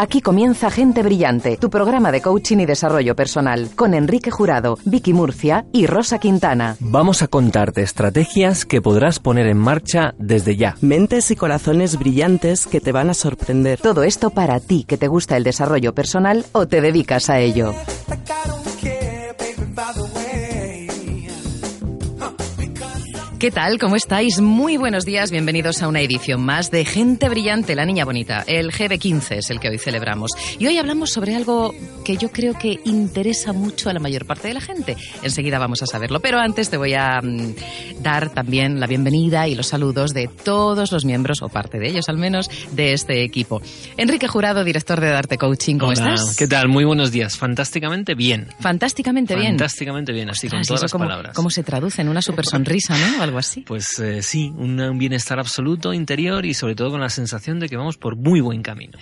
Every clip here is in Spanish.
Aquí comienza Gente Brillante, tu programa de coaching y desarrollo personal, con Enrique Jurado, Vicky Murcia y Rosa Quintana. Vamos a contarte estrategias que podrás poner en marcha desde ya. Mentes y corazones brillantes que te van a sorprender. Todo esto para ti que te gusta el desarrollo personal o te dedicas a ello. ¿Qué tal? ¿Cómo estáis? Muy buenos días, bienvenidos a una edición más de Gente Brillante, la Niña Bonita. El GB15 es el que hoy celebramos. Y hoy hablamos sobre algo que yo creo que interesa mucho a la mayor parte de la gente. Enseguida vamos a saberlo, pero antes te voy a mm, dar también la bienvenida y los saludos de todos los miembros, o parte de ellos al menos, de este equipo. Enrique Jurado, director de Darte Coaching, ¿cómo Hola, estás? ¿Qué tal? Muy buenos días. Fantásticamente bien. Fantásticamente bien. Fantásticamente bien, así con Ostras, ¿y todas las cómo, palabras. ¿Cómo se traduce en una super sonrisa, no? Pues eh, sí, un bienestar absoluto interior y sobre todo con la sensación de que vamos por muy buen camino.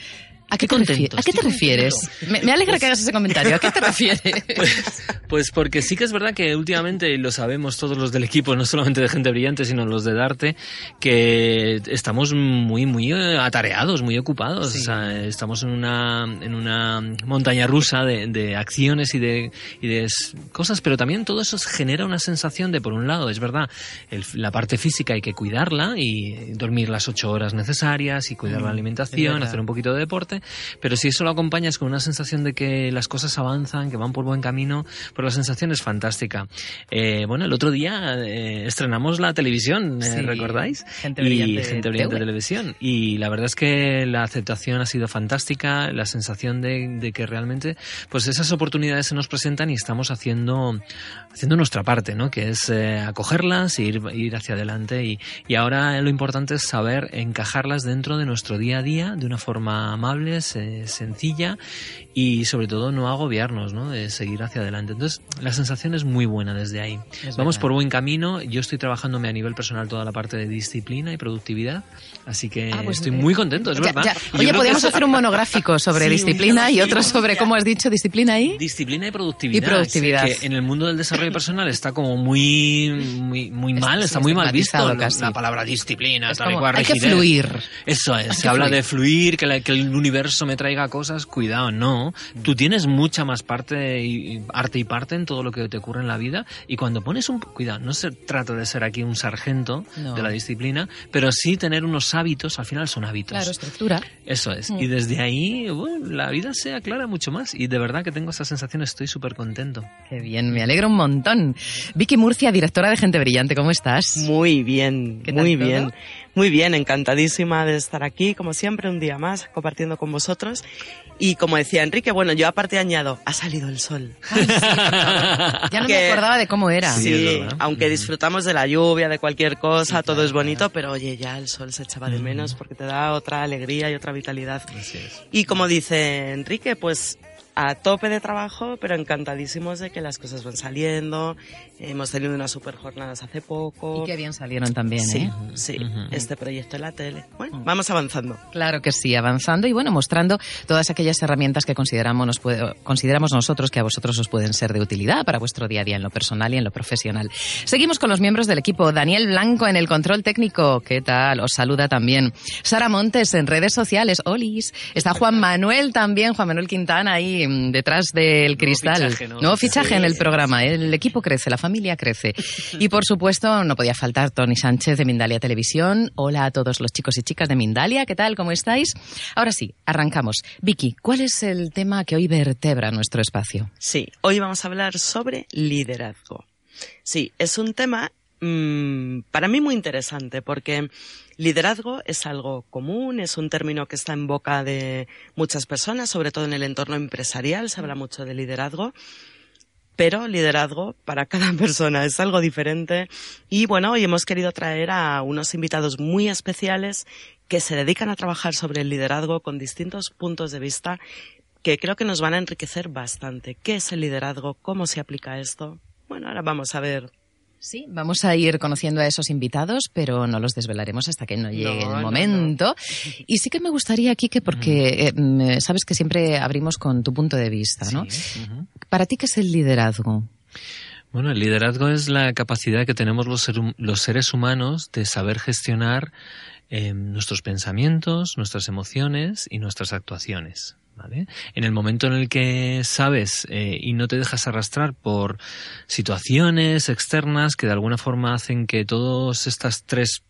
¿A qué, te, contento, refieres? ¿A qué te refieres? Me, me alegra que hagas ese comentario. ¿A qué te refieres? Pues, pues porque sí que es verdad que últimamente, y lo sabemos todos los del equipo, no solamente de gente brillante, sino los de Darte, que estamos muy, muy eh, atareados, muy ocupados. Sí. O sea, estamos en una, en una montaña rusa de, de acciones y de, y de cosas, pero también todo eso genera una sensación de, por un lado, es verdad, el- la parte física hay que cuidarla y dormir las ocho horas necesarias y cuidar Mm, la es alimentación, hacer un poquito de deporte, pero si eso lo acompañas con una sensación de que las cosas avanzan, que van por buen camino, pues la sensación es fantástica. Eh, bueno, el otro día eh, estrenamos la televisión, eh, Sí, ¿recordáis? Gente y Brillante Gente Brillante TV. Televisión. Y la verdad es que la aceptación ha sido fantástica, la sensación de, de que realmente pues esas oportunidades se nos presentan y estamos haciendo, haciendo nuestra parte, ¿no? Que es eh, acogerlas e ir, ir hacia adelante. Y, y ahora lo importante es saber encajarlas dentro de nuestro día a día de una forma amable, se- sencilla y sobre todo no agobiarnos, ¿no? De seguir hacia adelante. Entonces, la sensación es muy buena desde ahí. Es Vamos verdad. por buen camino. Yo estoy trabajándome a nivel personal toda la parte de disciplina y productividad, así que Ah, pues, estoy eh, muy contento, es Ya, verdad. ya. Oye, podríamos hacer un monográfico sobre Sí, disciplina y otro sobre, ¿cómo has dicho? ¿Disciplina y? Disciplina y productividad. Y productividad. Que en el mundo del desarrollo personal está como muy, muy, muy Está- mal, sí, está muy mal visto casi. la palabra disciplina, Es tal como, cual, hay que fluir. Eso es, Hay se habla fluir. de fluir, que, la- que el universo me traiga cosas, cuidado, no. Tú tienes mucha más parte y, y arte y parte en todo lo que te ocurre en la vida y cuando pones un... Cuidado, no se trata de ser aquí un sargento No. de la disciplina, pero sí tener unos hábitos, al final son hábitos. Claro, estructura. Eso es. Mm. Y desde ahí, bueno, la vida se aclara mucho más. Y de verdad que tengo esa sensación, estoy súper contento. Qué bien, me alegro un montón. Vicky Murcia, directora de Gente Brillante, ¿cómo estás? Muy bien, ¿Qué tal muy todo? bien. Muy bien, encantadísima de estar aquí, como siempre, un día más, compartiendo con vosotros. Y como decía Enrique, bueno, yo aparte añado, ha salido el sol. Ya no me Que- acordaba de cómo era. Sí, Sí, aunque disfrutamos de la lluvia, de cualquier cosa, Sí, todo claro, es bonito, claro. pero oye, ya el sol se echaba de menos porque te da otra alegría y otra vitalidad. Así es. Y como dice Enrique, pues a tope de trabajo, pero encantadísimos de que las cosas van saliendo. Hemos tenido unas super jornadas hace poco. Y qué bien salieron también, Sí, ¿eh? sí, Ujú. este proyecto en la tele. Bueno, Mm. vamos avanzando. Claro que sí, avanzando y bueno, mostrando todas aquellas herramientas que consideramos, nos puede- consideramos nosotros que a vosotros os pueden ser de utilidad para vuestro día a día en lo personal y en lo profesional. Seguimos con los miembros del equipo. Daniel Blanco en el control técnico. ¿Qué tal? Os saluda también. Sara Montes en redes sociales. Olis. Está Juan Manuel también, Juan Manuel Quintana ahí detrás del cristal. fichaje, ¿no? Nuevo fichaje Sí, en el sí, programa. El equipo crece, la familia crece. Y por supuesto, no podía faltar Tony Sánchez de Mindalia Televisión. Hola a todos los chicos y chicas de Mindalia. ¿Qué tal? ¿Cómo estáis? Ahora sí, arrancamos. Vicky, ¿cuál es el tema que hoy vertebra nuestro espacio? Sí, hoy vamos a hablar sobre liderazgo. Sí, es un tema mm, para mí muy interesante porque liderazgo es algo común, es un término que está en boca de muchas personas, sobre todo en el entorno empresarial se habla mucho de liderazgo. Pero liderazgo para cada persona es algo diferente. Y bueno, hoy hemos querido traer a unos invitados muy especiales que se dedican a trabajar sobre el liderazgo con distintos puntos de vista que creo que nos van a enriquecer bastante. ¿Qué es el liderazgo? ¿Cómo se aplica esto? Bueno, ahora vamos a ver. Sí, vamos a ir conociendo a esos invitados, pero no los desvelaremos hasta que no llegue No, el no, momento. Y sí que me gustaría, Kike, porque eh, sabes que siempre abrimos con tu punto de vista, ¿no? Sí. Para ti, ¿qué es el liderazgo? Bueno, el liderazgo es la capacidad que tenemos los, ser- los seres humanos de saber gestionar eh, nuestros pensamientos, nuestras emociones y nuestras actuaciones. ¿Vale? En el momento en el que sabes eh, y no te dejas arrastrar por situaciones externas que de alguna forma hacen que todas estas tres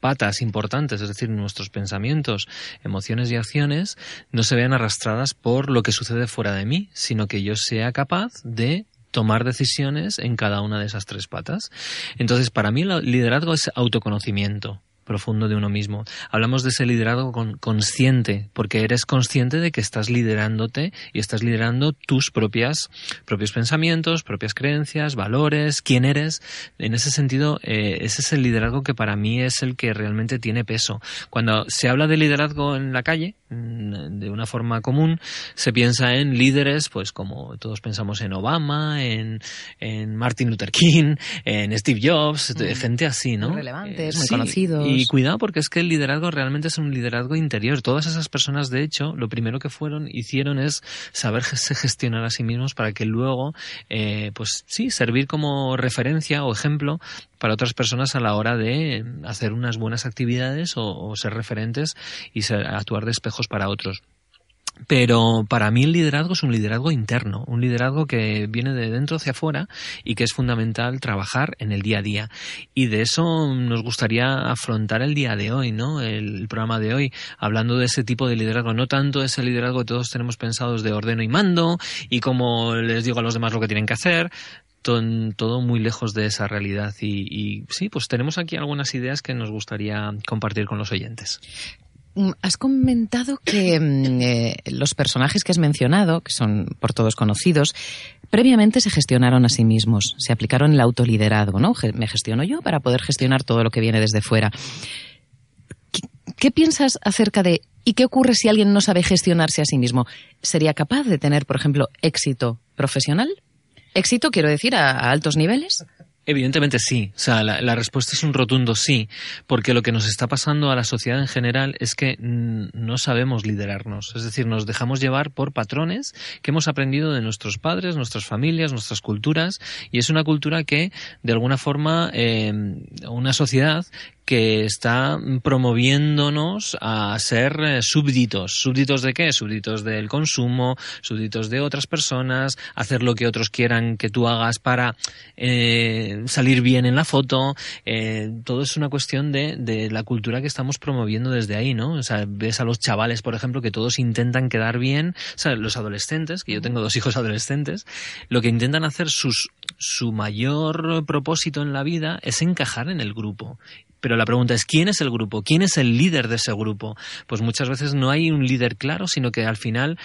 patas importantes, es decir, nuestros pensamientos, emociones y acciones, no se vean arrastradas por lo que sucede fuera de mí, sino que yo sea capaz de tomar decisiones en cada una de esas tres patas. Entonces, para mí el liderazgo es autoconocimiento profundo de uno mismo. Hablamos de ese liderazgo consciente, porque eres consciente de que estás liderándote y estás liderando tus propias, propios pensamientos, propias creencias, valores, quién eres. En ese sentido, eh, ese es el liderazgo que para mí es el que realmente tiene peso. Cuando se habla de liderazgo en la calle, mm, de una forma común, se piensa en líderes, pues como todos pensamos en Obama, en, en Martin Luther King, en Steve Jobs, mm. gente así, ¿no? Muy relevantes, muy conocidos. Y cuidado porque es que el liderazgo realmente es un liderazgo interior. Todas esas personas, de hecho, lo primero que fueron, hicieron es saberse gestionar a sí mismos para que luego, eh, pues sí, servir como referencia o ejemplo para otras personas a la hora de hacer unas buenas actividades o, o ser referentes y ser, actuar de espejos para otros. Pero para mí el liderazgo es un liderazgo interno, un liderazgo que viene de dentro hacia afuera y que es fundamental trabajar en el día a día. Y de eso nos gustaría afrontar el día de hoy, ¿no? El, programa de hoy, hablando de ese tipo de liderazgo, no tanto ese liderazgo que todos tenemos pensados de ordeno y mando y como les digo a los demás lo que tienen que hacer, todo, muy lejos de esa realidad. Y, y, sí, pues tenemos aquí algunas ideas que nos gustaría compartir con los oyentes. Mm, has comentado que mm, eh, los personajes que has mencionado, que son por todos conocidos, previamente se gestionaron a sí mismos, se aplicaron el autoliderazgo, ¿no? Me gestiono yo para poder gestionar todo lo que viene desde fuera. ¿Qué, piensas acerca de y qué ocurre si alguien no sabe gestionarse a sí mismo? ¿Sería capaz de tener, por ejemplo, éxito profesional? Éxito, quiero decir, a altos niveles. Evidentemente sí. O sea, la, respuesta es un rotundo sí, porque lo que nos está pasando a la sociedad en general es que no sabemos liderarnos. Es decir, nos dejamos llevar por patrones que hemos aprendido de nuestros padres, nuestras familias, nuestras culturas, y es una cultura que, de alguna forma, eh, una sociedad que está promoviéndonos a ser eh, súbditos. ¿Súbditos de qué? Súbditos del consumo, súbditos de otras personas, hacer lo que otros quieran que tú hagas para eh, salir bien en la foto. Eh, todo es una cuestión de, la cultura que estamos promoviendo desde ahí, ¿no? O sea, ves a los chavales, por ejemplo, que todos intentan quedar bien. O sea, los adolescentes, que yo tengo dos hijos adolescentes, lo que intentan hacer sus, su mayor propósito en la vida es encajar en el grupo pero la pregunta es, ¿quién es el grupo? ¿Quién es el líder de ese grupo? Pues muchas veces no hay un líder claro, sino que al final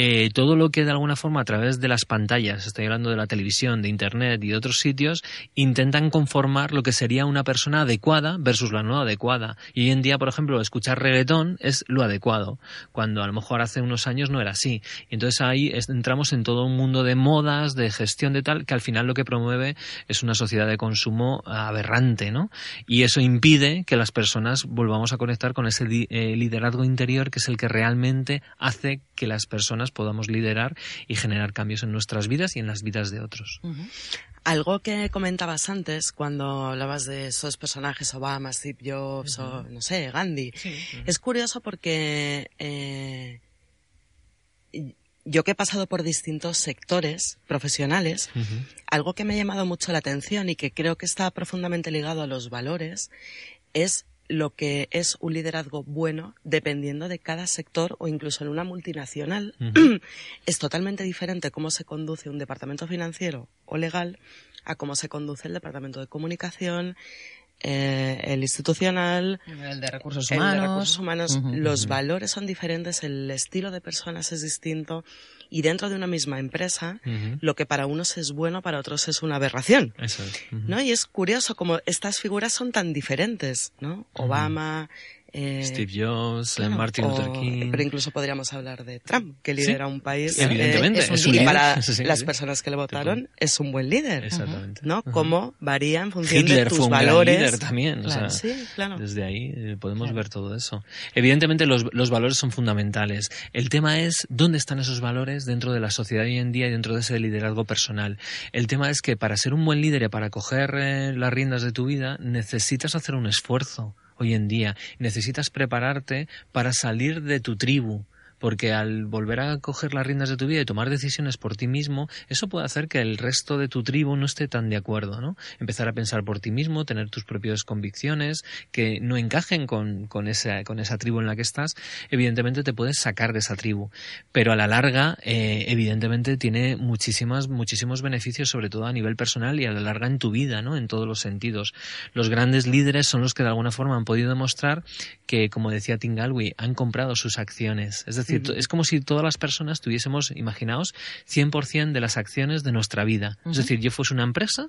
eh, todo lo que de alguna forma a través de las pantallas, estoy hablando de la televisión, de Internet y de otros sitios, intentan conformar lo que sería una persona adecuada versus la no adecuada. Y hoy en día, por ejemplo, escuchar reggaetón es lo adecuado, cuando a lo mejor hace unos años no era así. Y entonces ahí entramos en todo un mundo de modas, de gestión de tal, que al final lo que promueve es una sociedad de consumo aberrante, ¿no? Y eso impide que las personas volvamos a conectar con ese eh, liderazgo interior que es el que realmente hace que las personas podamos liderar y generar cambios en nuestras vidas y en las vidas de otros. Algo que comentabas antes cuando hablabas de esos personajes Obama, Steve Jobs o no sé, Gandhi, es curioso porque eh, yo que he pasado por distintos sectores profesionales, algo que me ha llamado mucho la atención y que creo que está profundamente ligado a los valores es lo que es un liderazgo bueno dependiendo de cada sector o incluso en una multinacional. es totalmente diferente cómo se conduce un departamento financiero o legal a cómo se conduce el departamento de comunicación, eh, el institucional, el de recursos humanos. humanos. Los valores son diferentes, el estilo de personas es distinto y dentro de una misma empresa, lo que para unos es bueno, para otros es una aberración. ¿no? Y es curioso como estas figuras son tan diferentes, ¿no? Obama, eh, Steve Jobs, eh, Martin Luther King. Pero incluso podríamos hablar de Trump, que lidera un país. Evidentemente, eh, es un, y para las personas que le votaron es un buen líder. Exactamente. ¿No? Cómo varía en función de tus fue un valores. líder también. Desde ahí podemos ver todo eso. Evidentemente los, los valores son fundamentales. El tema es dónde están esos valores dentro de la sociedad hoy en día y dentro de ese liderazgo personal. El tema es que para ser un buen líder y para coger las riendas de tu vida necesitas hacer un esfuerzo hoy en día. Necesitas prepararte para salir de tu tribu, porque al volver a coger las riendas de tu vida y tomar decisiones por ti mismo, eso puede hacer que el resto de tu tribu no esté tan de acuerdo, ¿no? Empezar a pensar por ti mismo, tener tus propias convicciones que no encajen con, con, esa, con esa tribu en la que estás, evidentemente te puedes sacar de esa tribu. Pero a la larga, eh, evidentemente tiene muchísimas, muchísimos beneficios, sobre todo a nivel personal y a la larga en tu vida, ¿no? En todos los sentidos. Los grandes líderes son los que de alguna forma han podido demostrar que, como decía Tingalwi, han comprado sus acciones. Es decir, es como si todas las personas tuviésemos, imaginaos, 100% de las acciones de nuestra vida. Es decir, yo fuese una empresa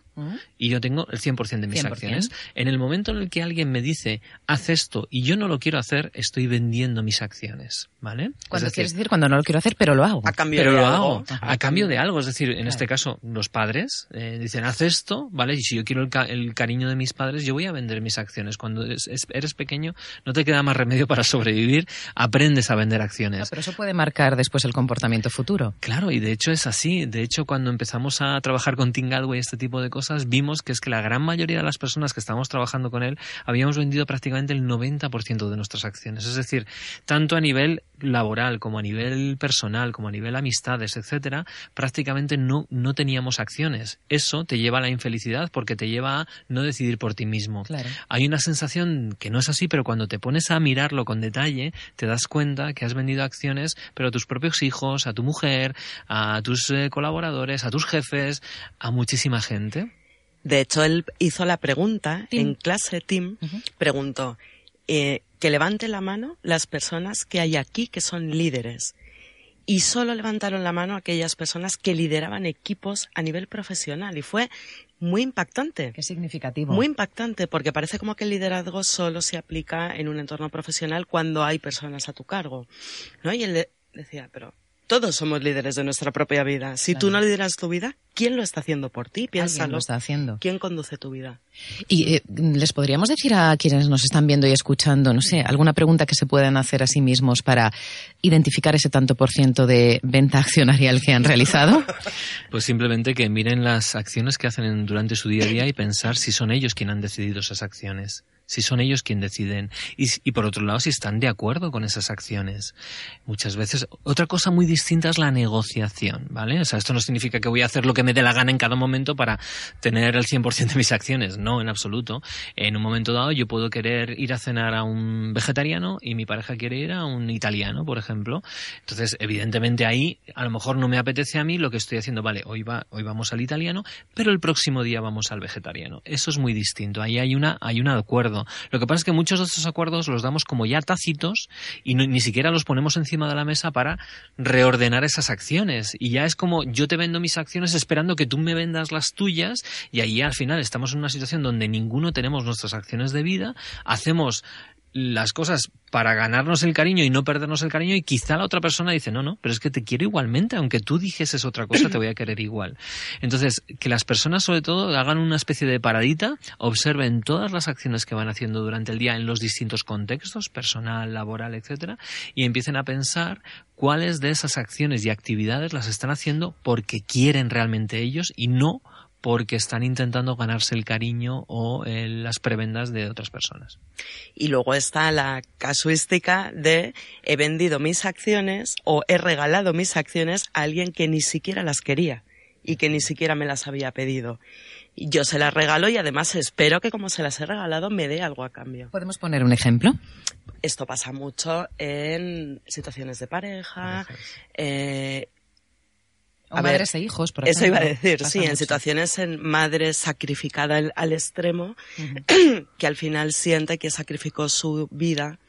y yo tengo el 100% de mis acciones. En el momento en el que alguien me dice, haz esto y yo no lo quiero hacer, estoy vendiendo mis acciones. ¿Vale? Cuando quieres decir cuando no lo quiero hacer, pero lo hago. A cambio pero de lo algo. hago. A cambio de algo. Es decir, en este caso, los padres eh, dicen, haz esto, ¿vale? Y si yo quiero el, el, cariño de mis padres, yo voy a vender mis acciones. Cuando eres pequeño, no te queda más remedio para sobrevivir, aprendes a vender acciones. Pero eso puede marcar después el comportamiento futuro. Claro, y de hecho es así. De hecho, cuando empezamos a trabajar con Tim Galway este tipo de cosas, vimos que es que la gran mayoría de las personas que estábamos trabajando con él habíamos vendido prácticamente el 90% de nuestras acciones. Es decir, tanto a nivel laboral como a nivel personal, como a nivel amistades, etcétera, prácticamente no, no teníamos acciones. Eso te lleva a la infelicidad porque te lleva a no decidir por ti mismo. Claro. Hay una sensación que no es así, pero cuando te pones a mirarlo con detalle, te das cuenta que has vendido acciones, pero a tus propios hijos, a tu mujer, a tus eh, colaboradores, a tus jefes, a muchísima gente. De hecho, él hizo la pregunta Tim. en clase, Tim, uh -huh. preguntó, eh, que levante la mano las personas que hay aquí que son líderes. Y solo levantaron la mano aquellas personas que lideraban equipos a nivel profesional. Y fue muy impactante. Qué significativo. Muy impactante, porque parece como que el liderazgo solo se aplica en un entorno profesional cuando hay personas a tu cargo. ¿no? Y él decía, pero todos somos líderes de nuestra propia vida. Si claro. tú no lideras tu vida, ¿quién lo está haciendo por ti? Piénsalo. ¿Quién lo está haciendo? ¿Quién conduce tu vida? Y eh, les podríamos decir a quienes nos están viendo y escuchando, no sé, alguna pregunta que se puedan hacer a sí mismos para identificar ese tanto por ciento de venta accionarial que han realizado. Pues simplemente que miren las acciones que hacen durante su día a día y pensar si son ellos quienes han decidido esas acciones si son ellos quienes deciden y, por otro lado si están de acuerdo con esas acciones. Muchas veces otra cosa muy distinta es la negociación, ¿vale? O sea, esto no significa que voy a hacer lo que me dé la gana en cada momento para tener el 100% de mis acciones, no, en absoluto. En un momento dado yo puedo querer ir a cenar a un vegetariano y mi pareja quiere ir a un italiano, por ejemplo. Entonces, evidentemente ahí a lo mejor no me apetece a mí lo que estoy haciendo, vale, hoy va hoy vamos al italiano, pero el próximo día vamos al vegetariano. Eso es muy distinto. Ahí hay una hay un acuerdo. Lo que pasa es que muchos de estos acuerdos los damos como ya tácitos y ni siquiera los ponemos encima de la mesa para reordenar esas acciones. Y ya es como yo te vendo mis acciones esperando que tú me vendas las tuyas y ahí al final estamos en una situación donde ninguno tenemos nuestras acciones de vida, hacemos las cosas para ganarnos el cariño y no perdernos el cariño y quizá la otra persona dice no, no, pero es que te quiero igualmente, aunque tú dijeses otra cosa te voy a querer igual. Entonces, que las personas sobre todo hagan una especie de paradita, observen todas las acciones que van haciendo durante el día en los distintos contextos, personal, laboral, etcétera, y empiecen a pensar cuáles de esas acciones y actividades las están haciendo porque quieren realmente ellos y no porque están intentando ganarse el cariño o eh, las prebendas de otras personas. Y luego está la casuística de he vendido mis acciones o he regalado mis acciones a alguien que ni siquiera las quería y que ni siquiera me las había pedido. Yo se las regalo y además espero que como se las he regalado me dé algo a cambio. ¿Podemos poner un ejemplo? Esto pasa mucho en situaciones de pareja, eh, o a madres ver, e hijos, por Eso ejemplo. iba a decir, sí, mucho. en situaciones en madre sacrificada al, al extremo, uh -huh. que al final siente que sacrificó su vida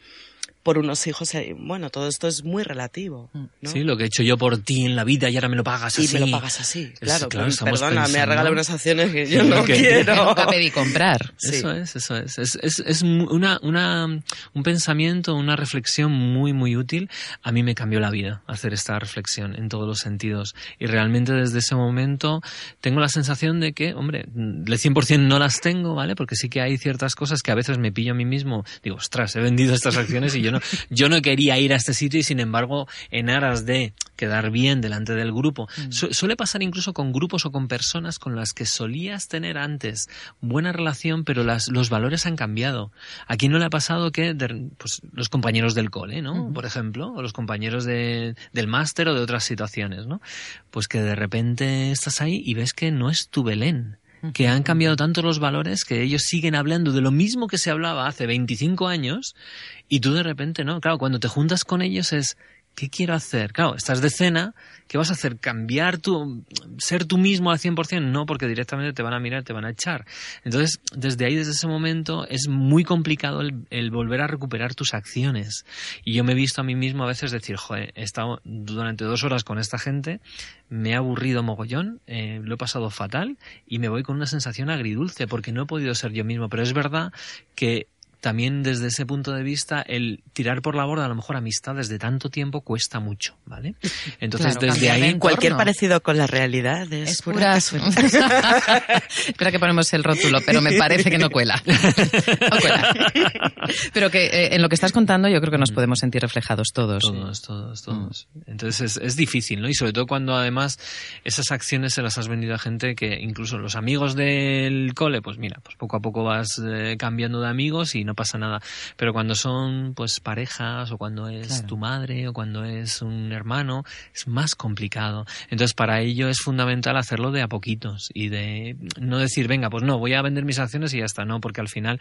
por unos hijos. Bueno, todo esto es muy relativo. ¿no? Sí, lo que he hecho yo por ti en la vida y ahora me lo pagas así. Y me lo pagas así, claro. Es, claro pues, perdona, pensando... me ha regalado unas acciones que yo no que quiero. Nunca pedí comprar. Sí. Eso es, eso es. Es, es, es una, una, un pensamiento, una reflexión muy, muy útil. A mí me cambió la vida hacer esta reflexión en todos los sentidos. Y realmente desde ese momento tengo la sensación de que, hombre, el 100% no las tengo, ¿vale? Porque sí que hay ciertas cosas que a veces me pillo a mí mismo. Digo, ostras, he vendido estas acciones y yo no, yo no quería ir a este sitio y sin embargo, en aras de quedar bien delante del grupo. Mm. Su- suele pasar incluso con grupos o con personas con las que solías tener antes buena relación, pero las, los valores han cambiado. Aquí no le ha pasado que de- pues, los compañeros del cole, ¿no? Ujú. Por ejemplo, o los compañeros de- del máster o de otras situaciones, ¿no? Pues que de repente estás ahí y ves que no es tu Belén que han cambiado tanto los valores que ellos siguen hablando de lo mismo que se hablaba hace 25 años y tú de repente no. Claro, cuando te juntas con ellos es ¿qué quiero hacer? Claro, estás de cena, ¿qué vas a hacer? ¿Cambiar tu, ser tú mismo al 100%? No, porque directamente te van a mirar, te van a echar. Entonces, desde ahí, desde ese momento, es muy complicado el, volver a recuperar tus acciones. Y yo me he visto a mí mismo a veces decir, joder, he estado durante dos horas con esta gente, me he aburrido mogollón, eh, lo he pasado fatal y me voy con una sensación agridulce porque no he podido ser yo mismo. Pero es verdad que también desde ese punto de vista el tirar por la borda a lo mejor amistades de tanto tiempo cuesta mucho, ¿vale? Entonces Claro, desde ahí. Cualquier parecido con la realidad es, Es pura casualidad. Espera que ponemos el rótulo, pero me parece que no cuela. No cuela. Pero que eh, en lo que estás contando yo creo que nos podemos sentir reflejados todos. Todos, todos, todos. Entonces es, es difícil, ¿no? Y sobre todo cuando además esas acciones se las has vendido a gente que incluso los amigos del cole, pues mira, pues poco a poco vas eh, cambiando de amigos y no pasa nada. Pero cuando son pues parejas o cuando es Claro. tu madre o cuando es un hermano, es más complicado. Entonces para ello es fundamental hacerlo de a poquitos y de no decir, venga, pues no, voy a vender mis acciones y ya está, no, porque al final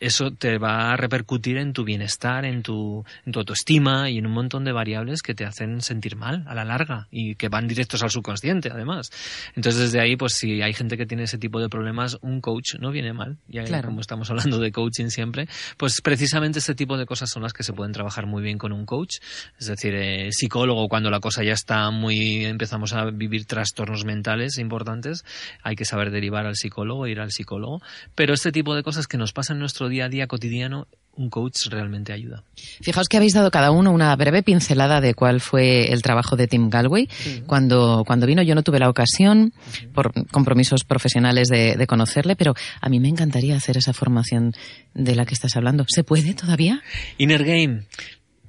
eso te va a repercutir en tu bienestar, en tu, en tu autoestima y en un montón de variables que te hacen sentir mal a la larga y que van directos al subconsciente, además. Entonces, desde ahí, pues si hay gente que tiene ese tipo de problemas, un coach no viene mal. Ya Claro. como estamos hablando de coaching siempre, pues precisamente este tipo de cosas son las que se pueden trabajar muy bien con un coach. Es decir, eh, psicólogo, cuando la cosa ya está muy, empezamos a vivir trastornos mentales importantes, hay que saber derivar al psicólogo, ir al psicólogo. Pero este tipo de cosas que nos pasan en nuestro día a día cotidiano, un coach realmente ayuda. Fijaos que habéis dado cada uno una breve pincelada de cuál fue el trabajo de Tim Galway. Cuando, cuando vino yo no tuve la ocasión, por compromisos profesionales, de, de conocerle, pero a mí me encantaría hacer esa formación de la que estás hablando. ¿Se puede todavía? Inner Game.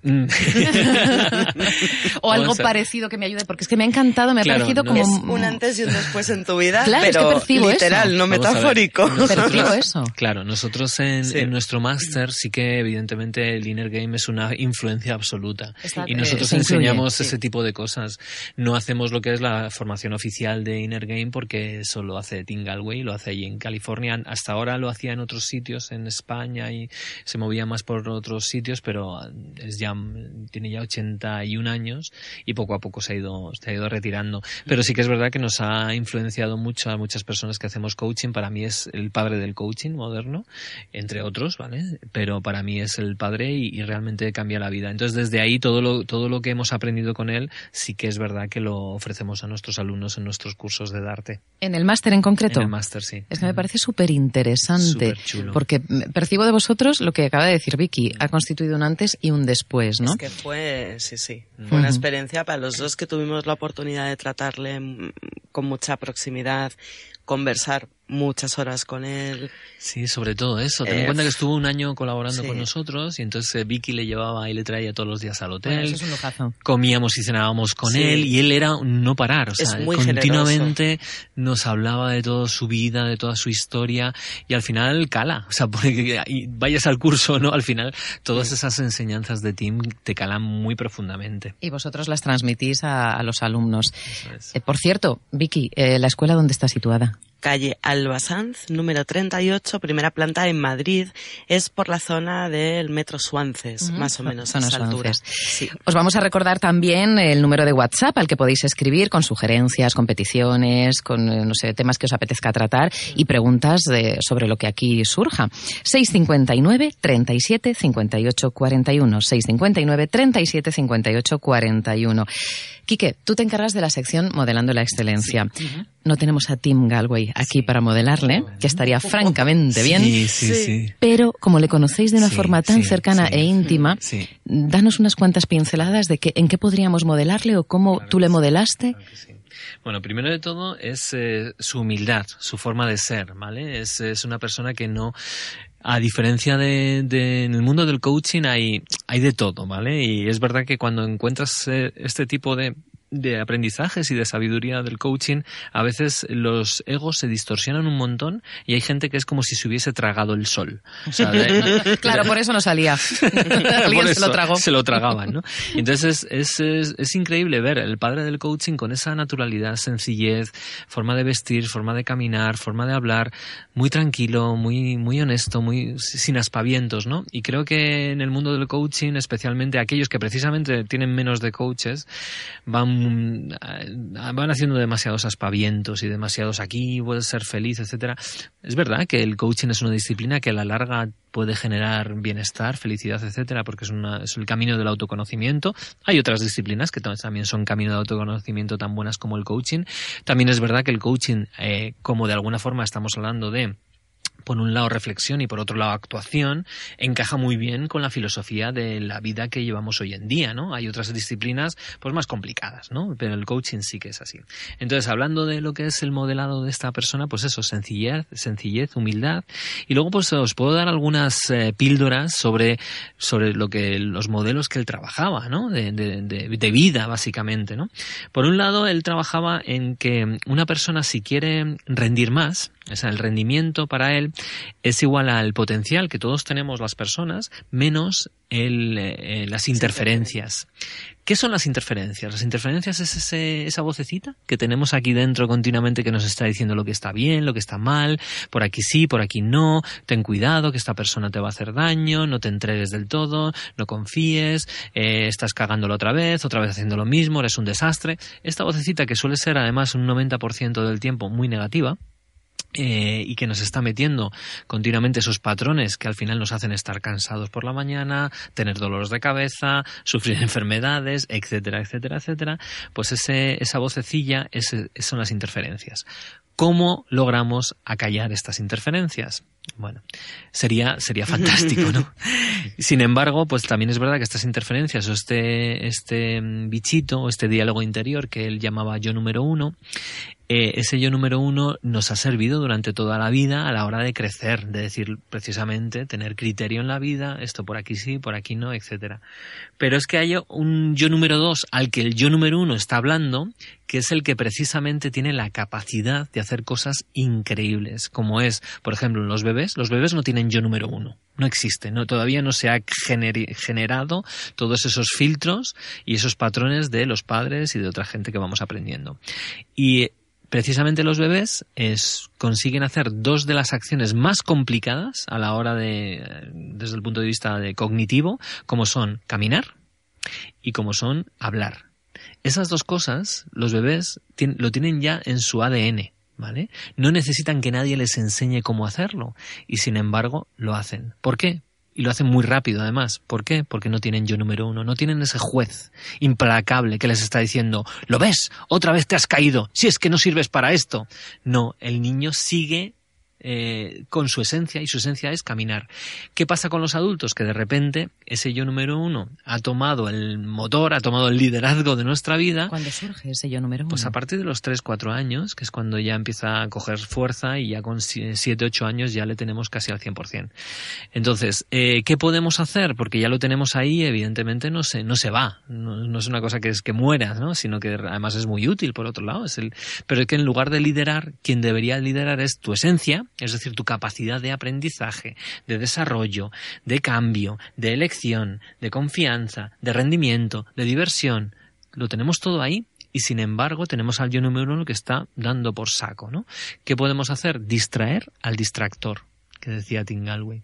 Mm. O algo parecido que me ayude, porque es que me ha encantado, me ha parecido no como... Es un antes y un después en tu vida, Claro, es que percibo literal, eso. no metafórico. Percibo eso. Claro, nosotros en, Sí. en nuestro máster sí que evidentemente el Inner Game es una influencia absoluta. Está- y eh, nosotros incluye, enseñamos sí. ese tipo de cosas. No hacemos lo que es la formación oficial de Inner Game porque eso lo hace Tim Galway, lo hace allí en California. Hasta ahora lo hacía en otros sitios, en España y se movía más por otros sitios, pero es ya, tiene ya 81 años y poco a poco se ha ido, se ha ido retirando. Pero sí que es verdad que nos ha influenciado mucho a muchas personas que hacemos coaching. Para mí es el padre del coaching moderno, entre otros, ¿vale? Pero para mí es el padre y, y realmente cambia la vida. Entonces, desde ahí, todo lo, todo lo que hemos aprendido con él, sí que es verdad que lo ofrecemos a nuestros alumnos en nuestros cursos de Darte. En el máster en concreto. En el máster, sí. Es que me parece súper interesante, porque mm, percibo de vosotros lo que acaba de decir Vicky, ha constituido un antes y un después, ¿no? Es que fue, sí, sí, fue una experiencia para los dos que tuvimos la oportunidad de tratarle mm, con mucha proximidad, conversar muchas horas con él. Sí, sobre todo eso. Ten en Eh, cuenta que estuvo un año colaborando sí. con nosotros y entonces eh, Vicky le llevaba y le traía todos los días al hotel. Bueno, eso es un lujazo. comíamos y cenábamos con Sí. él y él era un no parar, o Es sea, muy continuamente nos hablaba de toda su vida, de toda su historia y al final cala, o sea, porque y vayas al curso o no, al final todas esas enseñanzas de Tim te calan muy profundamente. Y vosotros las transmitís a, a los alumnos. Eso es. Eh, por cierto, Vicky, eh, ¿la escuela dónde está situada? Calle Albasanz, número 38, primera planta en Madrid. Es por la zona del metro Suances, más o menos a esa altura. Sí. Os vamos a recordar también el número de WhatsApp al que podéis escribir con sugerencias, con peticiones, con eh, no sé, temas que os apetezca tratar y preguntas de- sobre lo que aquí surja. 659 37 58 41. 659 37 58 41. Quique, tú te encargas de la sección Modelando la Excelencia. No tenemos a Tim Galway aquí para modelarle, que estaría francamente bien. Sí, sí, Sí. sí. Pero como le conocéis de una Sí, forma tan sí, cercana sí. e íntima, Sí. danos unas cuantas pinceladas de que, en qué podríamos modelarle o cómo Claro tú le sí, modelaste. claro. Bueno, primero de todo es eh, su humildad, su forma de ser, ¿vale? Es, es una persona que no, a diferencia de, de- en el mundo del coaching hay, hay de todo, ¿vale? Y es verdad que cuando encuentras eh, este tipo de, de aprendizajes y de sabiduría del coaching, a veces los egos se distorsionan un montón y hay gente que es como si se hubiese tragado el sol. claro, por eso no salía. Alguien se lo tragó. Se lo tragaban, ¿no? entonces es, es, es, increíble ver el padre del coaching con esa naturalidad, sencillez, forma de vestir, forma de caminar, forma de hablar, muy tranquilo, muy, muy honesto, muy sin aspavientos, ¿no? Y creo que en el mundo del coaching, especialmente aquellos que precisamente tienen menos de coaches, van van haciendo demasiados aspavientos y demasiados aquí, puedes ser feliz, etcétera. Es verdad que el coaching es una disciplina que a la larga puede generar bienestar, felicidad, etcétera, porque es, una, es el camino del autoconocimiento. Hay otras disciplinas que también son camino de autoconocimiento tan buenas como el coaching. También es verdad que el coaching, eh, como de alguna forma estamos hablando de por un lado reflexión y por otro lado actuación, encaja muy bien con la filosofía de la vida que llevamos hoy en día, ¿no? Hay otras disciplinas pues más complicadas, ¿no? Pero el coaching sí que es así. Entonces, hablando de lo que es el modelado de esta persona, pues eso, sencillez, sencillez, humildad, y luego pues os puedo dar algunas eh, píldoras sobre, sobre lo que los modelos que él trabajaba, ¿no? De, de, de vida, básicamente, ¿no? Por un lado, él trabajaba en que una persona si quiere rendir más, o sea, el rendimiento para él es igual al potencial que todos tenemos las personas menos el, eh, las interferencias. ¿Qué son las interferencias? Las interferencias es ese, esa vocecita que tenemos aquí dentro continuamente que nos está diciendo lo que está bien, lo que está mal, por aquí sí, por aquí no, ten cuidado que esta persona te va a hacer daño, no te entregues del todo, no confíes, eh, estás cagándolo otra vez, otra vez haciendo lo mismo, eres un desastre. Esta vocecita que suele ser además un 90% del tiempo muy negativa, eh, y que nos está metiendo continuamente esos patrones que al final nos hacen estar cansados por la mañana, tener dolores de cabeza, sufrir enfermedades, etcétera, etcétera, etcétera, pues ese, esa vocecilla son las interferencias. ¿Cómo logramos acallar estas interferencias? Bueno, sería, sería fantástico, ¿no? Sin embargo, pues también es verdad que estas interferencias o este, este bichito o este diálogo interior que él llamaba yo número uno, eh, ese yo número uno nos ha servido durante toda la vida a la hora de crecer, de decir precisamente, tener criterio en la vida, esto por aquí sí, por aquí no, etcétera. Pero es que hay un yo número dos al que el yo número uno está hablando, que es el que precisamente tiene la capacidad de hacer cosas increíbles, como es, por ejemplo, los bebés. Los bebés no tienen yo número uno no existe, no, todavía no se ha generado todos esos filtros y esos patrones de los padres y de otra gente que vamos aprendiendo. Y precisamente los bebés consiguen hacer dos de las acciones más complicadas a la hora de, desde el punto de vista de cognitivo, como son caminar y como son hablar. Esas dos cosas, los bebés lo tienen ya en su ADN, ¿vale? No necesitan que nadie les enseñe cómo hacerlo y sin embargo lo hacen. ¿Por qué? Y lo hacen muy rápido, además. ¿Por qué? Porque no tienen yo número uno. No tienen ese juez implacable que les está diciendo, ¿lo ves? Otra vez te has caído. Si es que no sirves para esto. No, el niño sigue eh, con su esencia y su esencia es caminar. ¿Qué pasa con los adultos? Que de repente ese yo número uno ha tomado el motor, ha tomado el liderazgo de nuestra vida. ¿Cuándo surge ese yo número uno? Pues a partir de los 3, 4 años, que es cuando ya empieza a coger fuerza y ya con 7, 8 años ya le tenemos casi al 100%. Entonces, eh, ¿qué podemos hacer? Porque ya lo tenemos ahí, evidentemente no se, no se va. No, es una cosa que es que muera, ¿no? sino que además es muy útil por otro lado. Es el, pero es que en lugar de liderar, quien debería liderar es tu esencia es decir, tu capacidad de aprendizaje, de desarrollo, de cambio, de elección, de confianza, de rendimiento, de diversión, lo tenemos todo ahí y sin embargo tenemos al yo número uno que está dando por saco, ¿no? ¿Qué podemos hacer? Distraer al distractor, que decía Tim Galway.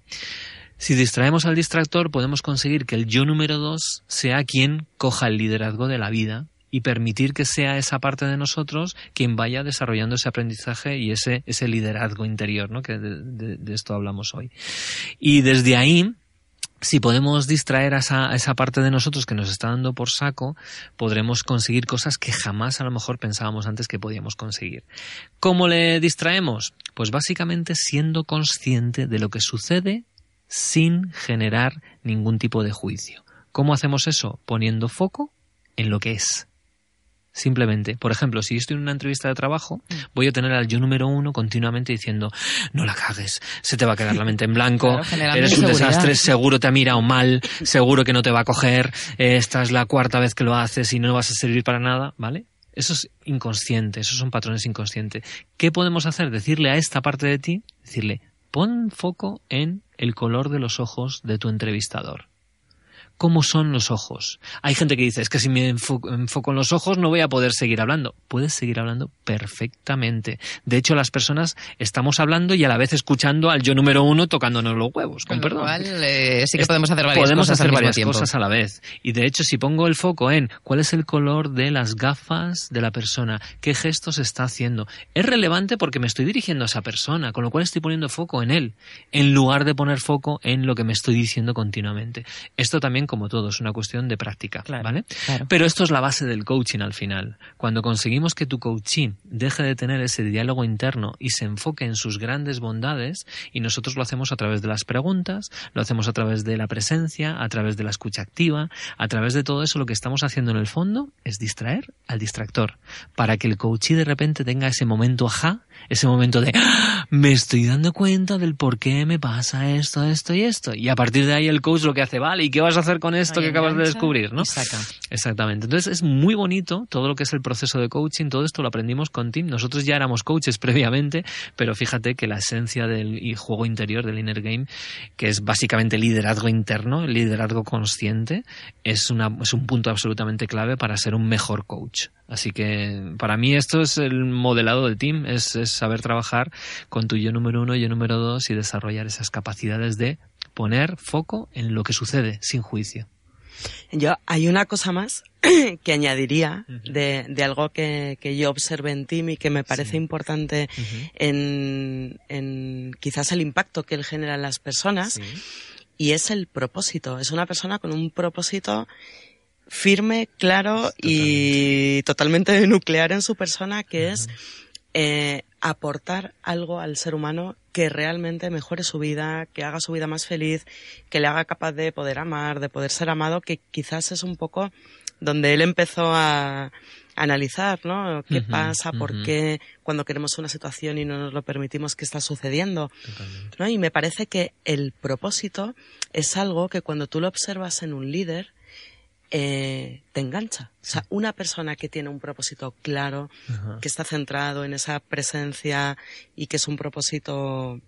Si distraemos al distractor, podemos conseguir que el yo número dos sea quien coja el liderazgo de la vida y permitir que sea esa parte de nosotros quien vaya desarrollando ese aprendizaje y ese, ese liderazgo interior, ¿no? que de, esto hablamos hoy. Y desde ahí, si podemos distraer esa, a esa, parte de nosotros que nos está dando por saco, podremos conseguir cosas que jamás a lo mejor pensábamos antes que podíamos conseguir. ¿Cómo le distraemos? Pues básicamente siendo consciente de lo que sucede sin generar ningún tipo de juicio. ¿Cómo hacemos eso? Poniendo foco en lo que es simplemente. Por ejemplo, si estoy en una entrevista de trabajo, mm. voy a tener al yo número uno continuamente diciendo, no la cagues, se te va a quedar la mente en blanco, eres un desastre, seguro te ha mirado mal, seguro que no te va a coger, esta es la cuarta vez que lo haces y no vas a servir para nada, ¿vale? Eso es inconsciente, esos son patrones inconscientes. ¿Qué podemos hacer? Decirle a esta parte de ti, decirle, pon foco en el color de los ojos de tu entrevistador cómo son los ojos. Hay gente que dice, es que si me enfoco, en los ojos no voy a poder seguir hablando. Puedes seguir hablando perfectamente. De hecho, las personas estamos hablando y a la vez escuchando al yo número uno tocándonos los huevos. Con, perdón. Eh, sí que podemos hacer varias, podemos cosas, hacer varias cosas a la vez. Y de hecho, si pongo el foco en cuál es el color de las gafas de la persona, qué gestos está haciendo, es relevante porque me estoy dirigiendo a esa persona, con lo cual estoy poniendo foco en él, en lugar de poner foco en lo que me estoy diciendo continuamente. Esto también como todo, es una cuestión de práctica, ¿vale? Pero esto es la base del coaching al final. Cuando conseguimos que tu coaching deje de tener ese diálogo interno y se enfoque en sus grandes bondades, y nosotros lo hacemos a través de las preguntas, lo hacemos a través de la presencia, a través de la escucha activa, a través de todo eso, lo que estamos haciendo en el fondo es distraer al distractor, para que el coachee de repente tenga ese momento ajá ese momento de ¡Ah! me estoy dando cuenta del por qué me pasa esto, esto y esto. Y a partir de ahí el coach lo que hace, vale, ¿y qué vas a hacer con esto que acabas de descubrir? ¿no? Exactamente. Entonces es muy bonito todo lo que es el proceso de coaching, todo esto lo aprendimos con Tim. Nosotros ya éramos coaches previamente, pero fíjate que la esencia del juego interior, del inner game, que es básicamente liderazgo interno, liderazgo consciente, es, una, es un punto absolutamente clave para ser un mejor coach. Así que para mí esto es el modelado del team, es, saber trabajar con tu yo número uno, yo número dos y desarrollar esas capacidades de poner foco en lo que sucede sin juicio. Yo, hay una cosa más que añadiría de, de algo que, que, yo observé en Tim y que me parece importante en, en, quizás el impacto que él genera en las personas y es el propósito. Es una persona con un propósito firme, claro y totalmente. nuclear en su persona, que es eh, aportar algo al ser humano que realmente mejore su vida, que haga su vida más feliz, que le haga capaz de poder amar, de poder ser amado, que quizás es un poco donde él empezó a analizar, ¿no? ¿Qué pasa? ¿Por qué cuando queremos una situación y no nos lo permitimos que está sucediendo? ¿No? Y me parece que el propósito es algo que cuando tú lo observas en un líder, eh, te engancha. O sea, una persona que tiene un propósito claro, que está centrado en esa presencia y que es un propósito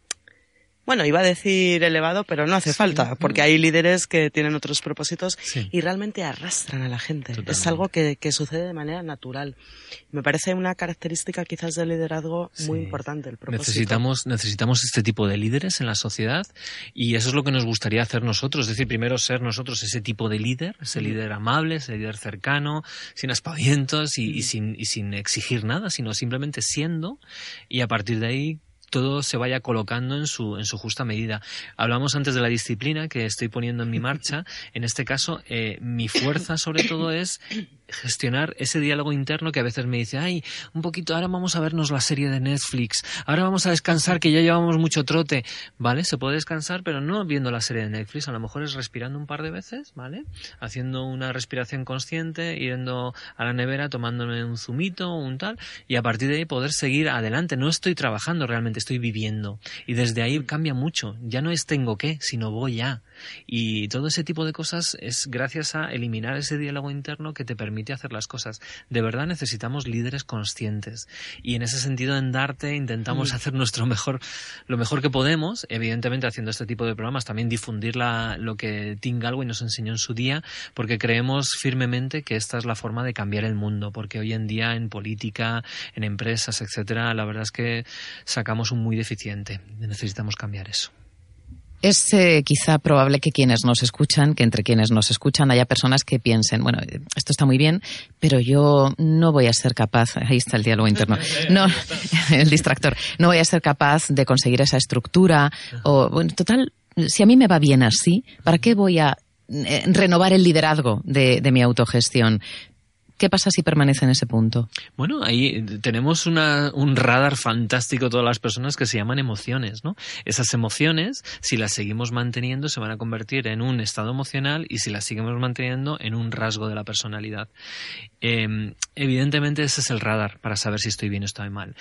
bueno, iba a decir elevado, pero no hace falta, porque hay líderes que tienen otros propósitos y realmente arrastran a la gente. Es algo que, sucede de manera natural. Me parece una característica quizás del liderazgo muy importante, el propósito. Necesitamos, necesitamos este tipo de líderes en la sociedad y eso es lo que nos gustaría hacer nosotros. Es decir, primero ser nosotros ese tipo de líder, ese líder amable, ese líder cercano, sin aspavientos y, sin, y sin exigir nada, sino simplemente siendo y a partir de ahí todo se vaya colocando en su, en su justa medida. Hablamos antes de la disciplina que estoy poniendo en mi marcha. En este caso, eh, mi fuerza sobre todo es gestionar ese diálogo interno que a veces me dice, ay, un poquito, ahora vamos a vernos la serie de Netflix, ahora vamos a descansar que ya llevamos mucho trote, ¿vale? Se puede descansar, pero no viendo la serie de Netflix, a lo mejor es respirando un par de veces, ¿vale? Haciendo una respiración consciente, yendo a la nevera, tomándome un zumito, un tal, y a partir de ahí poder seguir adelante. No estoy trabajando realmente, estoy viviendo. Y desde ahí cambia mucho. Ya no es tengo que, sino voy ya. Y todo ese tipo de cosas es gracias a eliminar ese diálogo interno que te permite hacer las cosas. De verdad necesitamos líderes conscientes. Y en ese sentido, en Darte intentamos mm. hacer nuestro mejor, lo mejor que podemos, evidentemente haciendo este tipo de programas, también difundir lo que Tim Galway nos enseñó en su día, porque creemos firmemente que esta es la forma de cambiar el mundo, porque hoy en día en política, en empresas, etcétera, la verdad es que sacamos un muy deficiente. Necesitamos cambiar eso. Es eh, quizá probable que quienes nos escuchan, que entre quienes nos escuchan haya personas que piensen, bueno, esto está muy bien, pero yo no voy a ser capaz, ahí está el diálogo interno, no, el distractor, no voy a ser capaz de conseguir esa estructura, o, bueno, total, si a mí me va bien así, ¿para qué voy a eh, renovar el liderazgo de, de mi autogestión? ¿Qué pasa si permanece en ese punto? Bueno, ahí tenemos un radar fantástico todas las personas que se llaman emociones, ¿no? Esas emociones, si las seguimos manteniendo, se van a convertir en un estado emocional y si las seguimos manteniendo, en un rasgo de la personalidad. Em, evidentemente ese es el radar para saber si estoy bien o estoy mal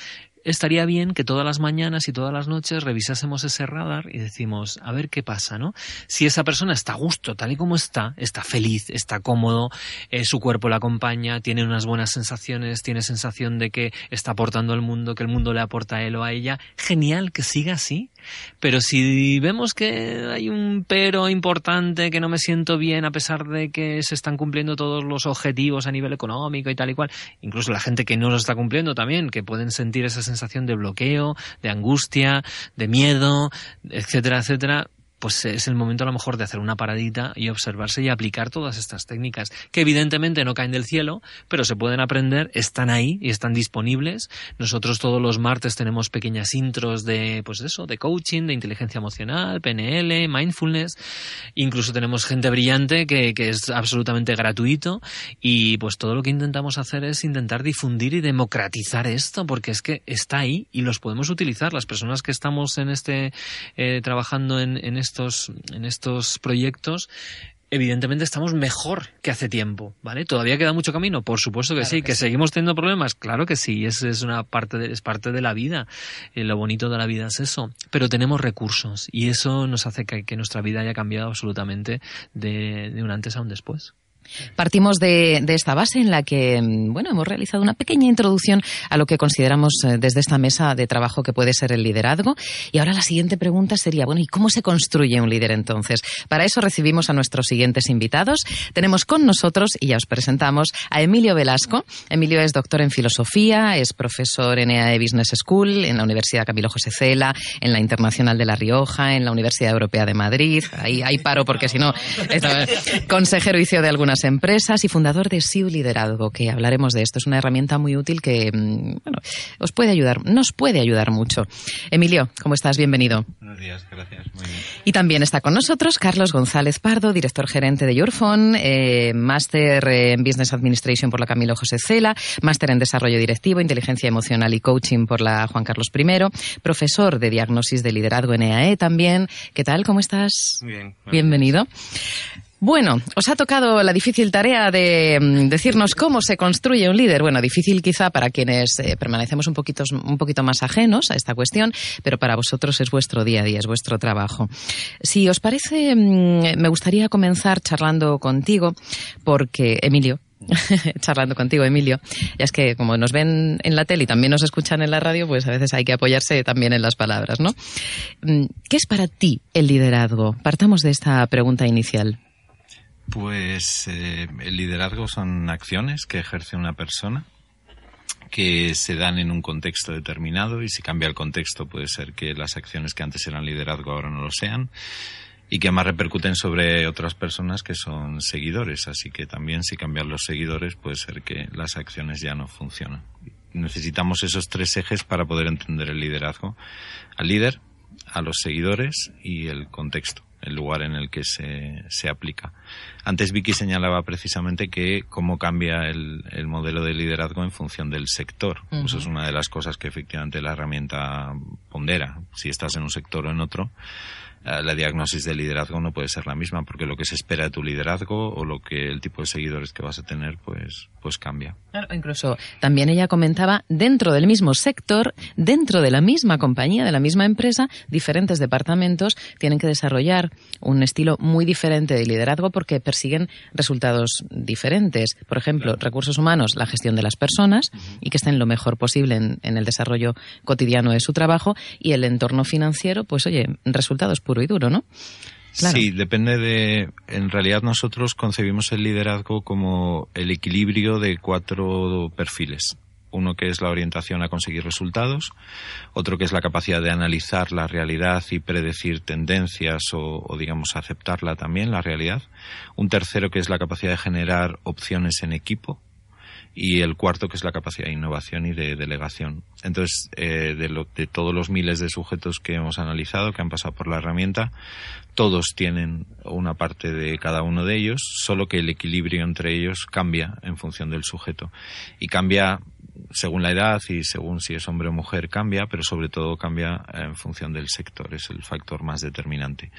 estaría bien que todas las mañanas y todas las noches revisásemos ese radar y decimos, a ver qué pasa, ¿no? Si esa persona está a gusto, tal y como está, está feliz, está cómodo, eh, su cuerpo la acompaña, tiene unas buenas sensaciones, tiene sensación de que está aportando al mundo, que el mundo le aporta a él o a ella, genial que siga así. Pero si vemos que hay un pero importante, que no me siento bien a pesar de que se están cumpliendo todos los objetivos a nivel económico y tal y cual, incluso la gente que no los está cumpliendo también, que pueden sentir esa sensación de bloqueo, de angustia, de miedo, etcétera, etcétera, pues es el momento a lo mejor de hacer una paradita y observarse y aplicar todas estas técnicas, que evidentemente no caen del cielo, pero se pueden aprender, están ahí y están disponibles. Nosotros todos los martes tenemos pequeñas intros de, pues eso, de coaching, de inteligencia emocional, PNL, mindfulness, incluso tenemos gente brillante que, que es absolutamente gratuito y pues todo lo que intentamos hacer es intentar difundir y democratizar esto, porque es que está ahí y los podemos utilizar. Las personas que estamos en este, eh, trabajando en, en este estos, en estos proyectos evidentemente estamos mejor que hace tiempo, ¿vale? Todavía queda mucho camino, por supuesto que sí, que, seguimos teniendo problemas, claro que sí, es, es una parte de, es parte de la vida, eh, lo bonito de la vida es eso, pero tenemos recursos y eso nos hace que, que nuestra vida haya cambiado absolutamente de, de un antes a un después. Partimos de, esta base en la que, mm, bueno, hemos realizado una pequeña introducción a lo que consideramos eh, desde esta mesa de trabajo que puede ser el liderazgo. Y ahora la siguiente pregunta sería, bueno, ¿y cómo se construye un líder entonces? Para eso recibimos a nuestros siguientes invitados. Tenemos con nosotros, y ya os presentamos, a Emilio Velasco. Emilio es doctor en filosofía, es profesor en EAE Business School, en la Universidad Camilo José Cela, en la Internacional de La Rioja, en la Universidad Europea de Madrid. Ahí, ahí paro porque si no, consejero y CEO de algunas empresas y fundador de SIU Liderazgo, que hablaremos de esto. Es una herramienta muy útil que mm, bueno, os puede ayudar, nos puede ayudar mucho. Emilio, ¿cómo estás? Bienvenido. Buenos días, gracias. Muy bien. Y también está con nosotros Carlos González Pardo, director gerente de Yourphone, eh, máster en Business Administration por la Camilo José Cela, máster en Desarrollo Directivo, Inteligencia Emocional y Coaching por la Juan Carlos I, profesor de Diagnosis de Liderazgo en EAE también. ¿Qué tal? ¿Cómo estás? Muy bien. Bienvenido. Bueno, os ha tocado la difícil tarea de mm, decirnos cómo se construye un líder. Bueno, difícil quizá para quienes eh, permanecemos un poquito, un poquito más ajenos a esta cuestión, pero para vosotros es vuestro día a día, es vuestro trabajo. Si os parece, mm, me gustaría comenzar charlando contigo, porque, Emilio, charlando contigo, Emilio. Ya es que como nos ven en la tele y también nos escuchan en la radio, pues a veces hay que apoyarse también en las palabras, ¿no? Mm, ¿Qué es para ti el liderazgo? Partamos de esta pregunta inicial. Pues eh, el liderazgo son acciones que ejerce una persona que se dan en un contexto determinado y si cambia el contexto puede ser que las acciones que antes eran liderazgo ahora no lo sean y que más repercuten sobre otras personas que son seguidores. Así que también si cambian los seguidores puede ser que las acciones ya no funcionan. Necesitamos esos tres ejes para poder entender el liderazgo. Al líder, a los seguidores y el contexto el lugar en el que se, se aplica. Antes Vicky señalaba precisamente que cómo cambia el, el modelo de liderazgo en función del sector. Eso es una de las cosas que efectivamente la herramienta pondera. Si estás en un sector o en otro, la diagnosis de liderazgo no puede ser la misma porque lo que se espera de tu liderazgo o lo que el tipo de seguidores que vas a tener pues pues cambia. Claro, incluso también ella comentaba dentro del mismo sector, dentro de la misma compañía, de la misma empresa, diferentes departamentos tienen que desarrollar un estilo muy diferente de liderazgo porque persiguen resultados diferentes. Por ejemplo, recursos humanos, la gestión de las personas y que estén lo mejor posible en, en, el desarrollo cotidiano de su trabajo y el entorno financiero, pues oye, resultados puro y duro, ¿no? Sí, depende de. En realidad, nosotros concebimos el liderazgo como el equilibrio de cuatro perfiles. Uno que es la orientación a conseguir resultados, otro que es la capacidad de analizar la realidad y predecir tendencias o, o, digamos, aceptarla también, la realidad. Un tercero que es la capacidad de generar opciones en equipo, y el cuarto que es la capacidad de innovación y de delegación. Entonces, eh, de, lo, de todos los miles de sujetos que hemos analizado, que han pasado por la herramienta, todos tienen una parte de cada uno de ellos, solo que el equilibrio entre ellos cambia en función del sujeto. Y cambia según la edad y según si es hombre o mujer cambia, pero sobre todo cambia en función del sector, es el factor más determinante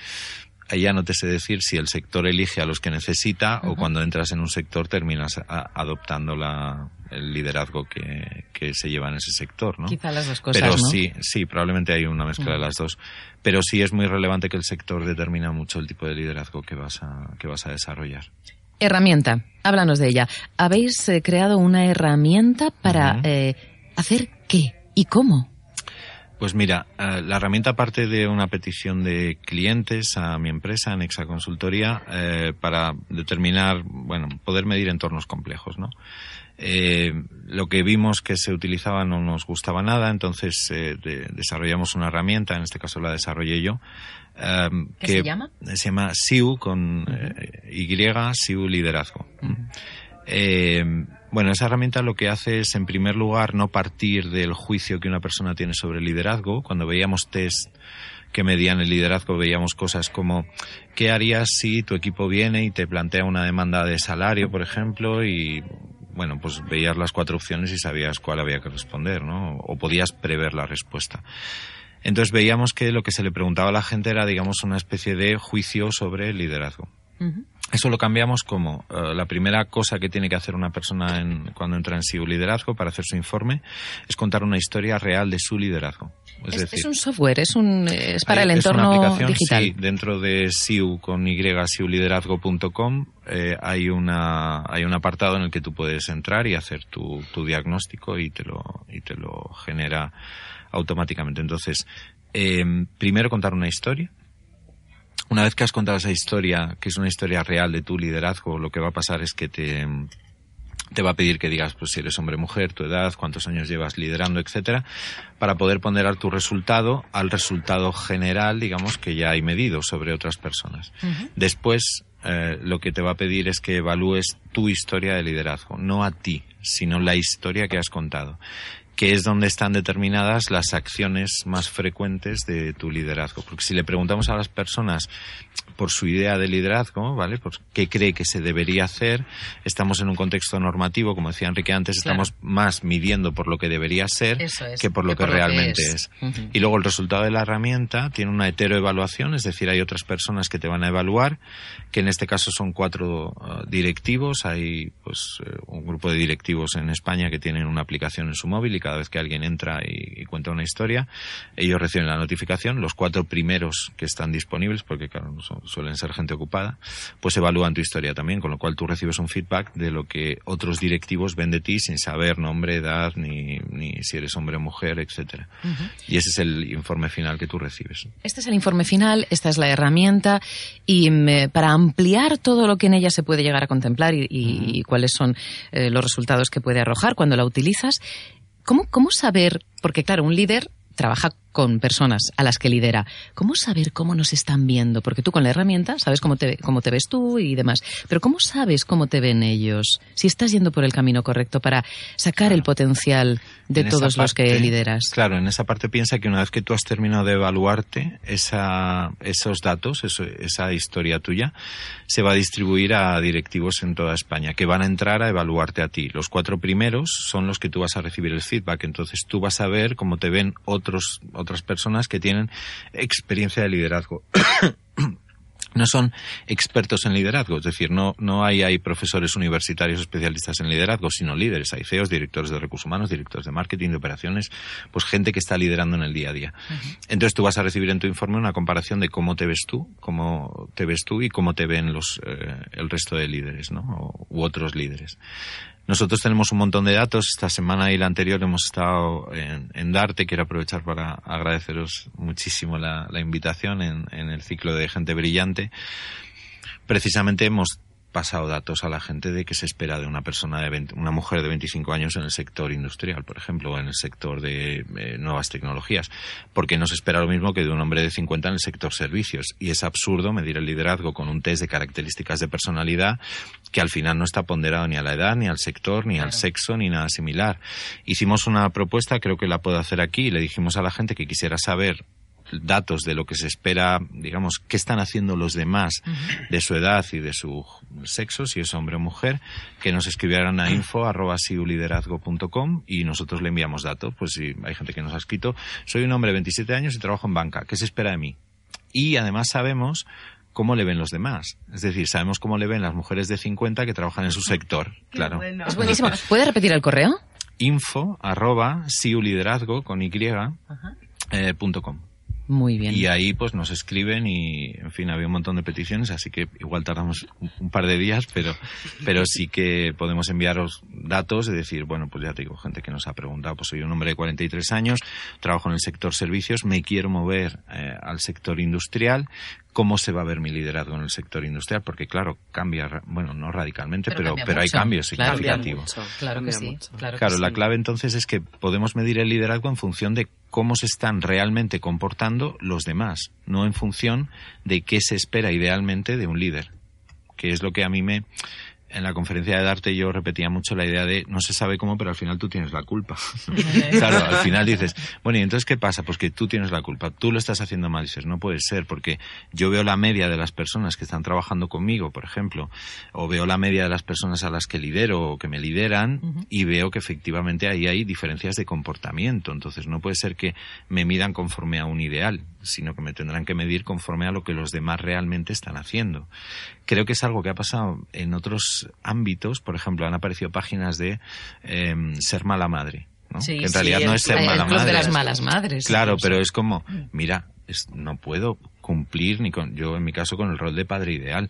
ya no te sé decir si el sector elige a los que necesita o cuando entras en un sector terminas adoptando la, el liderazgo que, que, se lleva en ese sector, ¿no? Quizá las dos cosas, Pero sí, sí, probablemente hay una mezcla de las dos. Pero sí es muy relevante que el sector determina mucho el tipo de liderazgo que vas a, que vas a desarrollar. Herramienta, háblanos de ella. Habéis eh, creado una herramienta para eh, hacer qué y cómo. Pues mira, eh, la herramienta parte de una petición de clientes a mi empresa, Nexa Consultoría, eh, para determinar, bueno, poder medir entornos complejos, ¿no? Eh, lo que vimos que se utilizaba no nos gustaba nada, entonces desarrollamos una herramienta, en este caso la desarrollé yo. ¿Qué que se llama? Se llama SIU con Y, SIU Liderazgo. Bueno, esa herramienta lo que hace es, en primer lugar, no partir del juicio que una persona tiene sobre el liderazgo. Cuando veíamos test que medían el liderazgo, veíamos cosas como ¿qué harías si tu equipo viene y te plantea una demanda de salario, por ejemplo? Y bueno, pues veías las cuatro opciones y sabías cuál había que responder, ¿no? O podías prever la respuesta. Entonces veíamos que lo que se le preguntaba a la gente era, digamos, una especie de juicio sobre el liderazgo. Eso lo cambiamos como eh, la primera cosa que tiene que hacer una persona cuando entra en SIU Liderazgo para hacer su informe es contar una historia real de su liderazgo. Es, decir, es un software, es, un, es para el entorno aplicación, digital. Sí, dentro de SIU con Y, siuliderazgo.com eh, hay, una, hay un apartado en el que tú puedes entrar y hacer tu, tu diagnóstico y te, lo, y te lo genera automáticamente. Entonces, eh, primero contar una historia una vez que has contado esa historia, que es una historia real de tu liderazgo, lo que va a pasar es que te, te va a pedir que digas pues si eres hombre o mujer, tu edad, cuántos años llevas liderando, etcétera, para poder ponderar tu resultado al resultado general, digamos, que ya hay medido sobre otras personas. Después, eh, lo que te va a pedir es que evalúes tu historia de liderazgo, no a ti, sino la historia que has contado que es donde están determinadas las acciones más frecuentes de tu liderazgo. Porque si le preguntamos a las personas por su idea de liderazgo, ¿vale? Por qué cree que se debería hacer, estamos en un contexto normativo, como decía Enrique antes, estamos más midiendo por lo que debería ser que por lo que, realmente es. Y luego el resultado de la herramienta tiene una heteroevaluación, es decir, hay otras personas que te van a evaluar, que en este caso son cuatro uh, directivos, hay pues eh, un grupo de directivos en España que tienen una aplicación en su móvil y cada vez que alguien entra y, cuenta una historia, ellos reciben la notificación, los cuatro primeros que están disponibles, porque claro, suelen ser gente ocupada, pues evalúan tu historia también, con lo cual tú recibes un feedback de lo que otros directivos ven de ti sin saber nombre, edad, ni, ni si eres hombre o mujer, etcétera. Y ese es el informe final que tú recibes. Este es el informe final, esta es la herramienta, y mm, para ampliar todo lo que en ella se puede llegar a contemplar y, cuáles son eh, los resultados que puede arrojar cuando la utilizas, ¿Cómo, ¿Cómo saber? Porque claro, un líder trabaja con personas a las que lidera. ¿Cómo saber cómo nos están viendo? Porque tú con la herramienta sabes cómo te, cómo te ves tú y demás. Pero ¿cómo sabes cómo te ven ellos? Si estás yendo por el camino correcto para sacar el potencial de todos los que lideras. Claro, en esa parte piensa que una vez que tú has terminado de evaluarte esa, esos datos, esa historia tuya, se va a distribuir a directivos en toda España que van a entrar a evaluarte a ti. Los cuatro primeros son los que tú vas a recibir el feedback. Entonces tú vas a ver cómo te ven otros otras personas que tienen experiencia de liderazgo. no son expertos en liderazgo, es decir, no, no hay, hay profesores universitarios especialistas en liderazgo, sino líderes, hay CEOs, directores de recursos humanos, directores de marketing, de operaciones, pues gente que está liderando en el día a día. Entonces tú vas a recibir en tu informe una comparación de cómo te ves tú, cómo te ves tú y cómo te ven los, eh, el resto de líderes, ¿no? u otros líderes. Nosotros tenemos un montón de datos. Esta semana y la anterior hemos estado en, Darte. Quiero aprovechar para agradeceros muchísimo la, invitación en, el ciclo de Gente Brillante. Precisamente hemos pasado datos a la gente de que se espera de una persona de 20, una mujer de 25 años en el sector industrial, por ejemplo, o en el sector de eh, nuevas tecnologías, porque no se espera lo mismo que de un hombre de 50 en el sector servicios. Y es absurdo medir el liderazgo con un test de características de personalidad que al final no está ponderado ni a la edad, ni al sector, ni al sexo, ni nada similar. Hicimos una propuesta, creo que la puedo hacer aquí, y le dijimos a la gente que quisiera saber datos de lo que se espera, digamos, qué están haciendo los demás de su edad y de su sexo, si es hombre o mujer, que nos escribieran a info.siuliderazgo.com y nosotros le enviamos datos. Pues si hay gente que nos ha escrito, soy un hombre de 27 años y trabajo en banca, ¿qué se espera de mí? Y además sabemos cómo le ven los demás. Es decir, sabemos cómo le ven las mujeres de 50 que trabajan en su sector. claro. Es buenísimo. ¿Puede repetir el correo? info arroba siuliderazgo con y eh, punto com. Muy bien. Y ahí pues nos escriben y, en fin, había un montón de peticiones, así que igual tardamos un, par de días, pero, pero sí que podemos enviaros datos y decir, bueno, pues ya te digo, gente que nos ha preguntado, pues soy un hombre de 43 años, trabajo en el sector servicios, me quiero mover eh, al sector industrial, cómo se va a ver mi liderazgo en el sector industrial, porque claro, cambia, bueno, no radicalmente, pero, pero, hay cambios significativos. Claro, que sí. Claro, la clave entonces es que podemos medir el liderazgo en función de cómo se están realmente comportando los demás, no en función de qué se espera idealmente de un líder, que es lo que a mí me en la conferencia de Darte yo repetía mucho la idea de no se sabe cómo, pero al final tú tienes la culpa. claro, al final dices, bueno, ¿y entonces qué pasa? Pues que tú tienes la culpa, tú lo estás haciendo mal. Dices, no puede ser, porque yo veo la media de las personas que están trabajando conmigo, por ejemplo, o veo la media de las personas a las que lidero o que me lideran y veo que efectivamente ahí hay diferencias de comportamiento. Entonces no puede ser que me midan conforme a un ideal, sino que me tendrán que medir conforme a lo que los demás realmente están haciendo. Creo que es algo que ha pasado en otros ámbitos, por ejemplo, han aparecido páginas de em, ser mala madre. ¿no? que en realidad no es ser mala madre. de las malas madres. Claro, pero es como, mira, no puedo cumplir ni con, yo en mi caso con el rol de padre ideal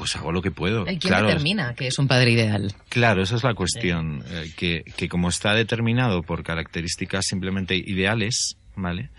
pues hago lo que puedo. ¿Y quién determina que es un padre ideal? Claro, esa es la cuestión. Eh, que, que como está determinado por características simplemente ideales, ¿vale?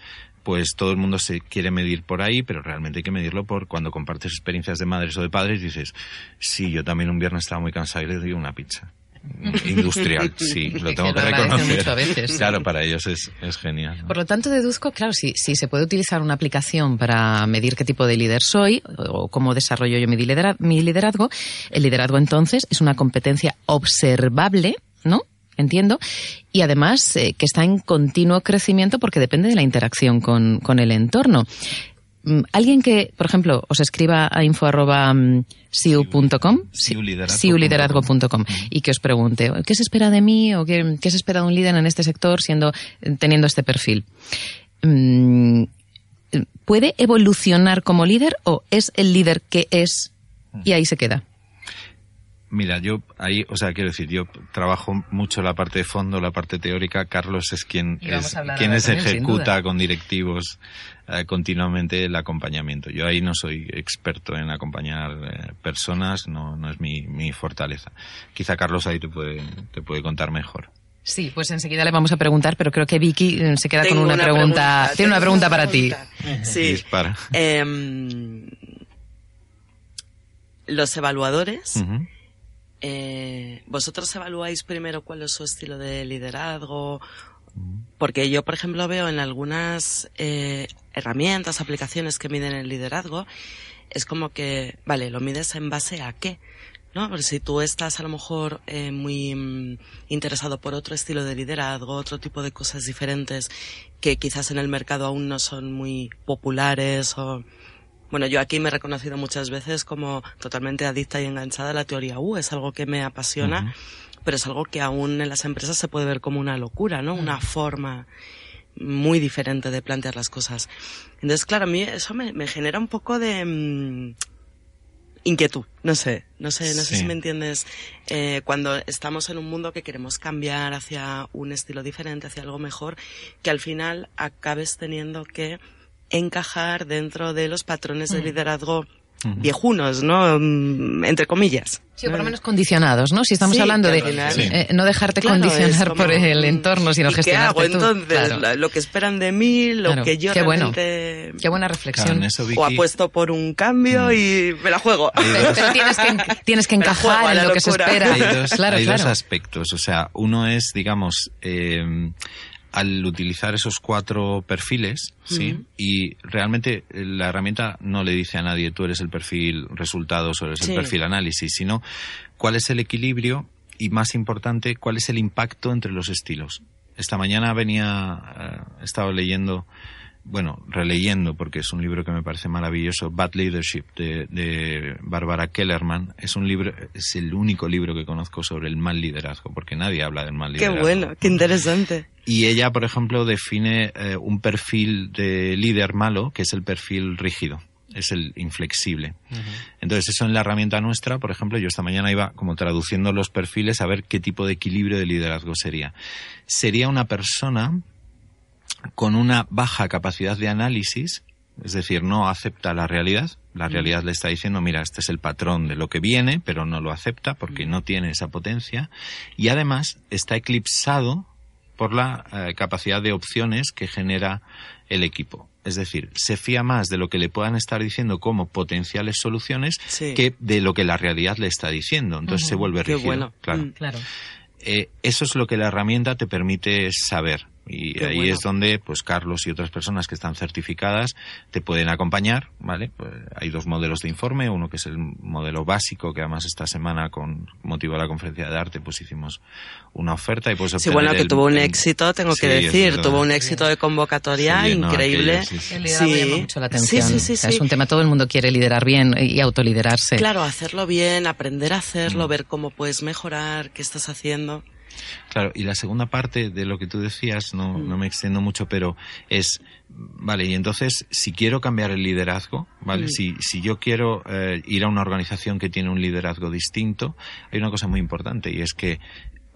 Pues todo el mundo se quiere medir por ahí, pero realmente hay que medirlo por cuando compartes experiencias de madres o de padres, dices, sí, yo también un viernes estaba muy cansado y le doy una pizza. Industrial, sí, lo tengo que, reconocer. Claro, para ellos es, es, genial. Por lo tanto, deduzco, claro, si, si se puede utilizar una aplicación para medir qué tipo de líder soy o cómo desarrollo yo mi liderazgo, el liderazgo entonces es una competencia observable, ¿no? Entiendo, y además eh, que está en continuo crecimiento porque depende de la interacción con, con el entorno. Mm, alguien que, por ejemplo, os escriba a info arroba mm, siuliderazgo.com y que os pregunte qué se espera de mí o qué, se espera de un líder en este sector siendo teniendo este perfil. Mm, ¿Puede evolucionar como líder o es el líder que es y ahí se queda? Mira, yo ahí, o sea, quiero decir, yo trabajo mucho la parte de fondo, la parte teórica. Carlos es quien es quien ejecuta con directivos eh, continuamente el acompañamiento. Yo ahí no soy experto en acompañar eh, personas, no, no es mi, mi fortaleza. Quizá Carlos ahí te puede, te puede contar mejor. Sí, pues enseguida le vamos a preguntar, pero creo que Vicky eh, se queda con una, pregunta, Tiene una pregunta para ti. Sí. Em, los evaluadores. Eh, ¿Vosotros evaluáis primero cuál es su estilo de liderazgo? Porque yo, por ejemplo, veo en algunas eh, herramientas, aplicaciones que miden el liderazgo, es como que, vale, lo mides en base a qué. ¿no? Porque si tú estás a lo mejor eh, muy mm, interesado por otro estilo de liderazgo, otro tipo de cosas diferentes que quizás en el mercado aún no son muy populares o bueno, yo aquí me he reconocido muchas veces como totalmente adicta y enganchada a la teoría U, es algo que me apasiona, pero es algo que aún en las empresas se puede ver como una locura, ¿no? Una forma muy diferente de plantear las cosas. Entonces, claro, a mí eso me, genera un poco de mm, inquietud, no sé, no sé, no sé si me entiendes. Eh, cuando estamos en un mundo que queremos cambiar hacia un estilo diferente, hacia algo mejor, que al final acabes teniendo que encajar dentro de los patrones de mm. liderazgo viejunos, ¿no? Mm, entre comillas. Sí, o por lo menos condicionados, ¿no? Si estamos Sí, hablando de eh, no dejarte Claro, condicionar como, por el entorno, sino ¿y gestionarte ¿Qué hago tú. entonces? Claro. Lo que esperan de mí, lo Claro. que yo Qué bueno. realmente... Qué buena reflexión. eso, O apuesto por un cambio y me la juego. Pero, tienes que, tienes que encajar en lo que se espera. hay dos, claro, hay claro. dos aspectos. O sea, uno es, digamos, eh, al utilizar esos cuatro perfiles, ¿sí? Y realmente eh, la herramienta no le dice a nadie tú eres el perfil resultados o eres Sí. el perfil análisis, sino cuál es el equilibrio y, más importante, cuál es el impacto entre los estilos. Esta mañana venía, eh, he estado leyendo, bueno, releyendo, porque es un libro que me parece maravilloso, Bad Leadership, de, de Barbara Kellerman. Es un libro, es el único libro que conozco sobre el mal liderazgo, porque nadie habla del mal Qué liderazgo. bueno, qué interesante. Y ella, por ejemplo, define eh, un perfil de líder malo, que es el perfil rígido, es el inflexible. Entonces, eso en la herramienta nuestra, por ejemplo, yo esta mañana iba como traduciendo los perfiles a ver qué tipo de equilibrio de liderazgo sería. Sería una persona con una baja capacidad de análisis, es decir, no acepta la realidad. La realidad le está diciendo, mira, este es el patrón de lo que viene, pero no lo acepta porque no tiene esa potencia. Y además está eclipsado por la eh, capacidad de opciones que genera el equipo. Es decir, se fía más de lo que le puedan estar diciendo como potenciales soluciones Sí. que de lo que la realidad le está diciendo. Entonces se vuelve Qué rígido. bueno. Claro. Mm. Claro. Eh, eso es lo que la herramienta te permite saber. Y Qué ahí bueno. es donde, pues, Carlos y otras personas que están certificadas te pueden acompañar, ¿vale? Pues, hay dos modelos de informe, uno que es el modelo básico, que además esta semana, con motivo de la conferencia de arte, pues hicimos una oferta y pues Sí, bueno, que el- tuvo un el- éxito, tengo Sí, que decir, tuvo un éxito de convocatoria Sí, no, increíble. aquello, sí, llama mucho la atención. Sí, sí, sí, O sea, sí. Es un tema, todo el mundo quiere liderar bien y autoliderarse. Claro, hacerlo bien, aprender a Mm. hacerlo, ver cómo puedes mejorar, qué estás haciendo. Claro, y la segunda parte de lo que tú decías, no, Mm. no me extiendo mucho, pero es, vale, y entonces, si quiero cambiar el liderazgo, vale, Mm. si, si yo quiero eh, ir a una organización que tiene un liderazgo distinto, hay una cosa muy importante y es que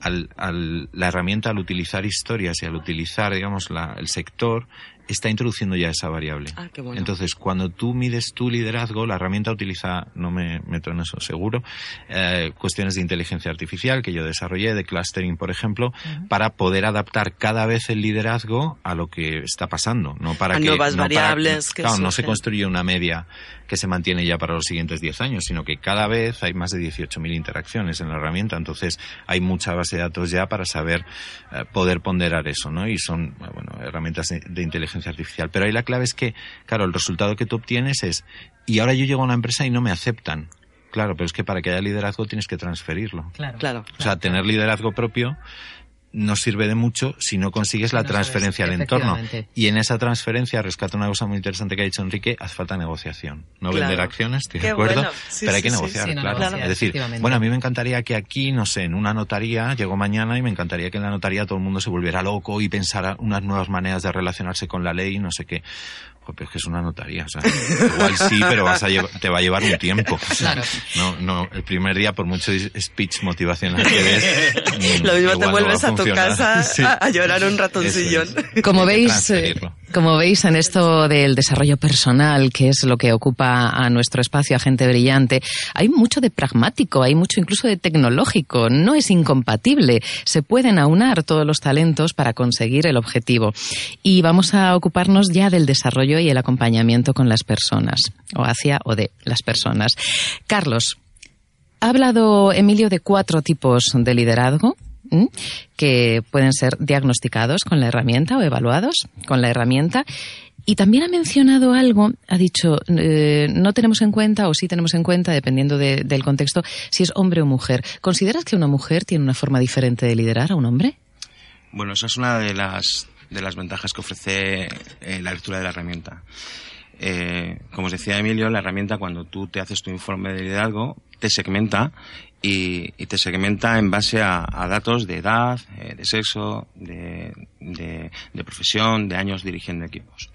al, al- la herramienta al utilizar historias y al utilizar, digamos, la- el sector, está introduciendo ya esa variable. Ah, qué bueno. Entonces, cuando tú mides tu liderazgo, la herramienta utiliza, no me meto en eso seguro, eh, cuestiones de inteligencia artificial que yo desarrollé, de clustering, por ejemplo, para poder adaptar cada vez el liderazgo a lo que está pasando, no para A que nuevas no para- variables que claro, no se construye una media que se mantiene ya para los siguientes 10 años, sino que cada vez hay más de 18.000 interacciones en la herramienta, entonces hay mucha base de datos ya para saber eh, poder ponderar eso, ¿no? Y son, eh, bueno, herramientas de, de inteligencia artificial. Pero ahí la clave es que, claro, el resultado que tú obtienes es, y ahora yo llego a una empresa y no me aceptan. Claro, pero es que para que haya liderazgo tienes que transferirlo. Claro. Claro. O sea, tener liderazgo propio no sirve de mucho si no consigues la No sabes, transferencia al entorno. Y en esa transferencia, rescato una cosa muy interesante que ha dicho Enrique, hace falta negociación. No Claro. vender acciones, estoy Qué de acuerdo, bueno. Sí, pero hay que sí. negociar, Sí, no, claro. negociar, Es decir, bueno, a mí me encantaría que aquí, no sé, en una notaría, llego mañana y me encantaría que en la notaría todo el mundo se volviera loco y pensara unas nuevas maneras de relacionarse con la ley, no sé qué. Joder, pero es que es una notaría, o sea, igual sí, pero vas a llevar- te va a llevar un tiempo. O sea, Claro. No, no, el primer día, por mucho speech motivacional que des, mm, Lo mismo igual te vuelves a tu casa Sí. a, a llorar un ratoncillón. es. Como veis, eh, como veis en esto del desarrollo personal, que es lo que ocupa a nuestro espacio a gente brillante, hay mucho de pragmático, hay mucho incluso de tecnológico, no es incompatible, se pueden aunar todos los talentos para conseguir el objetivo. Y vamos a ocuparnos ya del desarrollo y el acompañamiento con las personas, o hacia o de las personas. Carlos, ha hablado Emilio de cuatro tipos de liderazgo. que pueden ser diagnosticados con la herramienta o evaluados con la herramienta. Y también ha mencionado algo, ha dicho, eh, no tenemos en cuenta o sí tenemos en cuenta, dependiendo de- del contexto, si es hombre o mujer. ¿Consideras que una mujer tiene una forma diferente de liderar a un hombre? Bueno, esa es una de las, de las ventajas que ofrece eh, la lectura de la herramienta. Eh, como os decía Emilio, la herramienta cuando tú te haces tu informe de liderazgo te segmenta y, te segmenta en base a, datos de edad, eh, de sexo, de- de profesión, de años dirigiendo equipos.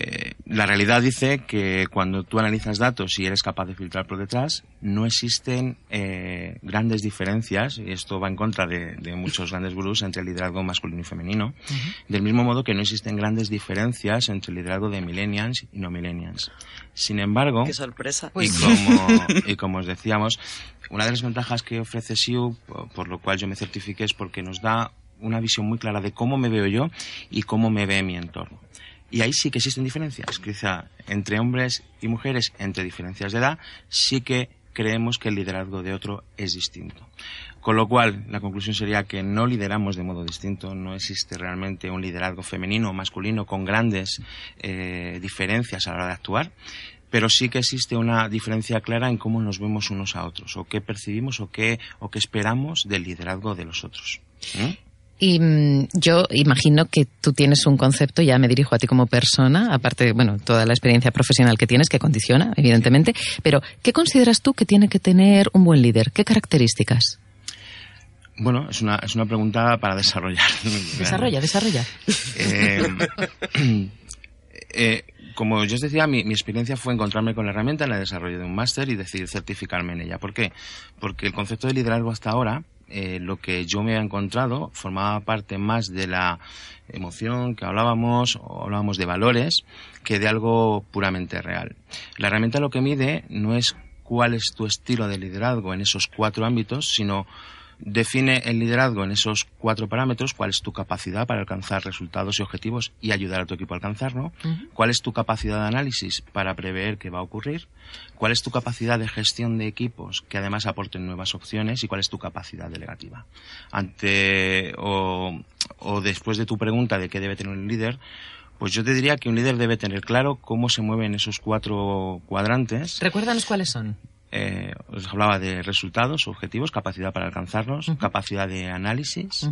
Eh, la realidad dice que cuando tú analizas datos y eres capaz de filtrar por detrás, no existen eh, grandes diferencias, y esto va en contra de, muchos grandes gurús, entre el liderazgo masculino y femenino, del mismo modo que no existen grandes diferencias entre el liderazgo de millennials y no millennials. Sin embargo, Qué sorpresa. Y, como, y como os decíamos, una de las ventajas que ofrece SIU, por lo cual yo me certifiqué, es porque nos da una visión muy clara de cómo me veo yo y cómo me ve mi entorno. Y ahí sí que existen diferencias, quizá entre hombres y mujeres, entre diferencias de edad, sí que creemos que el liderazgo de otro es distinto. Con lo cual, la conclusión sería que no lideramos de modo distinto, no existe realmente un liderazgo femenino o masculino con grandes eh, diferencias a la hora de actuar, pero sí que existe una diferencia clara en cómo nos vemos unos a otros, o qué percibimos o qué, o qué esperamos del liderazgo de los otros. ¿Mm? Y mm, yo imagino que tú tienes un concepto, ya me dirijo a ti como persona, aparte, bueno, toda la experiencia profesional que tienes, que condiciona, evidentemente, pero ¿qué consideras tú que tiene que tener un buen líder? ¿Qué características? Bueno, es una, es una pregunta para desarrollar. Desarrolla, desarrolla. Eh, eh, como yo os decía, mi, mi, experiencia fue encontrarme con la herramienta en el desarrollo de un máster y decidir certificarme en ella. ¿Por qué? Porque el concepto de liderazgo hasta ahora eh, lo que yo me he encontrado formaba parte más de la emoción que hablábamos o hablábamos de valores que de algo puramente real. La herramienta lo que mide no es cuál es tu estilo de liderazgo en esos cuatro ámbitos, sino Define el liderazgo en esos cuatro parámetros, cuál es tu capacidad para alcanzar resultados y objetivos y ayudar a tu equipo a alcanzarlo, cuál es tu capacidad de análisis para prever qué va a ocurrir, cuál es tu capacidad de gestión de equipos que además aporten nuevas opciones y cuál es tu capacidad delegativa. Ante o, o después de tu pregunta de qué debe tener un líder, pues yo te diría que un líder debe tener claro cómo se mueven esos cuatro cuadrantes. Recuérdanos cuáles son eh, os hablaba de resultados, objetivos, capacidad para alcanzarlos, capacidad de análisis,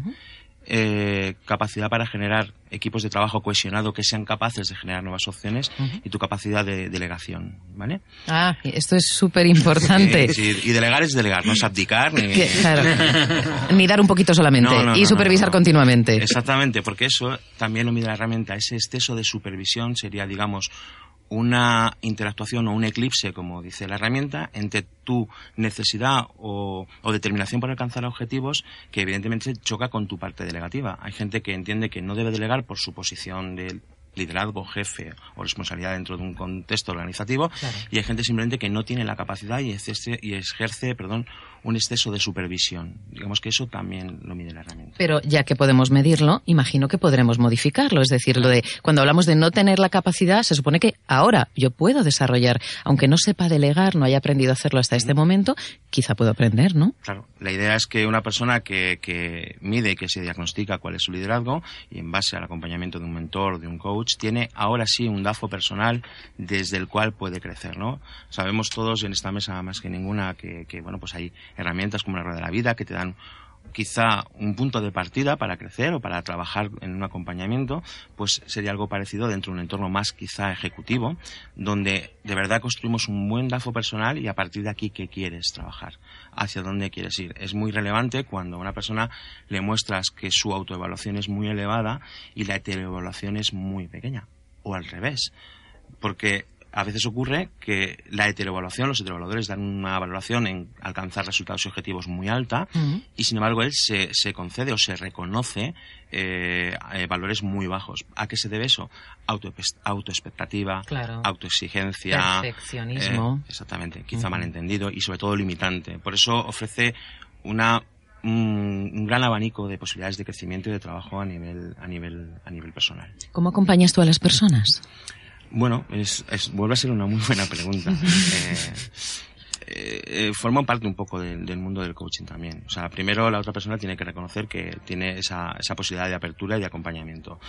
eh, capacidad para generar equipos de trabajo cohesionado que sean capaces de generar nuevas opciones y tu capacidad de delegación, ¿vale? Ah, esto es súper importante. y delegar es delegar, no es abdicar ni... ni dar un poquito solamente y supervisar continuamente. Exactamente, porque eso también lo mide la herramienta. Ese exceso de supervisión sería, digamos, una interactuación o un eclipse, como dice la herramienta, entre tu necesidad o, determinación para alcanzar objetivos que evidentemente choca con tu parte delegativa. Hay gente que entiende que no debe delegar por su posición de liderazgo, jefe o responsabilidad dentro de un contexto organizativo y hay gente simplemente que no tiene la capacidad y ejerce, y ejerce perdón, un exceso de supervisión. Digamos que eso también lo mide la herramienta. Pero ya que podemos medirlo, imagino que podremos modificarlo. Es decir, lo de cuando hablamos de no tener la capacidad, se supone que ahora yo puedo desarrollar, aunque no sepa delegar, no haya aprendido a hacerlo hasta este momento, quizá puedo aprender, ¿no? Claro. La idea es que una persona que, que mide, que se diagnostica cuál es su liderazgo y en base al acompañamiento de un mentor, de un coach, tiene ahora sí un DAFO personal desde el cual puede crecer, ¿no? Sabemos todos en esta mesa más que ninguna que, que bueno, pues hay herramientas como la rueda de la vida que te dan quizá un punto de partida para crecer o para trabajar en un acompañamiento, pues sería algo parecido dentro de un entorno más quizá ejecutivo, donde de verdad construimos un buen DAFO personal y a partir de aquí qué quieres trabajar, hacia dónde quieres ir. Es muy relevante cuando a una persona le muestras que su autoevaluación es muy elevada y la heteroevaluación es muy pequeña, o al revés, porque a veces ocurre que la heteroevaluación, los heteroevaluadores dan una valoración en alcanzar resultados y objetivos muy alta y sin embargo él se, se concede o se reconoce eh, eh, valores muy bajos. ¿A qué se debe eso? Auto, autoexpectativa, autoexigencia. Perfeccionismo. Eh, exactamente, quizá malentendido y sobre todo limitante. Por eso ofrece una un, gran abanico de posibilidades de crecimiento y de trabajo a nivel, a nivel, a nivel personal. ¿Cómo acompañas tú a las personas? Bueno, es, es, vuelve a ser una muy buena pregunta. eh, eh, forma parte un poco del mundo del coaching también. O sea, primero la otra persona tiene que reconocer que tiene esa, esa posibilidad de apertura y de acompañamiento.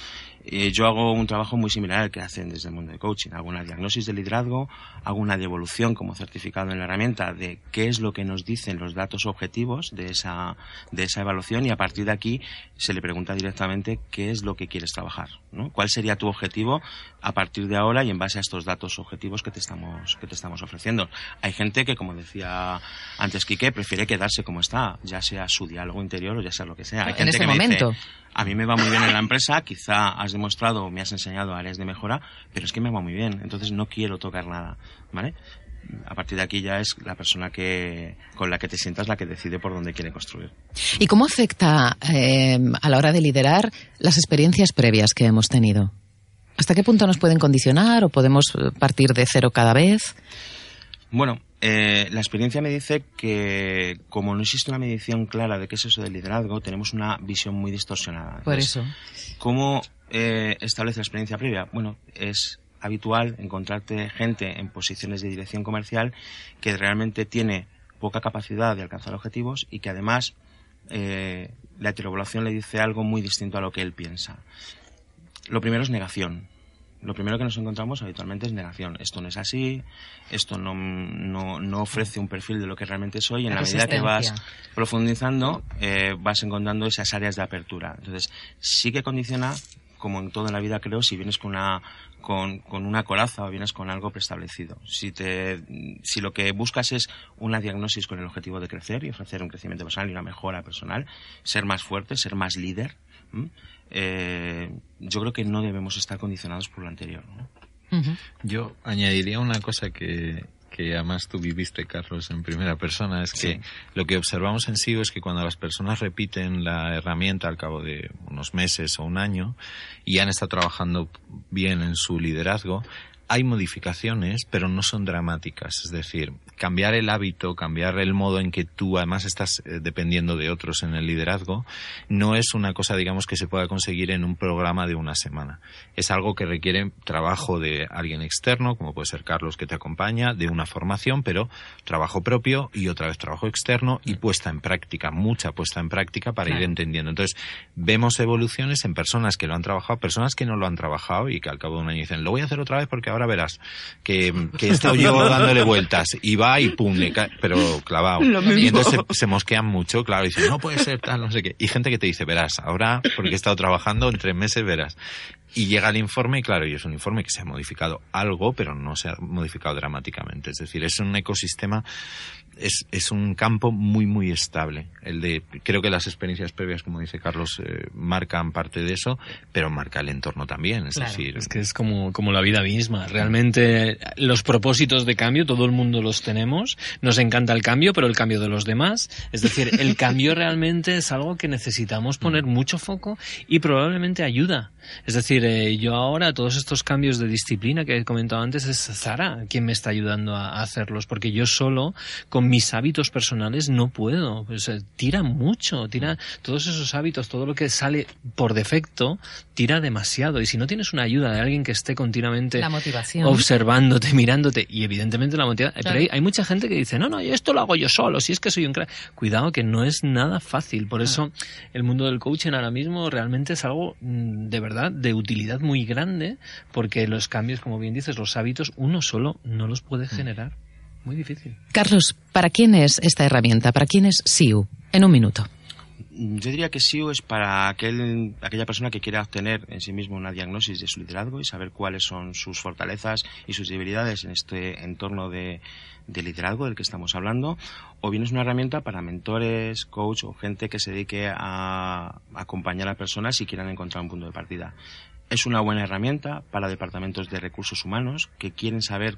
Eh, yo hago un trabajo muy similar al que hacen desde el mundo del coaching. Hago una diagnosis de liderazgo, hago una devolución como certificado en la herramienta de qué es lo que nos dicen los datos objetivos de esa, de esa evaluación y a partir de aquí se le pregunta directamente qué es lo que quieres trabajar, ¿no? ¿Cuál sería tu objetivo a partir de ahora y en base a estos datos objetivos que te estamos, que te estamos ofreciendo? Hay gente que, como como decía antes Quique, prefiere quedarse como está, ya sea su diálogo interior o ya sea lo que sea. Hay En gente ese que me dice, momento. a mí me va muy bien en la empresa, quizá has demostrado o me has enseñado áreas de mejora, pero es que me va muy bien, entonces no quiero tocar nada, ¿vale? A partir de aquí ya es la persona que con la que te sientas la que decide por dónde quiere construir. ¿Y cómo afecta eh, a la hora de liderar las experiencias previas que hemos tenido? ¿Hasta qué punto nos pueden condicionar o podemos eh, partir de cero cada vez? Bueno, eh, la experiencia me dice que como no existe una medición clara de qué es eso del liderazgo, tenemos una visión muy distorsionada. Por Entonces, eso. ¿Cómo eh, establece la experiencia previa? Bueno, es habitual encontrarte gente en posiciones de dirección comercial que realmente tiene poca capacidad de alcanzar objetivos y que además eh, la heteroevaluación le dice algo muy distinto a lo que él piensa. Lo primero es negación. Lo primero que nos encontramos habitualmente es negación. Esto no es así, esto no, no, no ofrece un perfil de lo que realmente soy. Y en La la, medida que vas profundizando, eh, vas encontrando esas áreas de apertura. Entonces, sí que condiciona, como en toda la vida creo, si vienes con una, con, con una coraza o vienes con algo preestablecido. Si, te, si lo que buscas es una diagnosis con el objetivo de crecer y ofrecer un crecimiento personal y una mejora personal, ser más fuerte, ser más líder, ¿m? Eh, yo creo que no debemos estar condicionados por lo anterior. Yo añadiría una cosa que, que además tú viviste, Carlos, en primera persona, es que Sí. lo que observamos en SIO es que cuando las personas repiten la herramienta al cabo de unos meses o un año y han estado trabajando bien en su liderazgo, hay modificaciones, pero no son dramáticas. Es decir, cambiar el hábito, cambiar el modo en que tú además estás eh, dependiendo de otros en el liderazgo, no es una cosa, digamos, que se pueda conseguir en un programa de una semana. Es algo que requiere trabajo de alguien externo, como puede ser Carlos que te acompaña, de una formación, pero trabajo propio y otra vez trabajo externo y puesta en práctica, mucha puesta en práctica para Claro. ir entendiendo. Entonces, vemos evoluciones en personas que lo han trabajado, personas que no lo han trabajado y que al cabo de un año dicen, lo voy a hacer otra vez porque ahora verás que, que he estado yo dándole vueltas y va y pum, le cae, pero clavado. Y entonces se, se mosquean mucho, claro, y dicen, no puede ser tal, no sé qué. Y gente que te dice, verás, ahora, porque he estado trabajando en tres meses, verás. Y llega el informe y claro, y es un informe que se ha modificado algo, pero no se ha modificado dramáticamente. Es decir, es un ecosistema, es, es un campo muy, muy estable. El de, creo que las experiencias previas, como dice Carlos, eh, marcan parte de eso, pero marca el entorno también. Es Claro. decir, Es que es como, como la vida misma. Realmente los propósitos de cambio, todo el mundo los tenemos. Nos encanta el cambio, pero el cambio de los demás. Es decir, el cambio realmente es algo que necesitamos poner mucho foco y probablemente ayuda. Es decir, eh, yo ahora todos estos cambios de disciplina que he comentado antes es Zara quien me está ayudando a, a hacerlos, porque yo solo con mis hábitos personales no puedo. Pues, tira mucho, tira todos esos hábitos, todo lo que sale por defecto, tira demasiado. Y si no tienes una ayuda de alguien que esté continuamente La motivación. observándote, mirándote y evidentemente la motivación. Claro. Pero hay, hay mucha gente que dice, no, no, esto lo hago yo solo, si es que soy un crack. Cuidado que no es nada fácil. Por eso el mundo del coaching ahora mismo realmente es algo mm, de verdad de utilidad muy grande porque los cambios, como bien dices, los hábitos, uno solo no los puede generar. Muy difícil. Carlos, ¿para quién es esta herramienta? ¿Para quién es SIU? En un minuto. Yo diría que SIU es para aquel, aquella persona que quiera obtener en sí mismo una diagnosis de su liderazgo y saber cuáles son sus fortalezas y sus debilidades en este entorno de, de liderazgo del que estamos hablando, o bien es una herramienta para mentores, coach o gente que se dedique a acompañar a personas y quieran encontrar un punto de partida. Es una buena herramienta para departamentos de recursos humanos que quieren saber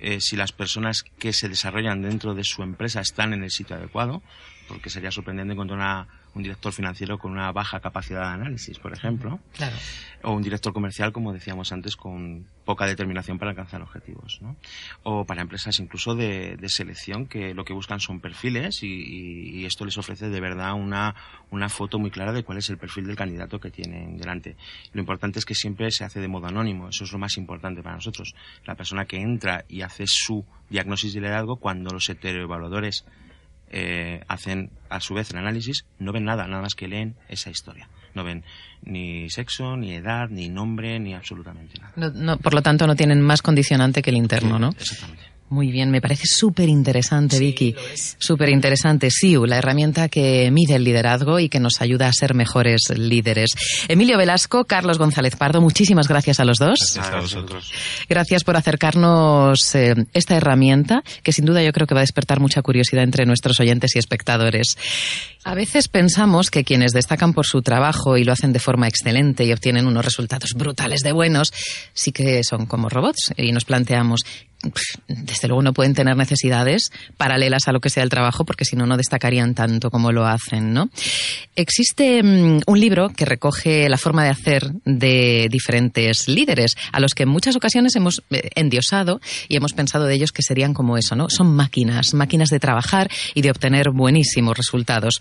eh, si las personas que se desarrollan dentro de su empresa están en el sitio adecuado, porque sería sorprendente encontrar una- un director financiero con una baja capacidad de análisis, por ejemplo, Claro. o un director comercial, como decíamos antes, con poca determinación para alcanzar objetivos, ¿no? O para empresas incluso de, de selección que lo que buscan son perfiles y, y- y esto les ofrece de verdad una, una foto muy clara de cuál es el perfil del candidato que tienen delante. Lo importante es que siempre se hace de modo anónimo, eso es lo más importante para nosotros. La persona que entra y hace su diagnosis de liderazgo cuando los heteroevaluadores eh, hacen a su vez el análisis, no ven nada, nada más que leen esa historia. No ven ni sexo, ni edad, ni nombre, ni absolutamente nada. No- no, por lo tanto, no tienen más condicionante que el interno, ¿no? Exactamente. Muy bien, me parece súper interesante, Vicky. Súper interesante. SIU, la herramienta que mide el liderazgo y que nos ayuda a ser mejores líderes. Emilio Velasco, Carlos González Pardo, muchísimas gracias a los dos. Gracias a vosotros. Gracias por acercarnos eh, esta herramienta que sin duda yo creo que va a despertar mucha curiosidad entre nuestros oyentes y espectadores. A veces pensamos que quienes destacan por su trabajo y lo hacen de forma excelente y obtienen unos resultados brutales de buenos, sí que son como robots y nos planteamos desde luego no pueden tener necesidades paralelas a lo que sea el trabajo porque si no no destacarían tanto como lo hacen, ¿no? Existe mm, un libro que recoge la forma de hacer de diferentes líderes a los que en muchas ocasiones hemos eh, endiosado y hemos pensado de ellos que serían como eso, ¿no? Son máquinas, máquinas de trabajar y de obtener buenísimos resultados.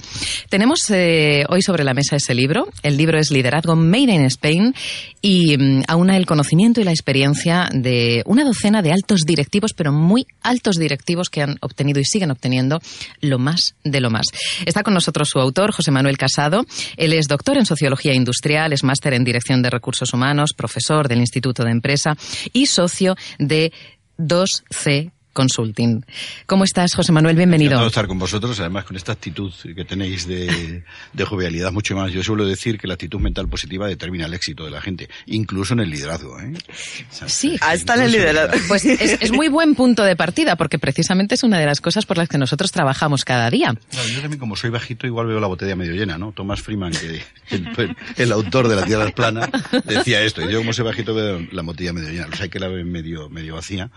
Tenemos eh, hoy sobre la mesa ese libro. El libro es Liderazgo Made in Spain y mm, aúna el conocimiento y la experiencia de una docena de altos directivos, pero muy altos directivos que han obtenido y siguen obteniendo lo más de lo más. Está con nosotros su autor, José Manuel Casado. Él es doctor en Sociología Industrial, es máster en Dirección de Recursos Humanos, profesor del Instituto de Empresa y socio de 2C Consulting. ¿Cómo estás, José Manuel? Bienvenido. Encantado estar con vosotros, además con esta actitud que tenéis de, de, jovialidad mucho más. Yo suelo decir que la actitud mental positiva determina el éxito de la gente, incluso en el liderazgo. ¿eh? O sea, sí, ah, está en el liderazgo. Pues es, es, muy buen punto de partida, porque precisamente es una de las cosas por las que nosotros trabajamos cada día. No, yo también, como soy bajito, igual veo la botella medio llena, ¿no? Thomas Freeman, que el, el autor de La Tierra plana, decía esto. Y yo, como soy bajito, veo la botella medio llena. Los hay que la ven medio, medio vacía.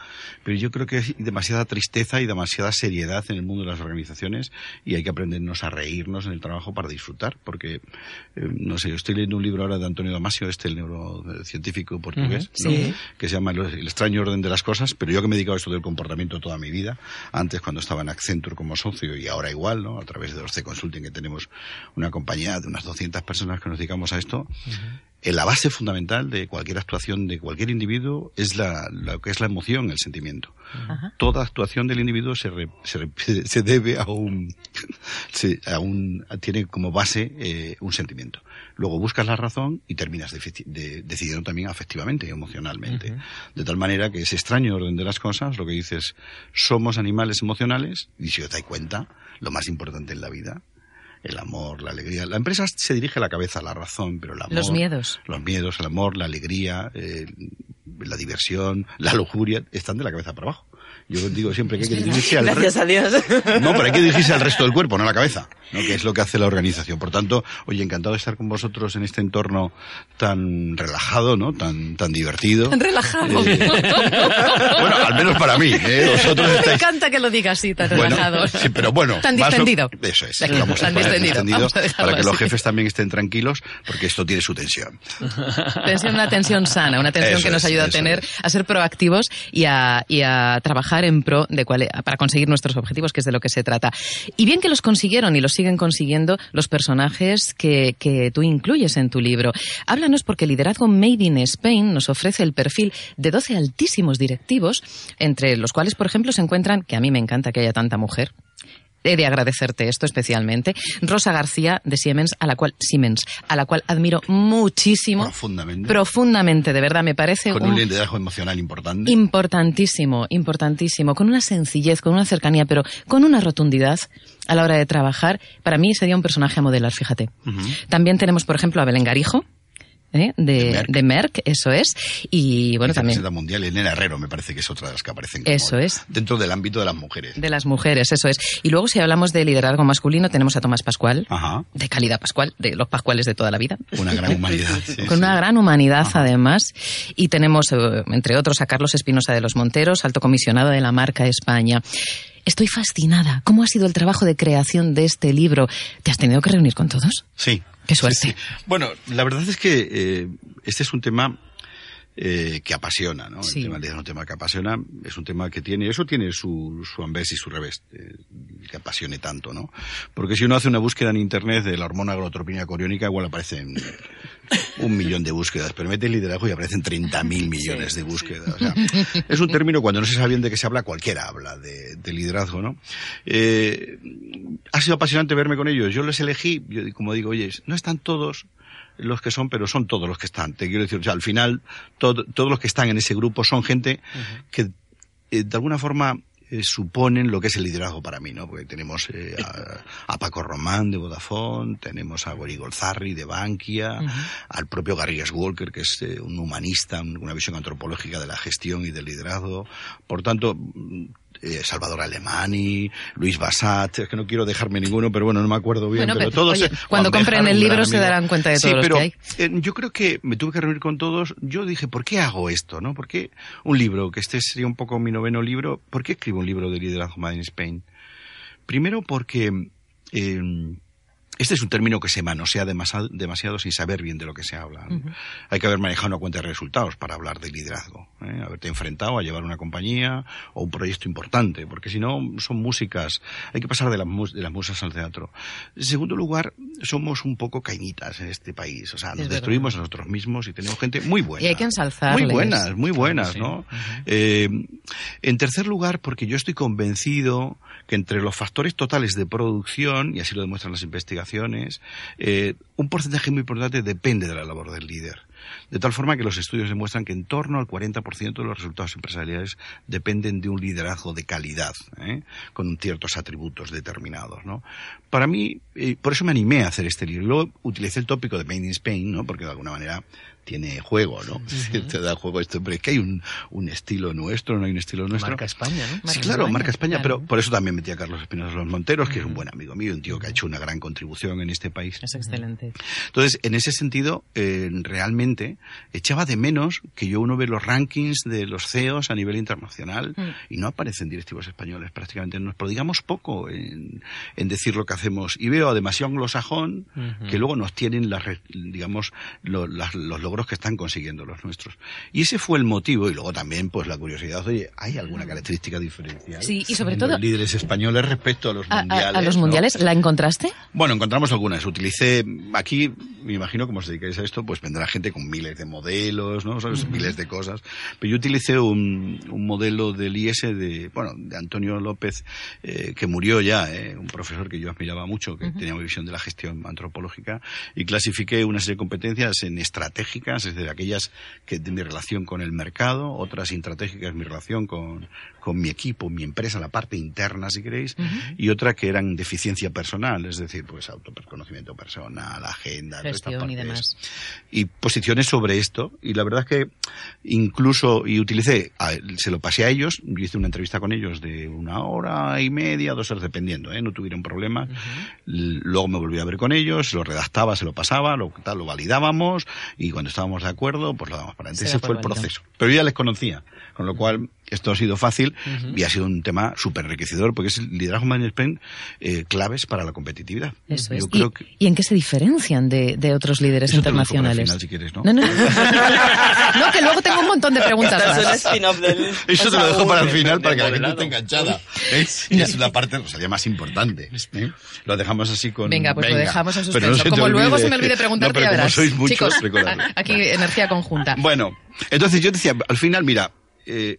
Pero yo creo que demasiada tristeza y demasiada seriedad en el mundo de las organizaciones y hay que aprendernos a reírnos en el trabajo para disfrutar, porque, eh, no sé, yo estoy leyendo un libro ahora de Antonio Damasio, este, el neurocientífico portugués, uh -huh, ¿no? sí. que se llama El extraño orden de las cosas, pero yo que me he dedicado a esto del comportamiento toda mi vida, antes cuando estaba en Accenture como socio y ahora igual, ¿no? A través de C Consulting que tenemos una compañía de unas 200 personas que nos dedicamos a esto, uh -huh la base fundamental de cualquier actuación de cualquier individuo es la, lo que es la emoción, el sentimiento. Ajá. Toda actuación del individuo se, re, se, se, debe a un, se, a un, tiene como base eh, un sentimiento. Luego buscas la razón y terminas de, de, decidiendo también afectivamente y emocionalmente. De tal manera que ese extraño orden de las cosas, lo que dices, somos animales emocionales, y si os dais cuenta, lo más importante en la vida el amor, la alegría. La empresa se dirige a la cabeza, a la razón, pero el amor. Los miedos. Los miedos, el amor, la alegría, eh, la diversión, la lujuria, están de la cabeza para abajo. Yo digo siempre que hay que dirigirse al Gracias a Dios. No, pero hay que dirigirse al resto del cuerpo, no a la cabeza, ¿no? que es lo que hace la organización. Por tanto, oye, encantado de estar con vosotros en este entorno tan relajado, ¿no? Tan, tan divertido. Tan relajado. Eh, bueno, al menos para mí. ¿eh? Vosotros estáis... Me encanta que lo digas así, tan bueno, relajado. Sí, pero bueno. Tan distendido. Eso es. Vamos tan a distendido. distendido vamos a para que los jefes también estén tranquilos, porque esto tiene su tensión. Tensión, una tensión sana, una tensión Eso que nos es, ayuda a tener, es. a ser proactivos y a, y a trabajar en pro de cuál, para conseguir nuestros objetivos, que es de lo que se trata. Y bien que los consiguieron y los siguen consiguiendo los personajes que, que tú incluyes en tu libro. Háblanos porque Liderazgo Made in Spain nos ofrece el perfil de 12 altísimos directivos, entre los cuales, por ejemplo, se encuentran, que a mí me encanta que haya tanta mujer, he de agradecerte esto especialmente. Rosa García de Siemens, a la cual Siemens, a la cual admiro muchísimo, Profundamente. profundamente, de verdad me parece Con un liderazgo emocional importante. importantísimo, importantísimo, con una sencillez, con una cercanía, pero con una rotundidad a la hora de trabajar. Para mí sería un personaje a modelar, fíjate. También tenemos, por ejemplo, a Belén Garijo. ¿Eh? De, Merck. de Merck, eso es. Y bueno, también Vicepresidenta mundial, y Elena Herrero me parece que es otra de las que aparecen como Eso es. dentro del ámbito de las mujeres. de las mujeres, eso es. Y luego, si hablamos de liderazgo masculino, tenemos a Tomás Pascual, Ajá. de calidad Pascual, de los Pascuales de toda la vida. Una gran humanidad. sí, con sí. una gran humanidad además. Y tenemos, eh, entre otros, a Carlos Espinosa de los Monteros, alto comisionado de la marca España. Estoy fascinada. ¿Cómo ha sido el trabajo de creación de este libro? ¿Te has tenido que reunir con todos? Sí. Qué suerte. Sí, sí. Bueno, la verdad es que eh, este es un tema eh, que apasiona, ¿no? Sí. El tema es un tema que apasiona, es un tema que tiene, eso tiene su, su anvés y su revés, eh, que apasione tanto, ¿no? Porque si uno hace una búsqueda en internet de la hormona agrotropina coriónica, igual aparecen un millón de búsquedas, pero mete liderazgo y aparecen 30.000 millones de búsquedas. O sea, es un término cuando no se sabe bien de qué se habla, cualquiera habla de, de liderazgo, ¿no? Eh, ha sido apasionante verme con ellos. Yo les elegí, yo como digo, oye, no están todos los que son, pero son todos los que están. Te quiero decir, o sea, al final, todo- todos los que están en ese grupo son gente que eh, de alguna forma eh, suponen lo que es el liderazgo para mí, ¿no? Porque tenemos eh, a, a, Paco Román de Vodafone, tenemos a Gori Golzarri de Bankia, al propio Garrigues Walker, que es un humanista, una visión antropológica de la gestión y del liderazgo. Por tanto, eh, Salvador Alemani, Luis Bassat, es que no quiero dejarme ninguno, pero bueno, no me acuerdo bien. pero, todos, cuando compren el libro se darán cuenta de todos los que hay. Eh, yo creo que me tuve que reunir con todos. Yo dije, ¿por qué hago esto? ¿no? ¿Por qué un libro, que este sería un poco mi noveno libro, ¿por qué escribo un libro de liderazgo Made in Spain? Primero porque eh, este es un término que se manosea demasiado, demasiado sin saber bien de lo que se habla. Hay que haber manejado una cuenta de resultados para hablar de liderazgo. ¿eh? Haberte enfrentado a llevar una compañía o un proyecto importante, porque si no son músicas. Hay que pasar de las, de las musas al teatro. En segundo lugar, somos un poco cañitas en este país. O sea, nos destruimos a nosotros mismos y tenemos gente muy buena. Y hay que ensalzarles. Muy buenas, muy buenas, ¿no? eh, en tercer lugar, porque yo estoy convencido que entre los factores totales de producción, y así lo demuestran las investigaciones, eh, un porcentaje muy importante depende de la labor del líder. De tal forma que los estudios demuestran que en torno al 40% de los resultados empresariales dependen de un liderazgo de calidad, ¿eh? con ciertos atributos determinados. ¿no? Para mí, eh, por eso me animé a hacer este libro. Luego utilicé el tópico de Made in Spain, ¿no? porque de alguna manera tiene juego, ¿no? Te da juego esto, pero es que hay un, un, estilo nuestro, no hay un estilo nuestro. Marca España, ¿no? sí, claro, marca España, pero por eso también metí a Carlos Espinosa Los Monteros, que es un buen amigo mío, un tío que ha hecho una gran contribución en este país. Es excelente. Entonces, en ese sentido, eh, realmente echaba de menos que yo uno ve los rankings de los CEOs a nivel internacional y no aparecen directivos españoles prácticamente. Nos prodigamos poco en, en decir lo que hacemos y veo a demasiado anglosajón que luego nos tienen las, digamos, las, los logros que están consiguiendo los nuestros. Y ese fue el motivo, y luego también, pues la curiosidad, oye, ¿hay alguna característica diferencial? Sí, y sobre todo... Los líderes españoles respecto a los mundiales. ¿A, a los la encontraste? Bueno, encontramos algunas. Utilicé, aquí, me imagino, como os dedicáis a esto, pues vendrá gente con miles de modelos, ¿no? ¿Sabes? Miles de cosas. Pero yo utilicé un, un modelo del IS de, bueno, de Antonio López, eh, que murió ya, eh, un profesor que yo admiraba mucho, que tenía una visión de la gestión antropológica, y clasifiqué una serie de competencias en es decir, aquellas que de mi relación con el mercado, otras intratégicas, mi relación con, con mi equipo, mi empresa, la parte interna, si queréis, uh -huh. y otra que eran de eficiencia personal, es decir, pues autoconocimiento personal, agenda, gestión y demás. Y posiciones sobre esto, y la verdad es que incluso, y utilicé, a, se lo pasé a ellos, yo hice una entrevista con ellos de una hora y media, dos horas, dependiendo, ¿eh? no tuvieron problemas. Uh -huh. Luego me volví a ver con ellos, lo redactaba, se lo pasaba, lo, tal, lo validábamos, y cuando estábamos de acuerdo, pues lo damos para adelante. Ese fue el proceso. Pero yo ya les conocía, con lo cual esto ha sido fácil uh -huh. y ha sido un tema súper enriquecedor porque es el liderazgo management eh, claves para la competitividad. Eso es. ¿Y, que... ¿Y, en qué se diferencian de, de otros líderes Eso internacionales? Final, si quieres, ¿no? No, no, no. no, que luego tengo un montón de preguntas más. Del... Eso te lo dejo para el final para que la gente esté enganchada. ¿ves? Y es la parte, sería más importante. ¿eh? Lo dejamos así con. Venga, pues Venga. lo dejamos en suspenso. No como luego se me olvide preguntarte, no, ya verás. sois muchos, Chicos, aquí energía conjunta. Bueno, entonces yo decía, al final, mira, eh,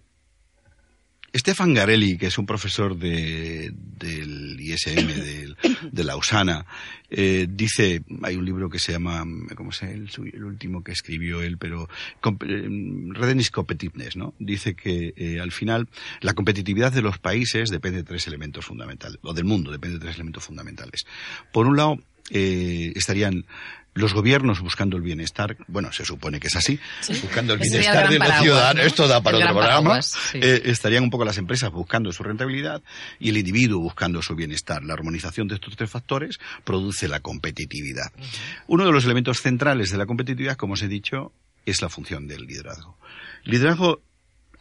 Stefan Garelli, que es un profesor de, del ISM, de, de Lausana, eh, dice, hay un libro que se llama, ¿cómo se el, el último que escribió él, pero eh, Redenis Competitiveness, ¿no? Dice que eh, al final la competitividad de los países depende de tres elementos fundamentales, o del mundo depende de tres elementos fundamentales. Por un lado, eh, estarían los gobiernos buscando el bienestar, bueno, se supone que es así, ¿Sí? buscando el bienestar de los paraguas, ciudadanos, ¿no? esto da para el otro programa, paraguas, sí. eh, estarían un poco las empresas buscando su rentabilidad y el individuo buscando su bienestar. La armonización de estos tres factores produce la competitividad. Uh -huh. Uno de los elementos centrales de la competitividad, como os he dicho, es la función del liderazgo. Liderazgo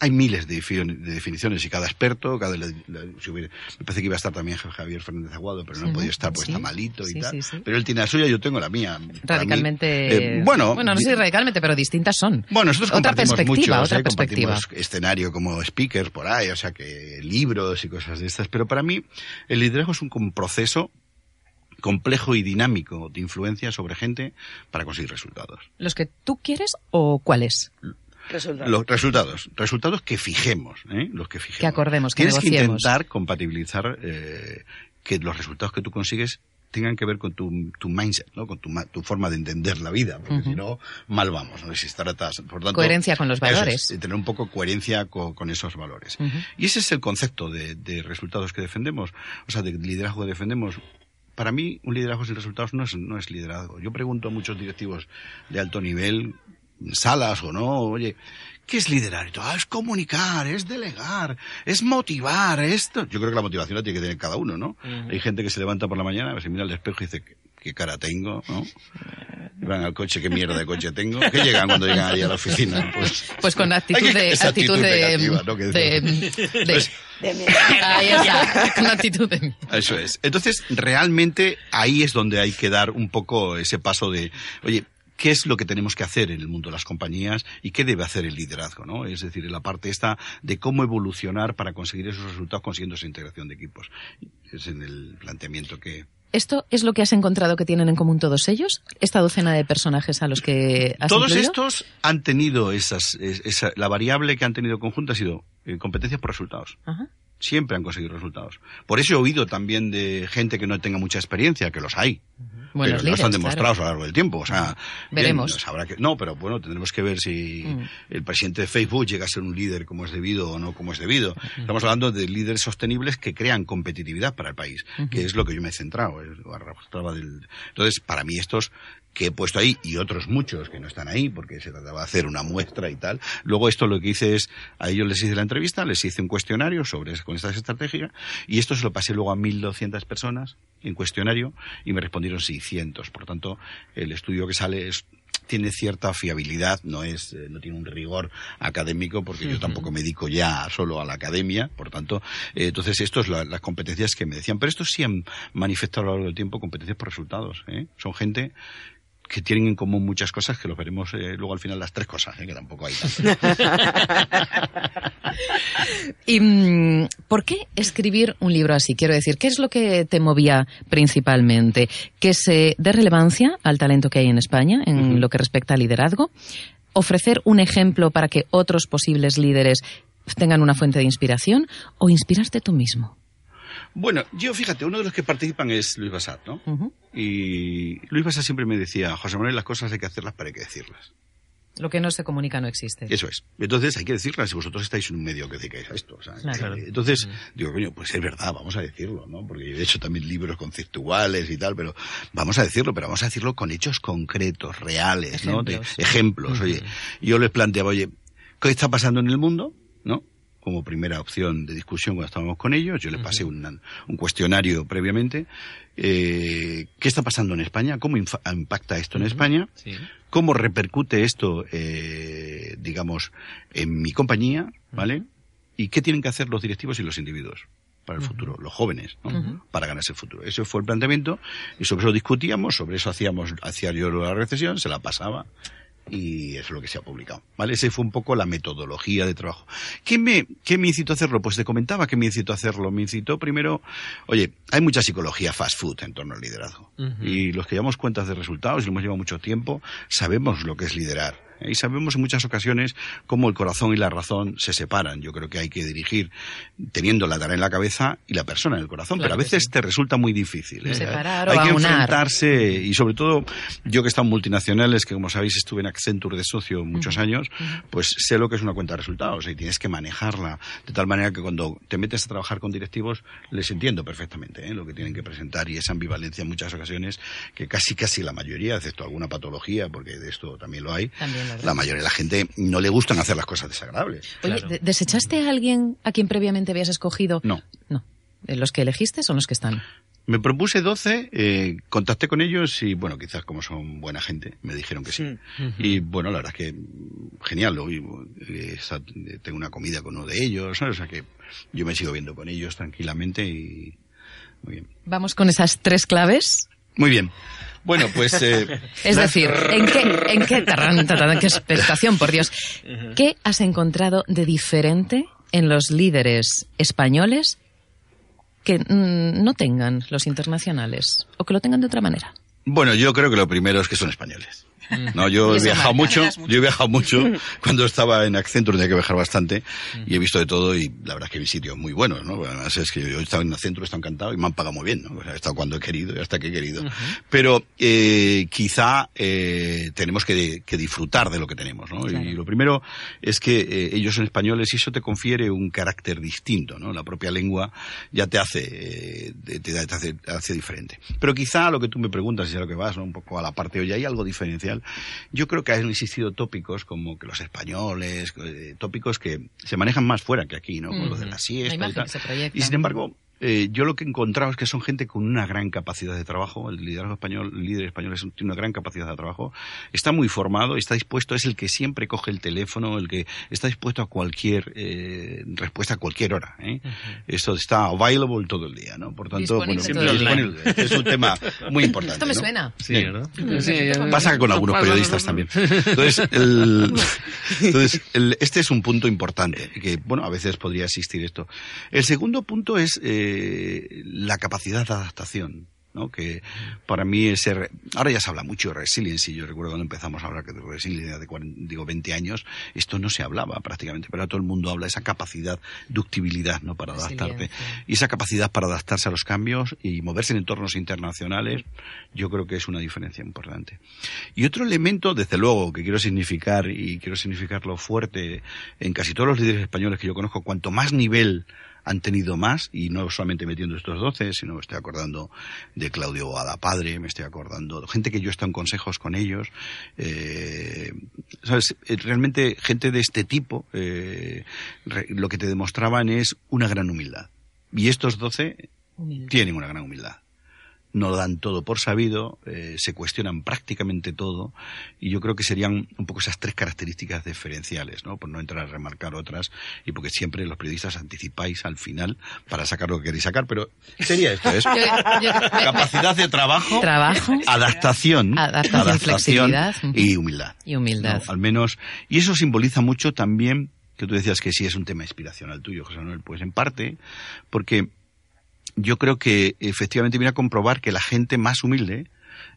hay miles de, definiciones y cada experto, cada la, hubiera, me parece que iba a estar también Javier Fernández Aguado, pero no sí, podido estar, pues sí, está malito y sí, tal. Pero él tiene la suya, yo tengo la mía. Radicalmente. Mí, eh, bueno, bueno, no sé si radicalmente, pero distintas son. Bueno, nosotros otra compartimos perspectiva, mucho, otra ¿eh? perspectiva. compartimos escenario como speakers por ahí, o sea que libros y cosas de estas. Pero para mí, el liderazgo es un proceso complejo y dinámico de influencia sobre gente para conseguir resultados. ¿Los que tú quieres o cuáles? Resultados. Los resultados. Resultados que fijemos, ¿eh? Los que fijemos. Que acordemos, que Tienes negociemos. que intentar compatibilizar eh, que los resultados que tú consigues tengan que ver con tu, tu mindset, ¿no? Con tu, ma- tu forma de entender la vida, porque si no, mal vamos, ¿no? Si tratas, por tanto... Coherencia con los valores. es, tener un poco coherencia co- con, esos valores. Y ese es el concepto de, de resultados que defendemos, o sea, de liderazgo que defendemos. Para mí, un liderazgo sin resultados no es, no es liderazgo. Yo pregunto a muchos directivos de alto nivel, salas o no, oye, ¿qué es liderar? Y todo, "Ah, es comunicar, es delegar, es motivar, esto. Yo creo que la motivación la tiene que tener cada uno, ¿no? Hay gente que se levanta por la mañana, se mira al espejo y dice, ¿qué, qué cara tengo? ¿no? Y Van al coche, ¿qué mierda de coche tengo? ¿Qué llegan cuando llegan allí a la oficina? Pues, Pues con actitud que- de... esa actitud actitud de, negativa, ¿no? Que de, de- Pues- Ahí está, con actitud de... Eso es. Entonces, realmente ahí es donde hay que dar un poco ese paso de, oye, ¿qué es lo que tenemos que hacer en el mundo de las compañías y qué debe hacer el liderazgo, ¿no? Es decir, la parte esta de cómo evolucionar para conseguir esos resultados consiguiendo esa integración de equipos. Es en el planteamiento que... ¿Esto es lo que has encontrado que tienen en común todos ellos? ¿Esta docena de personajes a los que has Todos incluido? estos han tenido esas, es- esa, la variable que han tenido conjunta ha sido eh, competencias por resultados. Ajá. Siempre han conseguido resultados. Por eso he oído también de gente que no tenga mucha experiencia, que los hay. Buenos pero no están demostrados a lo largo del tiempo. O sea, Veremos. habrá que, no, pero bueno, tendremos que ver si Mm. el presidente de Facebook llega a ser un líder como es debido o no como es debido. Estamos hablando de líderes sostenibles que crean competitividad para el país, que es lo que yo me he centrado. del- Entonces, para mí estos que he puesto ahí y otros muchos que no están ahí porque se trataba de hacer una muestra y tal. Luego esto lo que hice es, a ellos les hice la entrevista, les hice un cuestionario sobre con estas estrategias y esto se lo pasé luego a 1.200 personas en cuestionario y me respondieron 600. Por tanto, el estudio que sale es tiene cierta fiabilidad, no es eh, no tiene un rigor académico porque yo tampoco me dedico ya solo a la academia, por tanto, eh, entonces esto es la- las competencias que me decían, pero estos sí han manifestado a lo largo del tiempo competencias por resultados, ¿eh? son gente que tienen en común muchas cosas que lo veremos eh, luego al final las tres cosas, ¿eh? que tampoco hay. ¿Y mm, por qué escribir un libro así? Quiero decir, ¿qué es lo que te movía principalmente? ¿Que se dé relevancia al talento que hay en España en lo que respecta al liderazgo? ¿Ofrecer un ejemplo para que otros posibles líderes tengan una fuente de inspiración? ¿O inspirarte tú mismo? Bueno, yo fíjate, uno de los que participan es Luis Basat, ¿no? Y Luis Basat siempre me decía, José Manuel, las cosas hay que hacerlas para hay que decirlas. Lo que no se comunica no existe. Eso es. Entonces hay que decirlas si vosotros estáis en un medio que dedicáis a esto. o sea, Claro. eh, Entonces, digo, coño, pues es verdad, vamos a decirlo, ¿no? Porque yo he hecho también libros conceptuales y tal, pero vamos a decirlo, pero vamos a decirlo con hechos concretos, reales, ¿no? De Ejemplos. ejemplos. Oye, yo les planteaba, oye, ¿qué está pasando en el mundo? Como primera opción de discusión cuando estábamos con ellos, yo les pasé una- un cuestionario previamente. Eh, ¿Qué está pasando en España? ¿Cómo impacta esto en España? Sí. cómo repercute esto, eh, digamos, en mi compañía, ¿vale? Y qué tienen que hacer los directivos y los individuos para el futuro, los jóvenes, ¿no? Para ganarse el futuro. Ese fue el planteamiento y sobre eso discutíamos, sobre eso hacíamos, hacía yo la recesión, se la pasaba y eso es lo que se ha publicado, ¿vale? Esa fue un poco la metodología de trabajo. ¿Qué me, qué me incitó a hacerlo? Pues te comentaba que me incitó a hacerlo. Me incitó primero, oye, hay mucha psicología fast food en torno al liderazgo. Y los que llevamos cuentas de resultados y lo hemos llevado mucho tiempo, sabemos lo que es liderar. Y sabemos en muchas ocasiones cómo el corazón y la razón se separan. Yo creo que hay que dirigir teniendo la tarea en la cabeza y la persona en el corazón. Claro pero a veces sí. te resulta muy difícil. ¿eh? Separar o hay que aunar. enfrentarse y sobre todo yo que he estado en multinacionales, que como sabéis estuve en Accenture de socio muchos años, pues sé lo que es una cuenta de resultados y tienes que manejarla de tal manera que cuando te metes a trabajar con directivos les entiendo perfectamente ¿eh? lo que tienen que presentar y esa ambivalencia en muchas ocasiones que casi casi la mayoría, excepto alguna patología, porque de esto también lo hay, También la mayoría de la gente no le gustan hacer las cosas desagradables. Oye, Claro. ¿de- ¿desechaste a alguien a quien previamente habías escogido? No. No. ¿Eh, ¿Los que elegiste son los que están? Me propuse 12, eh, contacté con ellos y, bueno, quizás como son buena gente, me dijeron que sí. Y, bueno, la verdad es que genial. Hoy eh, esa- tengo una comida con uno de ellos, ¿sabes? O sea que yo me sigo viendo con ellos tranquilamente y... Muy bien. Vamos con esas tres claves. Muy bien. Bueno, pues... eh, Es decir, ¿en qué, en qué, tarán, tarán, qué expectación, por Dios? ¿Qué has encontrado de diferente en los líderes españoles que mm, no tengan los internacionales o que lo tengan de otra manera? bueno, yo creo que lo primero es que son españoles. No, yo he viajado mucho, yo he viajado mucho cuando estaba en Accenture tenía que viajar bastante y he visto de todo y la verdad es que vi sitios muy buenos, ¿no? Además es que yo he estado en Accenture, he estado encantado y me han pagado muy bien, ¿no? O sea, he estado cuando he querido y hasta que he querido. Pero eh, quizá eh, tenemos que, que disfrutar de lo que tenemos, ¿no? Claro. Y lo primero es que eh, ellos son españoles y eso te confiere un carácter distinto, ¿no? La propia lengua ya te hace, eh, te, te hace, te hace diferente. Pero quizá lo que tú me preguntas y a lo que vas, ¿no? Un poco a la parte, oye, ¿hay algo diferencial? Yo creo que han existido tópicos como que los españoles, eh, tópicos que se manejan más fuera que aquí, ¿no? Como lo de la La siesta y imagen tal. que se proyecta. Y sin embargo, eh, yo lo que he encontrado es que son gente con una gran capacidad de trabajo. El liderazgo español, el líder español es un- tiene una gran capacidad de trabajo. Está muy formado, está dispuesto, es el que siempre coge el teléfono, el que está dispuesto a cualquier eh, respuesta a cualquier hora. ¿eh? Esto está available todo el día, ¿no? Por tanto, bueno, día. disponible. Es un tema muy importante. Esto me ¿no? suena. Sí. ¿verdad? Sí, Pasa con algunos periodistas también. Entonces, el, entonces el- este es un punto importante, que, bueno, a veces podría existir esto. El segundo punto es eh, la capacidad de adaptación. ¿no? que para mí es ser, ahora ya se habla mucho de resilience y yo recuerdo cuando empezamos a hablar de resilience de 40, digo 20 años esto no se hablaba prácticamente pero ahora todo el mundo habla de esa capacidad ductibilidad no para adaptarte Resiliencia. y esa capacidad para adaptarse a los cambios y moverse en entornos internacionales yo creo que es una diferencia importante y otro elemento, desde luego, que quiero significar y quiero significarlo fuerte en casi todos los líderes españoles que yo conozco, cuanto más nivel han tenido más, y no solamente metiendo estos 12, sino me estoy acordando de Claudio Boada Padre, me estoy acordando de gente que yo he estado en consejos con ellos, eh, ¿sabes? Eh, Realmente gente de este tipo, eh, re- lo que te demostraban es una gran humildad. Y estos 12 Humilde. tienen una gran humildad. No dan todo por sabido, eh, se cuestionan prácticamente todo, y yo creo que serían un poco esas tres características diferenciales, ¿no? Por no entrar a remarcar otras, y porque siempre los periodistas anticipáis al final para sacar lo que queréis sacar, pero sería esto, es capacidad de trabajo, Trabajo. adaptación, Adaptación, y humildad. Y humildad. ¿no? Al menos, y eso simboliza mucho también, que tú decías que sí es un tema inspiracional tuyo, José Manuel, pues en parte, porque yo creo que efectivamente viene a comprobar que la gente más humilde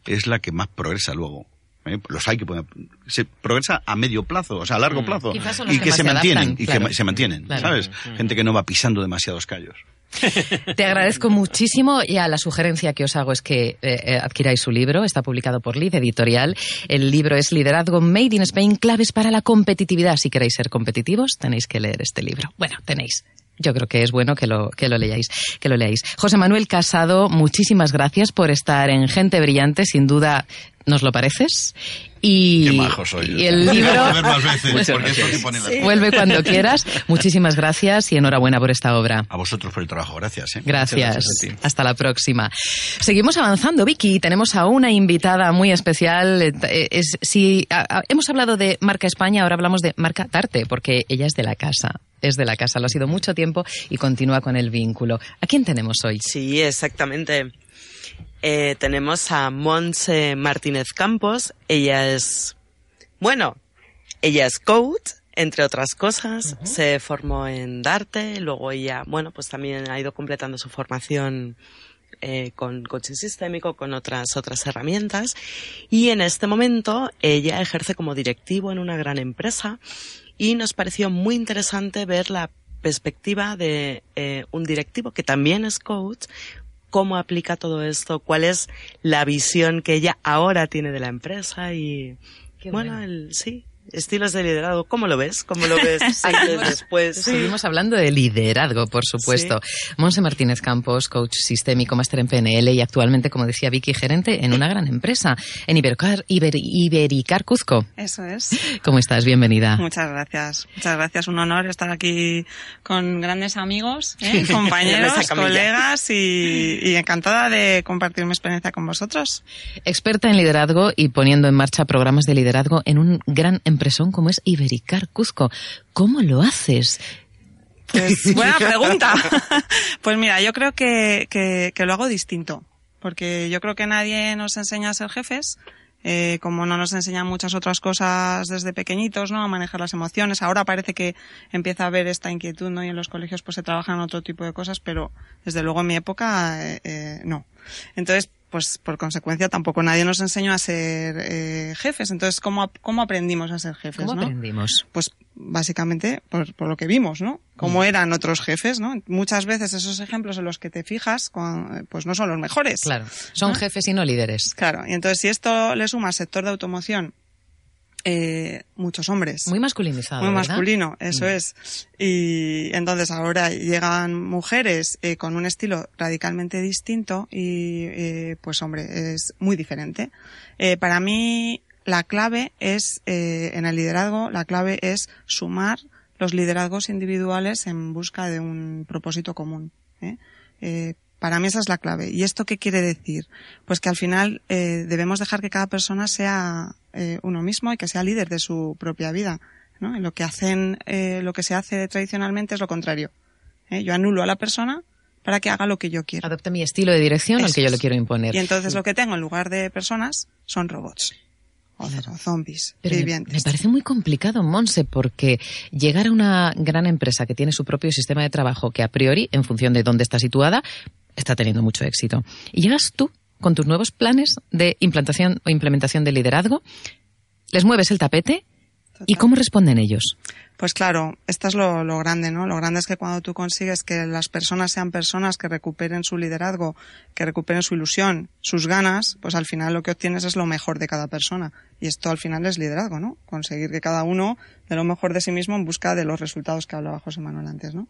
es la que más progresa luego. ¿eh? Los hay que pueden- se progresa a medio plazo, o sea, a largo Mm. plazo, y que se mantienen, y que se mantienen. ¿sabes? Gente que no va pisando demasiados callos. Te agradezco muchísimo. Ya la sugerencia que os hago es que eh, eh, adquiráis su libro. Está publicado por Lid Editorial. El libro es Liderazgo Made in Spain, claves para la competitividad. Si queréis ser competitivos, tenéis que leer este libro. Bueno, tenéis. Yo creo que es bueno que lo, que lo leáis, que lo leáis. José Manuel Casado, muchísimas gracias por estar en Gente Brillante. Sin duda, nos lo pareces. Y, Qué majo soy. y el libro veces, vuelve cuando quieras. Muchísimas gracias y enhorabuena por esta obra. A vosotros por el trabajo, gracias. ¿eh? Gracias. Hasta la próxima. Seguimos avanzando, Vicky. Tenemos a una invitada muy especial. Eh, Es, si a- a- hemos hablado de marca España, ahora hablamos de marca Tarte, porque ella es de la casa. Es de la casa, lo ha sido mucho tiempo y continúa con el vínculo. ¿A quién tenemos hoy? Sí, exactamente. Eh, tenemos a Monse Martínez Campos. Ella es, bueno, ella es coach, entre otras cosas. Se formó en Darte. Luego ella, bueno, pues también ha ido completando su formación eh, con coaching sistémico, con otras, otras herramientas. Y en este momento ella ejerce como directivo en una gran empresa y nos pareció muy interesante ver la perspectiva de eh, un directivo que también es coach, cómo aplica todo esto, cuál es la visión que ella ahora tiene de la empresa y Qué bueno, bueno. el sí, estilos de liderazgo, ¿cómo lo ves? ¿Cómo lo ves antes, después? Sí. Seguimos hablando de liderazgo, por supuesto. Monse Martínez Campos, coach sistémico, máster en PNL y actualmente, como decía Vicky, gerente en una gran empresa, en Ibercar, Iber- Ibericar Cuzco. Eso es. ¿Cómo estás? Bienvenida. Muchas gracias. Muchas gracias. Un honor estar aquí con grandes amigos, ¿eh? compañeros, colegas y, y encantada de compartir mi experiencia con vosotros. Experta en liderazgo y poniendo en marcha programas de liderazgo en un gran empresón como es Ibericar Cuzco. ¿Cómo lo haces? Pues buena pregunta. Pues mira, yo creo que, que, que lo hago distinto. Porque yo creo que nadie nos enseña a ser jefes. eh, como no nos enseñan muchas otras cosas desde pequeñitos, ¿no? A manejar las emociones. Ahora parece que empieza a haber esta inquietud, ¿no? Y en los colegios pues se trabajan otro tipo de cosas, pero desde luego en mi época, eh, eh, no. Entonces, pues por consecuencia tampoco nadie nos enseñó a ser eh, jefes. Entonces, ¿cómo, ¿cómo aprendimos a ser jefes? ¿Cómo ¿no? aprendimos? Pues básicamente por, por lo que vimos, ¿no? Cómo Mm. eran otros jefes, ¿no? Muchas veces esos ejemplos en los que te fijas, pues no son los mejores. Claro, son ¿no? jefes y no líderes. Claro, y entonces si esto le suma al sector de automoción, eh, muchos hombres. Muy masculinizado, Muy ¿verdad? masculino, eso Mm. es. Y entonces ahora llegan mujeres eh, con un estilo radicalmente distinto y eh, pues hombre, es muy diferente. Eh, para mí la clave es, en el liderazgo, la clave es sumar los liderazgos individuales en busca de un propósito común. ¿eh? Eh, para mí esa es la clave. ¿Y esto qué quiere decir? Pues que al final eh, debemos dejar que cada persona sea eh, uno mismo y que sea líder de su propia vida. ¿no? Y lo que hacen, eh, lo que se hace tradicionalmente es lo contrario. ¿eh? Yo anulo a la persona para que haga lo que yo quiero. Adopta mi estilo de dirección al que yo le quiero imponer. Y entonces lo que tengo en lugar de personas son robots. O, Claro. zombies Pero vivientes. me parece muy complicado, Monse, porque llegar a una gran empresa que tiene su propio sistema de trabajo, que a priori, en función de dónde está situada, está teniendo mucho éxito. Y llegas tú con tus nuevos planes de implantación o implementación de liderazgo, les mueves el tapete y cómo responden ellos. Pues claro, esto es lo, lo grande, ¿no? Lo grande es que cuando tú consigues que las personas sean personas que recuperen su liderazgo, que recuperen su ilusión, sus ganas, pues al final lo que obtienes es lo mejor de cada persona. Y esto al final es liderazgo, ¿no? Conseguir que cada uno dé lo mejor de sí mismo en busca de los resultados que hablaba José Manuel antes, ¿no?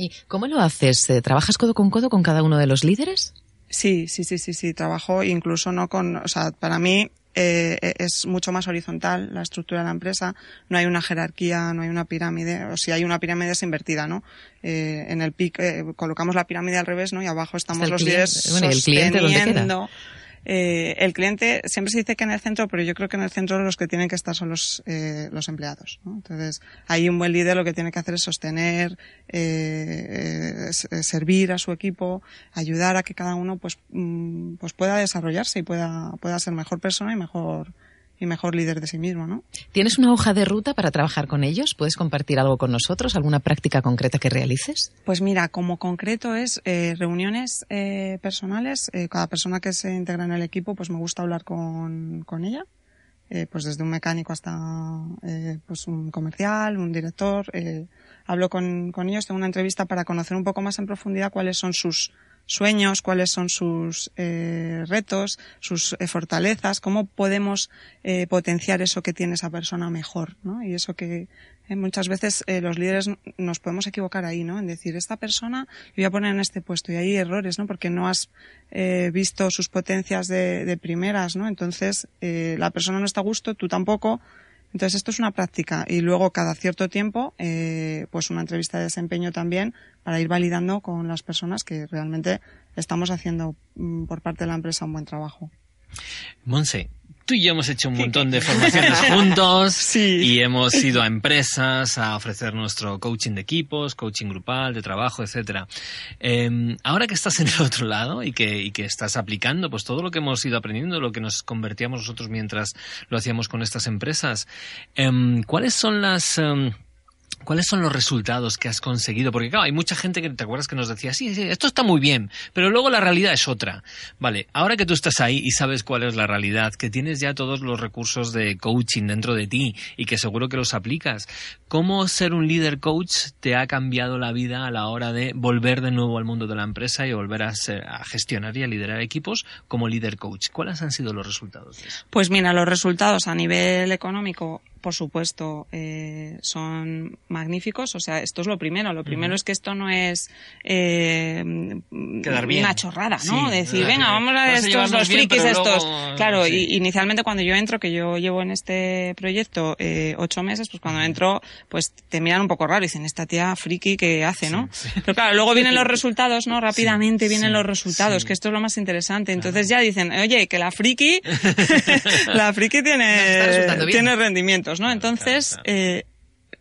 ¿Y cómo lo haces? Eh, ¿Trabajas codo con codo con cada uno de los líderes? Sí, sí, sí, sí, sí. Trabajo incluso no con, o sea, para mí eh, es mucho más horizontal la estructura de la empresa. No hay una jerarquía, no hay una pirámide. O si hay una pirámide es invertida, ¿no? Eh, en el pic eh, colocamos la pirámide al revés, ¿no? Y abajo estamos los cliente- líderes bueno, ¿y el cliente. Eh, el cliente siempre se dice que en el centro, pero yo creo que en el centro los que tienen que estar son los, eh, los empleados. ¿no? Entonces, ahí un buen líder lo que tiene que hacer es sostener, eh, servir a su equipo, ayudar a que cada uno pues, mm, pues pueda desarrollarse y pueda, pueda ser mejor persona y mejor, y mejor líder de sí mismo, ¿no? ¿Tienes una hoja de ruta para trabajar con ellos? ¿Puedes compartir algo con nosotros? ¿Alguna práctica concreta que realices? Pues mira, como concreto es eh, reuniones eh, personales. eh, cada persona que se integra en el equipo, pues me gusta hablar con, con ella. eh, pues desde un mecánico hasta eh, pues un comercial, un director. eh, hablo con, con ellos, tengo una entrevista para conocer un poco más en profundidad cuáles son sus sueños, cuáles son sus eh, retos, sus eh, fortalezas, cómo podemos eh, potenciar eso que tiene esa persona mejor, ¿no? Y eso que eh, muchas veces eh, los líderes nos podemos equivocar ahí, ¿no? En decir, esta persona voy a poner en este puesto y hay errores, ¿no? Porque no has eh, visto sus potencias de, de primeras, ¿no? Entonces, la persona no está a gusto, tú tampoco, entonces esto es una práctica y luego cada cierto tiempo eh, pues una entrevista de desempeño también para ir validando con las personas que realmente estamos haciendo mm, por parte de la empresa un buen trabajo. Monse, tú y yo hemos hecho un montón de formaciones juntos Sí. y hemos ido a empresas a ofrecer nuestro coaching de equipos, coaching grupal, de trabajo, etcétera. Eh, ahora que estás en el otro lado y que, y que estás aplicando pues todo lo que hemos ido aprendiendo, lo que nos convertíamos nosotros mientras lo hacíamos con estas empresas, em, ¿cuáles son las... em, ¿Cuáles son los resultados que has conseguido? Porque claro, hay mucha gente que te acuerdas que nos decía, sí, sí, esto está muy bien, pero luego la realidad es otra. Vale, ahora que tú estás ahí y sabes cuál es la realidad, que tienes ya todos los recursos de coaching dentro de ti y que seguro que los aplicas, ¿cómo ser un líder coach te ha cambiado la vida a la hora de volver de nuevo al mundo de la empresa y volver a, ser- a gestionar y a liderar equipos como líder coach? ¿Cuáles han sido los resultados? Pues mira, los resultados a nivel económico, por supuesto, eh, son magníficos. O sea, esto es lo primero. Lo primero es que esto no es eh, Quedar bien. una chorrada, ¿no? Sí, Decir, venga, vamos a Vamos a estos los bien, frikis estos. claro, sí. y inicialmente cuando yo entro, que yo llevo en este proyecto eh, ocho meses, pues cuando entro, pues te miran un poco raro dicen, esta tía friki que hace, ¿no? Pero claro, luego vienen los resultados, ¿no? Rápidamente vienen los resultados, que esto es lo más interesante. Entonces ya dicen, oye, que la friki, la friki resultando tiene, bien. ¿No? Entonces, eh,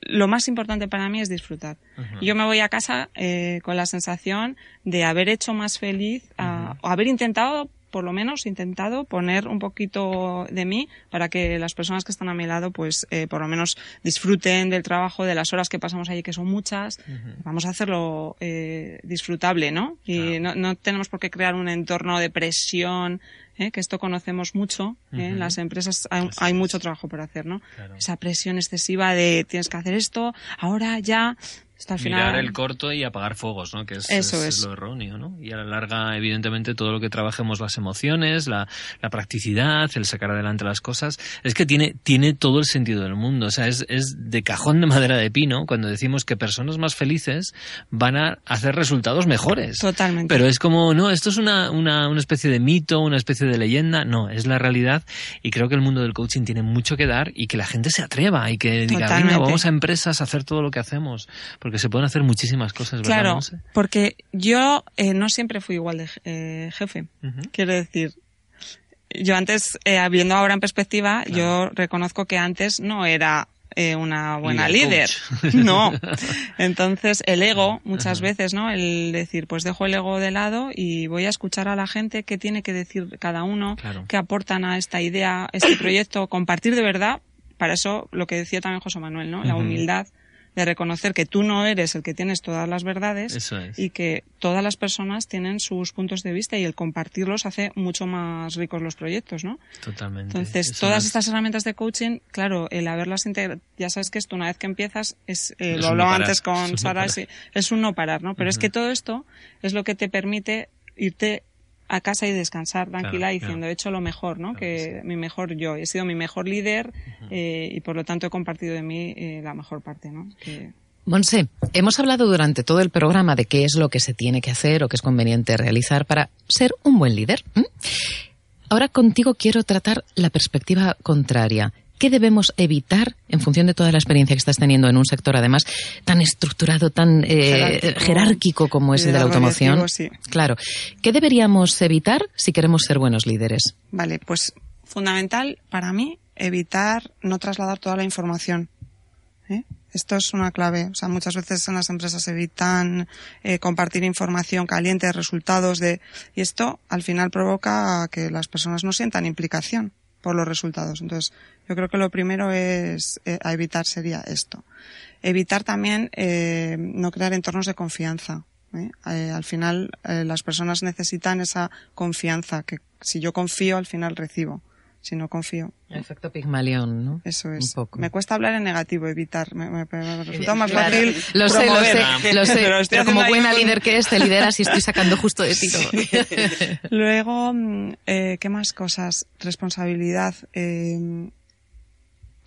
lo más importante para mí es disfrutar. Yo me voy a casa eh, con la sensación de haber hecho más feliz, a- o haber intentado por lo menos, intentado poner un poquito de mí para que las personas que están a mi lado, pues, eh, por lo menos disfruten del trabajo, de las horas que pasamos allí, que son muchas. Vamos a hacerlo eh, disfrutable, ¿no? Y no, no tenemos por qué crear un entorno de presión, ¿eh? que esto conocemos mucho. ¿eh? En las empresas hay, hay, mucho trabajo por hacer, ¿no? Claro. Esa presión excesiva de tienes que hacer esto, ahora, ya. Hasta al final... Mirar el corto y apagar fuegos, ¿no? Que es, Eso es, es. lo erróneo, ¿no? Y a la larga, evidentemente, todo lo que trabajemos, las emociones, la, la, practicidad, el sacar adelante las cosas, es que tiene, tiene todo el sentido del mundo. O sea, es, es de cajón de madera de pino cuando decimos que personas más felices van a hacer resultados mejores. Totalmente. Pero es como, no, esto es una, una, una especie de mito, una especie de leyenda. No, es la realidad. Y creo que el mundo del coaching tiene mucho que dar y que la gente se atreva y que diga, Totalmente. venga, vamos a empresas a hacer todo lo que hacemos. Porque se pueden hacer muchísimas cosas, ¿verdad? Claro, Monse? porque yo eh, no siempre fui igual de eh, jefe. Quiero decir, yo antes, eh, viendo ahora en perspectiva, yo reconozco que antes no era eh, una buena Líder. No. Entonces, el ego, muchas veces, ¿no? El decir, pues dejo el ego de lado y voy a escuchar a la gente qué tiene que decir cada uno, Claro. qué aportan a esta idea, este proyecto, compartir de verdad. Para eso, lo que decía también José Manuel, ¿no? La humildad de reconocer que tú no eres el que tienes todas las verdades Eso es. y que todas las personas tienen sus puntos de vista y el compartirlos hace mucho más ricos los proyectos, ¿no? Totalmente. Entonces, Eso todas es- estas herramientas de coaching, claro, el haberlas integrado, ya sabes que esto una vez que empiezas, es, eh, Es lo hablaba no antes con Sara, es un no parar, ¿no? Pero es que todo esto es lo que te permite irte a casa y descansar tranquila Claro, diciendo claro. he hecho lo mejor, ¿no? Claro que que mi mejor yo, he sido mi mejor líder eh, y por lo tanto he compartido de mí eh, la mejor parte, ¿no? Que- Monse, hemos hablado durante todo el programa de qué es lo que se tiene que hacer o qué es conveniente realizar para ser un buen líder. Ahora contigo quiero tratar la perspectiva contraria. ¿Qué debemos evitar en función de toda la experiencia que estás teniendo en un sector, además, tan estructurado, tan eh, Jerárquico. jerárquico como es el de la automoción? sí. Claro. ¿Qué deberíamos evitar si queremos ser buenos líderes? Vale, pues fundamental para mí evitar no trasladar toda la información. ¿eh? Esto es una clave. O sea, muchas veces en las empresas evitan eh, compartir información caliente, resultados de y esto al final provoca que las personas no sientan implicación por los resultados. Entonces, yo creo que lo primero es eh, a evitar sería esto. Evitar también eh, no crear entornos de confianza. ¿eh? Eh, al final, eh, las personas necesitan esa confianza, que si yo confío, al final recibo. Si no confío, Efecto Pigmalión, ¿no? eso es. Un poco. Me cuesta hablar en negativo, evitar. Me, me- me resulta más fácil. Lo sé, lo sé, lo sé. Pero como buena un- líder que es, te lideras y estoy sacando justo de tiro. Luego, mm, eh, ¿qué más cosas? Responsabilidad. Eh,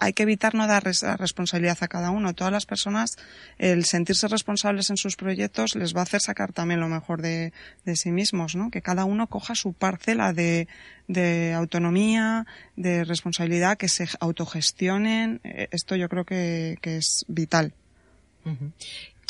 hay que evitar no dar esa responsabilidad a cada uno. Todas las personas, el sentirse responsables en sus proyectos les va a hacer sacar también lo mejor de, de sí mismos, ¿no? Que cada uno coja su parcela de, de autonomía, de responsabilidad, que se autogestionen. Eh, Esto yo creo que, que es vital.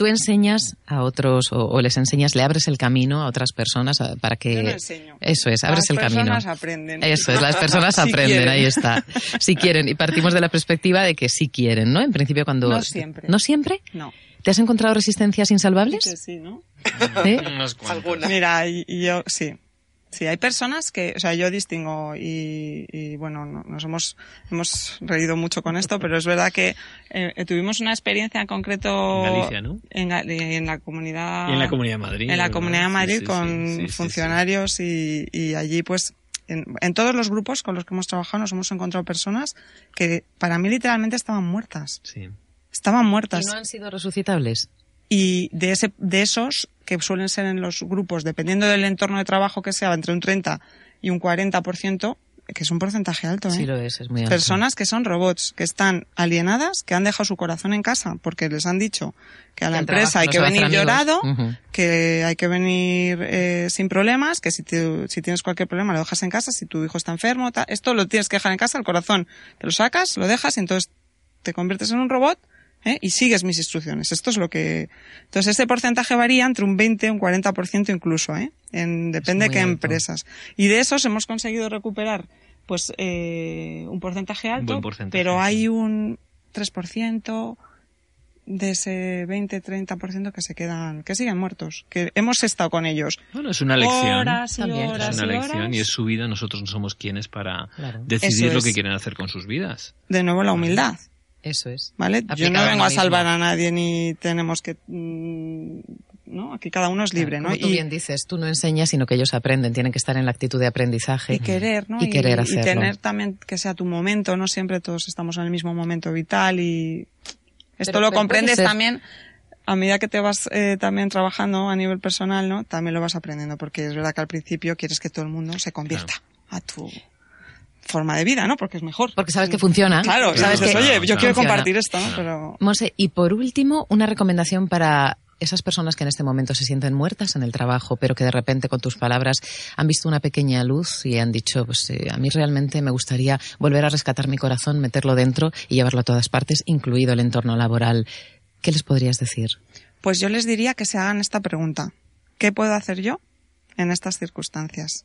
Tú enseñas a otros o, o les enseñas, le abres el camino a otras personas a- para que... Yo no enseño. Eso es, abres Las el camino. personas aprenden. Eso es, las personas Si aprenden, quieren. ahí está. Si quieren, y partimos de la perspectiva de que sí quieren, ¿no? En principio cuando... No siempre. ¿No siempre? No. ¿Te has encontrado resistencias Que insalvables? sí, ¿no? ¿Eh? Cuantos. Mira, y, y yo sí. Sí, hay personas que, o sea, yo distingo y, y, bueno, no- nos hemos, hemos reído mucho con esto, pero es verdad que eh, eh, tuvimos una experiencia en concreto En Galicia, ¿no? en, en la comunidad Y en la Comunidad de Madrid. en la. Comunidad de Madrid sí, con sí, sí, sí, funcionarios Y, y allí pues en, en todos los grupos con los que hemos trabajado nos hemos encontrado personas que para mí literalmente estaban muertas. Sí. Estaban ¿Y muertas. no han sido resucitables? Y de, ese, de esos, que suelen ser en los grupos, dependiendo del entorno de trabajo que sea, entre un 30 y un 40%, que es un porcentaje alto, ¿eh? Sí lo es, es muy alto. Personas que son robots, que están alienadas, que han dejado su corazón en casa porque les han dicho que a la El empresa hay que venir llorado, que hay que venir eh, sin problemas, que si, te- si tienes cualquier problema lo dejas en casa, si tu hijo está enfermo, esto lo tienes que dejar en casa, el corazón, te lo sacas, lo dejas y entonces te conviertes en un robot ¿eh? y sigues mis instrucciones. Esto es lo que... Entonces este porcentaje varía entre un 20 y un 40% incluso, ¿eh? En, depende de qué alto. empresas. Y de esos hemos conseguido recuperar pues eh, un porcentaje alto, buen porcentaje, pero sí. hay un 3%, de ese 20-30% que se quedan, que siguen muertos, que hemos estado con ellos. Bueno, es una lección. Horas y También. horas es una y lección horas. y es su vida, nosotros no somos quienes para Claro. decidir lo que quieren hacer con sus vidas. De nuevo la humildad. Eso es. ¿Vale? Yo no vengo a mismo. salvar a nadie ni tenemos que, mm, ¿no? Aquí cada uno es libre, Como ¿no? tú bien dices, tú no enseñas, sino que ellos aprenden. Tienen que estar en la actitud de aprendizaje. y querer, ¿no? Y querer hacerlo. tener también que sea tu momento, no siempre todos estamos en el mismo momento vital y esto Pero- lo pero comprendes también a medida que te vas eh, también trabajando a nivel personal, ¿no? También lo vas aprendiendo porque es verdad que al principio quieres que todo el mundo se convierta a tu forma de vida, ¿no? Porque es mejor. Porque sabes que funciona. Claro, sabes sabes que oye, yo quiero funciona. compartir esto, ¿no? Pero Monse, y por último, una recomendación para esas personas que en este momento se sienten muertas en el trabajo, pero que de repente con tus palabras han visto una pequeña luz y han dicho, pues eh, a mí realmente me gustaría volver a rescatar mi corazón, meterlo dentro y llevarlo a todas partes, incluido el entorno laboral. ¿Qué les podrías decir? Pues yo les diría que se hagan esta pregunta. ¿Qué puedo hacer yo en estas circunstancias?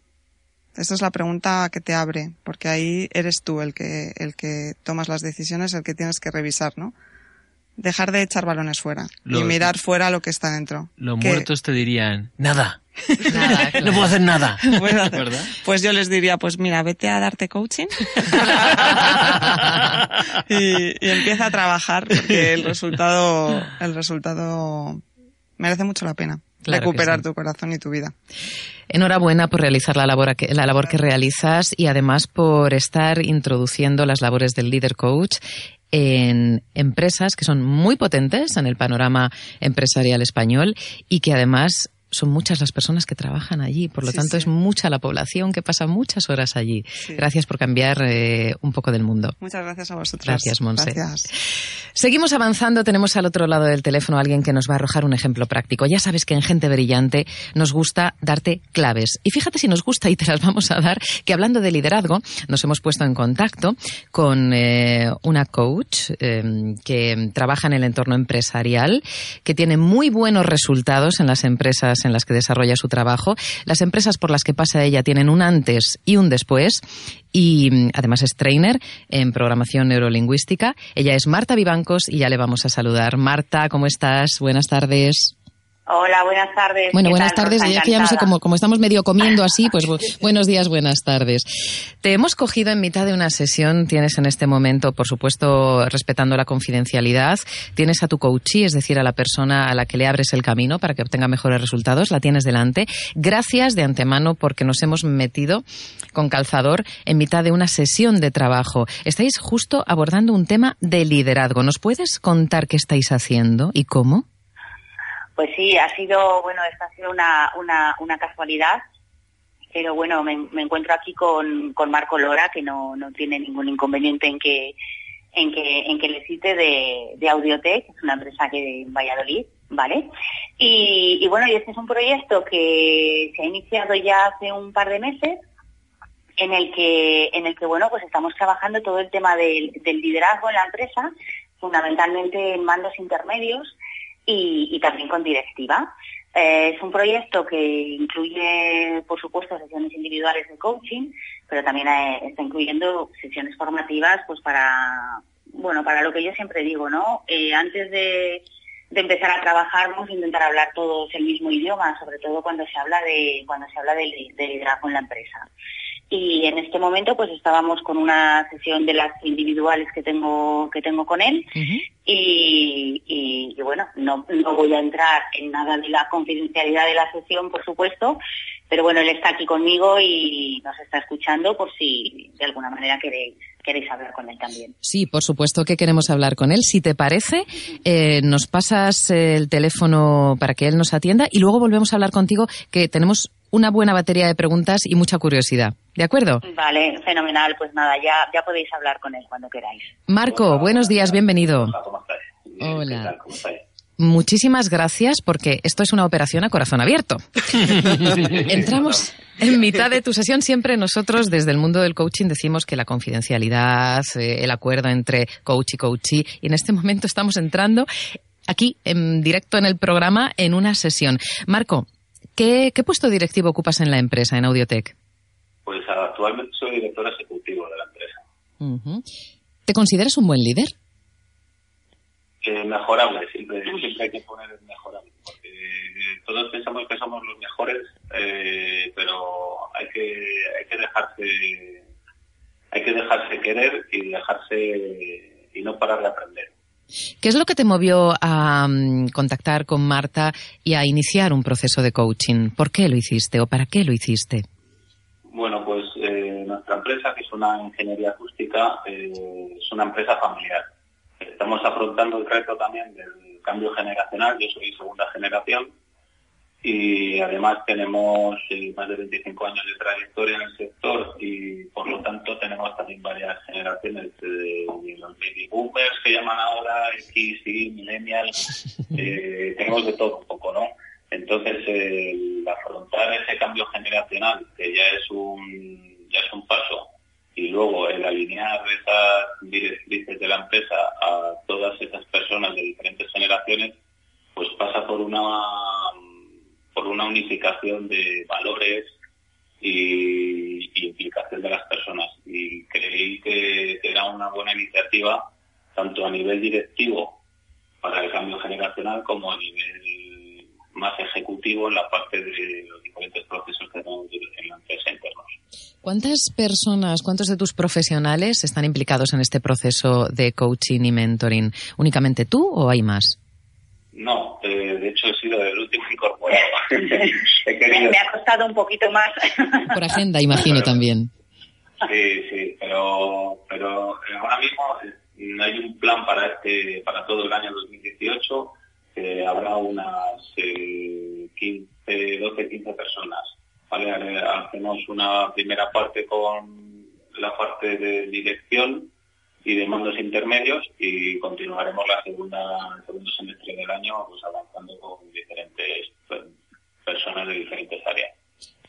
Esta es la pregunta que te abre, porque ahí eres tú el que, el que tomas las decisiones, el que tienes que revisar, ¿no? Dejar de echar balones fuera y mirar fuera lo que está dentro. Los Que- muertos te dirían, nada, Nada, no puedo hacer nada. Pues yo les diría, pues mira, vete a darte coaching y, y empieza a trabajar porque el resultado, el resultado merece mucho la pena. Claro recuperar sí. tu corazón y tu vida. Enhorabuena por realizar la labor, que, la labor que realizas y además por estar introduciendo las labores del líder coach en empresas que son muy potentes en el panorama empresarial español y que además son muchas las personas que trabajan allí, por lo Sí, tanto sí. es mucha la población que pasa muchas horas allí. Sí. Gracias por cambiar eh, un poco del mundo. Muchas gracias a vosotros. Gracias, Monse. Gracias. Seguimos avanzando, tenemos al otro lado del teléfono a alguien que nos va a arrojar un ejemplo práctico. Ya sabes que en Gente Brillante nos gusta darte claves. Y fíjate si nos gusta y te las vamos a dar, que hablando de liderazgo, nos hemos puesto en contacto con eh, una coach eh, que trabaja en el entorno empresarial, que tiene muy buenos resultados en las empresas en las que desarrolla su trabajo. Las empresas por las que pasa ella tienen un antes y un después y mm, además es trainer en programación neurolingüística. Ella es Marta Vivancos y ya le vamos a saludar. Marta, ¿cómo estás? Buenas tardes. Hola, buenas tardes. Bueno, ¿Qué buenas tal, tardes. Que ya no sé cómo, como estamos medio comiendo así, pues bu- buenos días, buenas tardes. Te hemos cogido en mitad de una sesión. Tienes en este momento, por supuesto, respetando la confidencialidad. Tienes a tu coachee, es decir, a la persona a la que le abres el camino para que obtenga mejores resultados. La tienes delante. Gracias de antemano porque nos hemos metido con calzador en mitad de una sesión de trabajo. Estáis justo abordando un tema de liderazgo. ¿Nos puedes contar qué estáis haciendo y cómo? Pues sí, ha sido, bueno, esta ha sido una, una, una casualidad, pero bueno, me, encuentro aquí con, con Marco Lora, que no, no tiene ningún inconveniente en que en que en que le cite de, de Audiotech, que es una empresa que en Valladolid, ¿vale? Y, y bueno, y este es un proyecto que se ha iniciado ya hace un par de meses, en el que, en el que bueno, pues estamos trabajando todo el tema del, del liderazgo en la empresa, fundamentalmente en mandos intermedios y, también con directiva. Eh, es un proyecto que incluye, por supuesto, sesiones individuales de coaching, pero también eh, está incluyendo sesiones formativas, pues para, bueno, para lo que yo siempre digo, ¿no? Eh, antes de, empezar a trabajar vamos a intentar hablar todos el mismo idioma, sobre todo cuando se habla de, cuando se habla de liderazgo en la empresa. Y en este momento pues estábamos con una sesión de las individuales que tengo, que tengo con él y, y- y bueno, no, no voy a entrar en nada de la confidencialidad de la sesión, por supuesto, pero bueno, él está aquí conmigo y nos está escuchando por si de alguna manera queréis, queréis hablar con él también. Sí, por supuesto que queremos hablar con él. Si te parece, eh, nos pasas el teléfono para que él nos atienda y luego volvemos a hablar contigo, que tenemos una buena batería de preguntas y mucha curiosidad. ¿De acuerdo? Vale, fenomenal, pues nada, ya, ya podéis hablar con él cuando queráis. Marco, buenos días, bienvenido. Hola. Muchísimas gracias porque esto es una operación a corazón abierto. Entramos en mitad de tu sesión. Siempre nosotros desde el mundo del coaching decimos que la confidencialidad, eh, el acuerdo entre coach y coachee, y en este momento estamos entrando aquí en directo en el programa en una sesión. Marco, ¿qué, qué puesto directivo ocupas en la empresa, en Audiotech? Pues actualmente soy director ejecutivo de la empresa. ¿Te consideras un buen líder? eh, mejorable, siempre, siempre hay que poner el mejorable, porque todos pensamos que somos los mejores, eh, pero hay que, hay que dejarse, hay que dejarse querer y dejarse y no parar de aprender. ¿Qué es lo que te movió a mm, contactar con Marta y a iniciar un proceso de coaching? ¿Por qué lo hiciste o para qué lo hiciste? Bueno, pues eh, nuestra empresa, que es una ingeniería acústica, eh, es una empresa familiar. Estamos afrontando el reto también del cambio generacional. Yo soy segunda generación y además tenemos eh, más de 25 años de trayectoria en el sector y por lo tanto tenemos también varias generaciones de, los baby boomers que llaman ahora, X y millennials, eh, tenemos de todo un poco, ¿no? Entonces, el afrontar ese cambio generacional, que ya es un, ya es un paso, y luego el alinear esas directrices de la empresa a todas esas personas de diferentes generaciones, pues pasa por una por una unificación de valores y, implicación de las personas. Y creí que era una buena iniciativa, tanto a nivel directivo para el cambio generacional como a nivel más ejecutivo en la parte de los diferentes procesos que tenemos en la empresa internos. ¿Cuántas personas, cuántos de tus profesionales están implicados en este proceso de coaching y mentoring? ¿Únicamente tú o hay más? No, eh, de hecho he sido el último incorporado. Me ha costado un poquito más. Por agenda, imagino también. Sí, sí, pero, pero ahora mismo eh, hay un plan para este, para todo el año 2018. Eh, habrá unas 15, 12, 15 personas. ¿vale? Hacemos una primera parte con la parte de dirección y de mandos intermedios y continuaremos la segunda, el segundo semestre del año pues, avanzando con diferentes personas de diferentes áreas.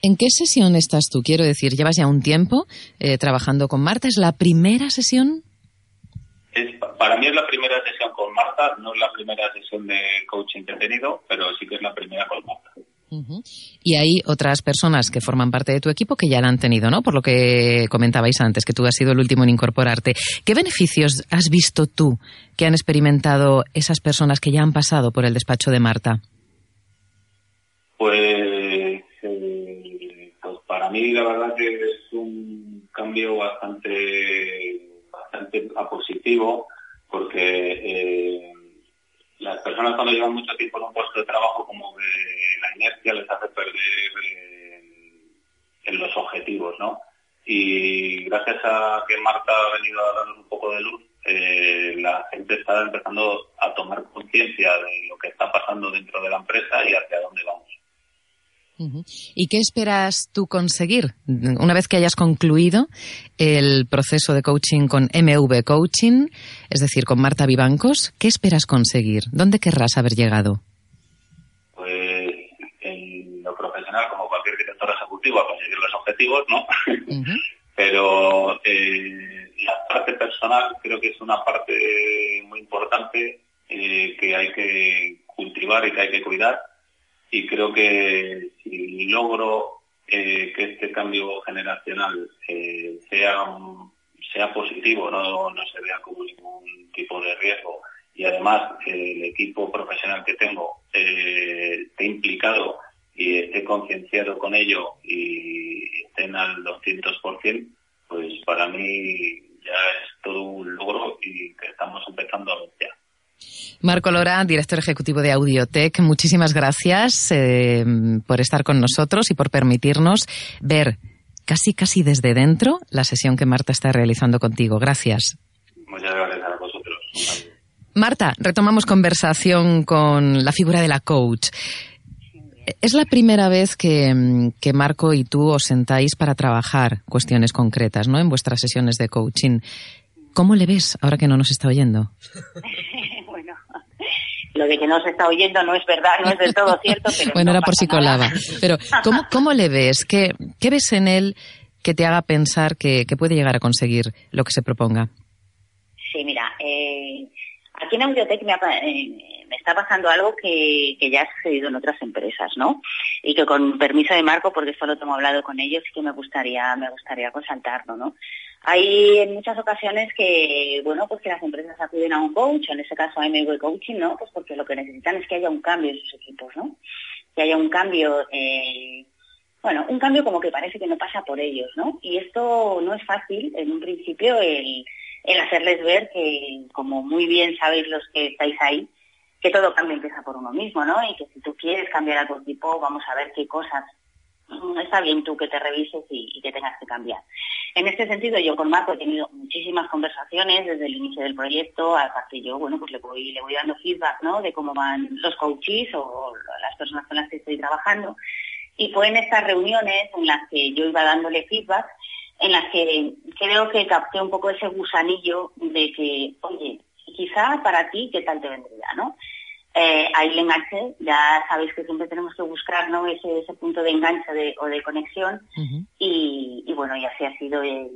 ¿En qué sesión estás tú? Quiero decir, llevas ya un tiempo eh, trabajando con Marta. ¿Es la primera sesión? Es, para mí es la primera sesión con Marta, no es la primera sesión de coaching que he tenido, pero sí que es la primera con Marta. Y hay otras personas que forman parte de tu equipo que ya la han tenido, ¿no? Por lo que comentabais antes, que tú has sido el último en incorporarte. ¿Qué beneficios has visto tú que han experimentado esas personas que ya han pasado por el despacho de Marta? Pues, eh, pues para mí la verdad que es un cambio bastante, bastante positivo porque eh, las personas cuando llevan mucho tiempo en un puesto de trabajo inercia les hace perder en los objetivos, ¿no? Y gracias a que Marta ha venido a darnos un poco de luz, eh, la gente está empezando a tomar conciencia de lo que está pasando dentro de la empresa y hacia dónde vamos. ¿Y qué esperas tú conseguir una vez que hayas concluido el proceso de coaching con MV Coaching, es decir, con Marta Vivancos? ¿Qué esperas conseguir? ¿Dónde querrás haber llegado? Pues en lo profesional, como cualquier director ejecutivo, a ¿no? Pero eh, la parte personal creo que es una parte muy importante eh, que hay que cultivar y que hay que cuidar. Y creo que si logro eh, que este cambio generacional sea sea positivo, no, no se vea como ningún tipo de riesgo. Y además el equipo profesional que tengo eh, esté implicado y esté concienciado con ello y estén al 200%, pues para mí ya es todo un logro y que estamos empezando a ver. Marco Lora, director ejecutivo de Audiotech, muchísimas gracias eh, por estar con nosotros y por permitirnos ver casi casi desde dentro la sesión que Marta está realizando contigo. Gracias. Muchas gracias a vosotros. Marta, retomamos conversación con la figura de la coach. Es la primera vez que, que, Marco y tú os sentáis para trabajar cuestiones concretas, ¿no? En vuestras sesiones de coaching. ¿Cómo le ves ahora que no nos está oyendo? lo de que no se está oyendo no es verdad, no es del todo cierto. Pero bueno, era por si colaba. Pero, ¿cómo, ¿cómo le ves? ¿Qué, ¿Qué ves en él que te haga pensar que, que puede llegar a conseguir lo que se proponga? Sí, mira, eh, aquí en Audiotech me, eh, me, está pasando algo que, que, ya ha sucedido en otras empresas, ¿no? Y que con permiso de Marco, porque esto lo tengo hablado con ellos, sí que me gustaría, me gustaría resaltarlo, ¿no? Hay en muchas ocasiones que, bueno, pues que las empresas acuden a un coach, en este caso a MV Coaching, ¿no? Pues porque lo que necesitan es que haya un cambio en sus equipos, ¿no? Que haya un cambio, eh, bueno, un cambio como que parece que no pasa por ellos, ¿no? Y esto no es fácil, en un principio, el, el hacerles ver que, como muy bien sabéis los que estáis ahí, que todo cambio empieza por uno mismo, ¿no? Y que si tú quieres cambiar a tu equipo, vamos a ver qué cosas mm, está bien tú que te revises y, que tengas que cambiar. En este sentido, yo con Marco he tenido muchísimas conversaciones desde el inicio del proyecto, aparte yo, bueno, pues le voy, le voy dando feedback, ¿no? De cómo van los coaches o las personas con las que estoy trabajando. Y fue en estas reuniones en las que yo iba dándole feedback, en las que creo que capté un poco ese gusanillo de que, oye, quizá para ti, ¿qué tal te vendría, no? Eh, ahí le enganché, ya sabéis que siempre tenemos que buscar ¿no? ese, ese punto de enganche o de conexión. Y, bueno, y así ha sido el,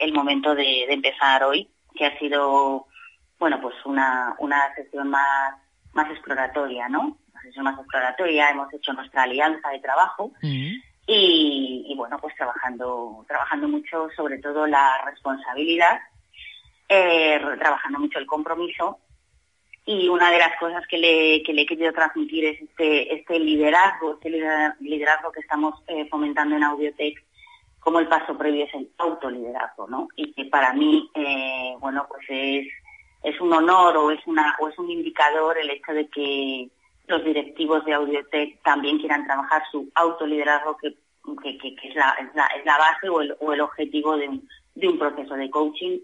el, momento de, empezar hoy, que ha sido, bueno, pues una, una sesión más, más exploratoria, ¿no? Una sesión más exploratoria, hemos hecho nuestra alianza de trabajo. Y, y, bueno, pues trabajando, trabajando mucho sobre todo la responsabilidad, eh, trabajando mucho el compromiso y una de las cosas que le, que le he querido transmitir es este, este liderazgo, este liderazgo que estamos eh, fomentando en Audiotech, como el paso previo es el autoliderazgo, ¿no? Y que para mí, eh, bueno, pues es, es un honor o es, una, o es un indicador el hecho de que los directivos de Audiotech también quieran trabajar su autoliderazgo, que, que, es, la, es, la, base o el, o objetivo de de un proceso de coaching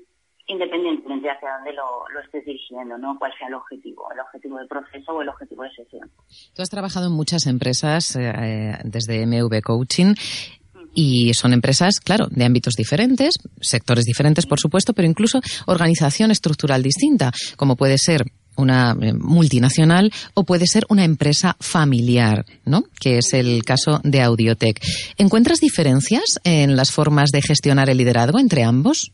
independientemente de hacia dónde lo, lo, estés dirigiendo, ¿no? Cuál sea el objetivo, el objetivo del proceso o el objetivo de sesión. Tú has trabajado en muchas empresas eh, desde MV Coaching y son empresas, claro, de ámbitos diferentes, sectores diferentes, por supuesto, pero incluso organización estructural distinta, como puede ser una eh, multinacional o puede ser una empresa familiar, ¿no? Que es el caso de Audiotech. ¿Encuentras diferencias en las formas de gestionar el liderazgo entre ambos?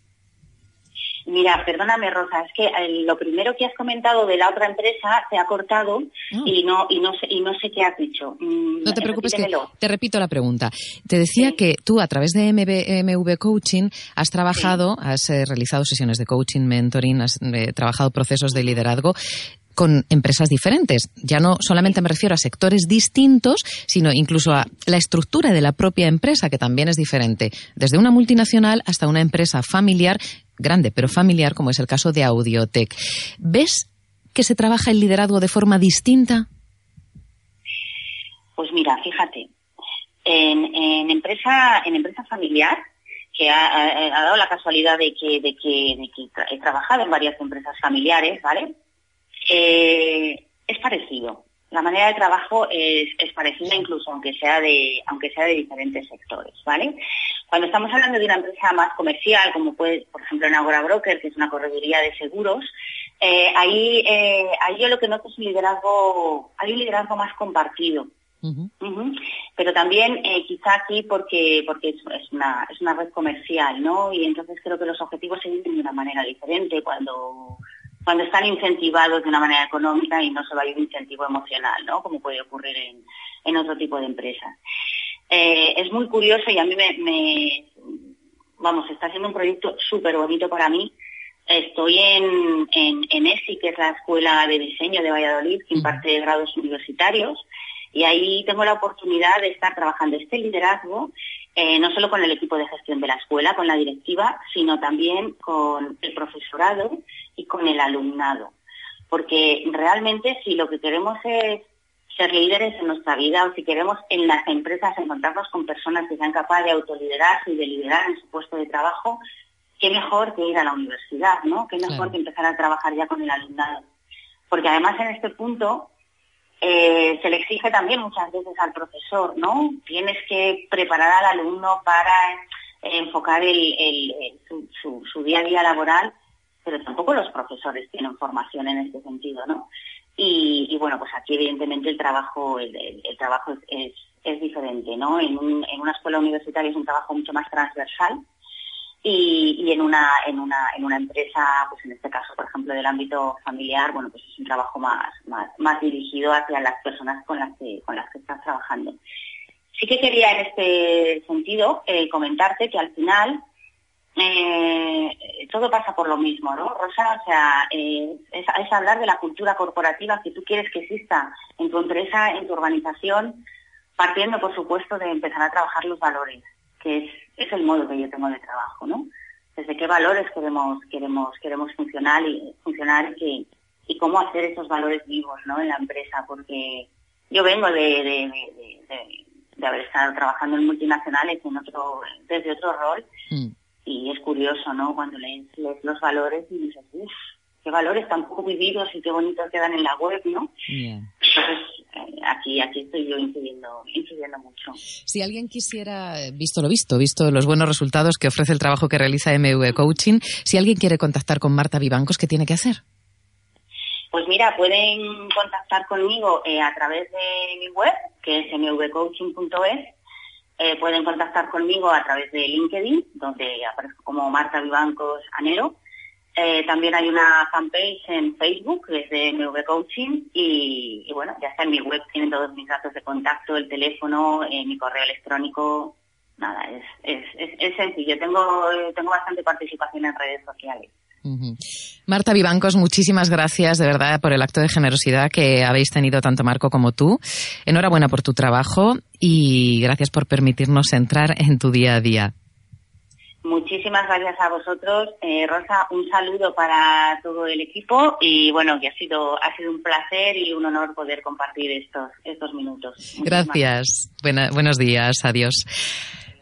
Mira, perdóname Rosa, es que eh, lo primero que has comentado de la otra empresa se ha cortado ah. y no y no sé y no sé qué has dicho. Mm, no te preocupes, que te repito la pregunta. Te decía que tú a través de MV Coaching has trabajado, has eh, realizado sesiones de coaching, mentoring, has eh, trabajado procesos de liderazgo con empresas diferentes. Ya no solamente me refiero a sectores distintos, sino incluso a la estructura de la propia empresa, que también es diferente, desde una multinacional hasta una empresa familiar grande pero familiar, como es el caso de Audiotech. ¿Ves que se trabaja el liderazgo de forma distinta? Pues mira, fíjate, en, empresa, en empresa familiar, que ha, dado la casualidad de que, he trabajado en varias empresas familiares, ¿vale? Eh, es parecido. La manera de trabajo es, es, parecida incluso aunque sea de aunque sea de diferentes sectores, ¿vale? Cuando estamos hablando de una empresa más comercial, como puede, por ejemplo, en Agora Broker, que es una correduría de seguros, eh, ahí, eh, ahí yo lo que noto es un liderazgo, hay un liderazgo más compartido. Pero también eh, quizá aquí porque porque es, una, es una red comercial, ¿no? Y entonces creo que los objetivos se viven de una manera diferente cuando cuando están incentivados de una manera económica y no solo hay un incentivo emocional, ¿no? Como puede ocurrir en, en otro tipo de empresas. Eh, es muy curioso y a mí me, vamos, está siendo un proyecto súper bonito para mí. Estoy en, en, ESI, que es la Escuela de Diseño de Valladolid, que imparte grados universitarios, y ahí tengo la oportunidad de estar trabajando este liderazgo, eh, no solo con el equipo de gestión de la escuela, con la directiva, sino también con el profesorado y con el alumnado. Porque realmente si lo que queremos es ser líderes en nuestra vida o si queremos en las empresas encontrarnos con personas que sean capaces de autoliderarse y de liderar en su puesto de trabajo, qué mejor que ir a la universidad, ¿no? Qué mejor que empezar a trabajar ya con el alumnado. Porque además en este punto eh, se le exige también muchas veces al profesor, ¿no? Tienes que preparar al alumno para enfocar su, día a día laboral, pero tampoco los profesores tienen formación en este sentido, ¿no? Y, bueno, pues aquí evidentemente el trabajo, el, trabajo es, es, diferente, ¿no? En, en, una escuela universitaria es un trabajo mucho más transversal y, y, en una en una en una empresa, pues en este caso, por ejemplo, del ámbito familiar, bueno, pues es un trabajo más más, más dirigido hacia las personas con las que con las que estás trabajando. Sí que quería en este sentido eh, comentarte que al final eh, todo pasa por lo mismo, ¿no, Rosa? O sea, eh, es, es, hablar de la cultura corporativa que tú quieres que exista en tu empresa, en tu organización, partiendo, por supuesto, de empezar a trabajar los valores, que es, es el modo que yo tengo de trabajo, ¿no? Desde qué valores queremos queremos queremos funcionar y funcionar y, y cómo hacer esos valores vivos, ¿no? En la empresa, porque yo vengo de, de, de, de haber estado trabajando en multinacionales en otro desde otro rol. Mm y es curioso, ¿no? Cuando lees, los valores y dices, uff, qué valores tan poco vividos y qué bonitos quedan en la web, ¿no? Entonces, eh, aquí, aquí estoy yo incidiendo, incidiendo mucho. Si alguien quisiera, visto lo visto, visto los buenos resultados que ofrece el trabajo que realiza MV Coaching, si alguien quiere contactar con Marta Vivancos, ¿qué tiene que hacer? Pues mira, pueden contactar conmigo eh, a través de mi web, que es mvcoaching.es, eh, pueden contactar conmigo a través de LinkedIn, donde aparezco como Marta Vivancos Anero. Eh, también hay una fanpage en Facebook, que es MV Coaching, y, bueno, ya está en mi web, tienen todos mis datos de contacto, el teléfono, eh, mi correo electrónico. Nada, es, es, es, es sencillo. Tengo, tengo bastante participación en redes sociales. Marta Vivancos, muchísimas gracias de verdad por el acto de generosidad que habéis tenido tanto Marco como tú. Enhorabuena por tu trabajo y gracias por permitirnos entrar en tu día a día. Muchísimas gracias a vosotros. Eh, Rosa, un saludo para todo el equipo y bueno, que ha sido, ha sido un placer y un honor poder compartir estos, estos minutos. gracias. buenos días. Adiós.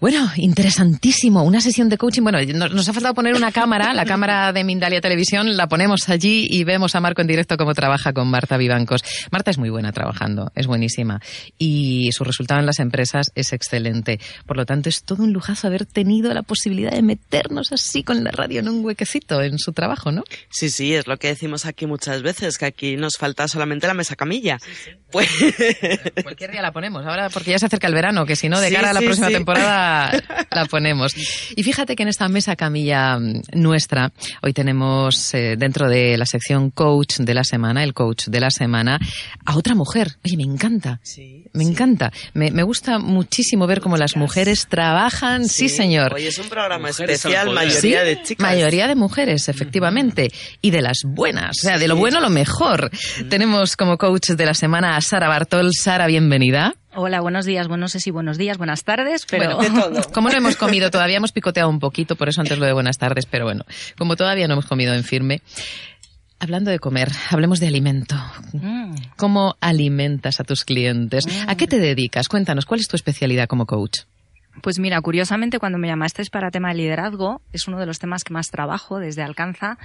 Bueno, interesantísimo. Una sesión de coaching. Bueno, nos ha faltado poner una cámara, la cámara de Mindalia Televisión, la ponemos allí y vemos a Marco en directo cómo trabaja con Marta Vivancos. Marta es muy buena trabajando, es buenísima. Y su resultado en las empresas es excelente. Por lo tanto, es todo un lujazo haber tenido la posibilidad de meternos así con la radio en un huequecito en su trabajo, ¿no? Sí, sí, es lo que decimos aquí muchas veces, que aquí nos falta solamente la mesa camilla. Pues... Cualquier día la ponemos, ahora porque ya se acerca el verano, que si no, de cara a la próxima temporada la, ponemos. Y fíjate que en esta mesa camilla mm, nuestra, hoy tenemos eh, dentro de la sección coach de la semana, el coach de la semana, a otra mujer. Oye, me encanta. me encanta. Me, gusta muchísimo ver cómo las mujeres trabajan. Sí, señor. Hoy es un programa especial, mayoría de chicas. Mayoría de mujeres, efectivamente. Y de las buenas. O sea, de lo bueno lo mejor. Tenemos como coach de la semana a Sara Bartol. Sara, bienvenida. Hola, buenos días. Bueno, no sé si buenos días, buenas tardes, pero... Bueno, como no hemos comido todavía, hemos picoteado un poquito, por eso antes lo de buenas tardes, pero bueno, como todavía no hemos comido en firme. Hablando de comer, hablemos de alimento. Mm. ¿Cómo alimentas a tus clientes? ¿A qué te dedicas? Cuéntanos, ¿cuál es tu especialidad como coach? Pues mira, curiosamente cuando me llamaste para tema de liderazgo, es uno de los temas que más trabajo desde Alcanza,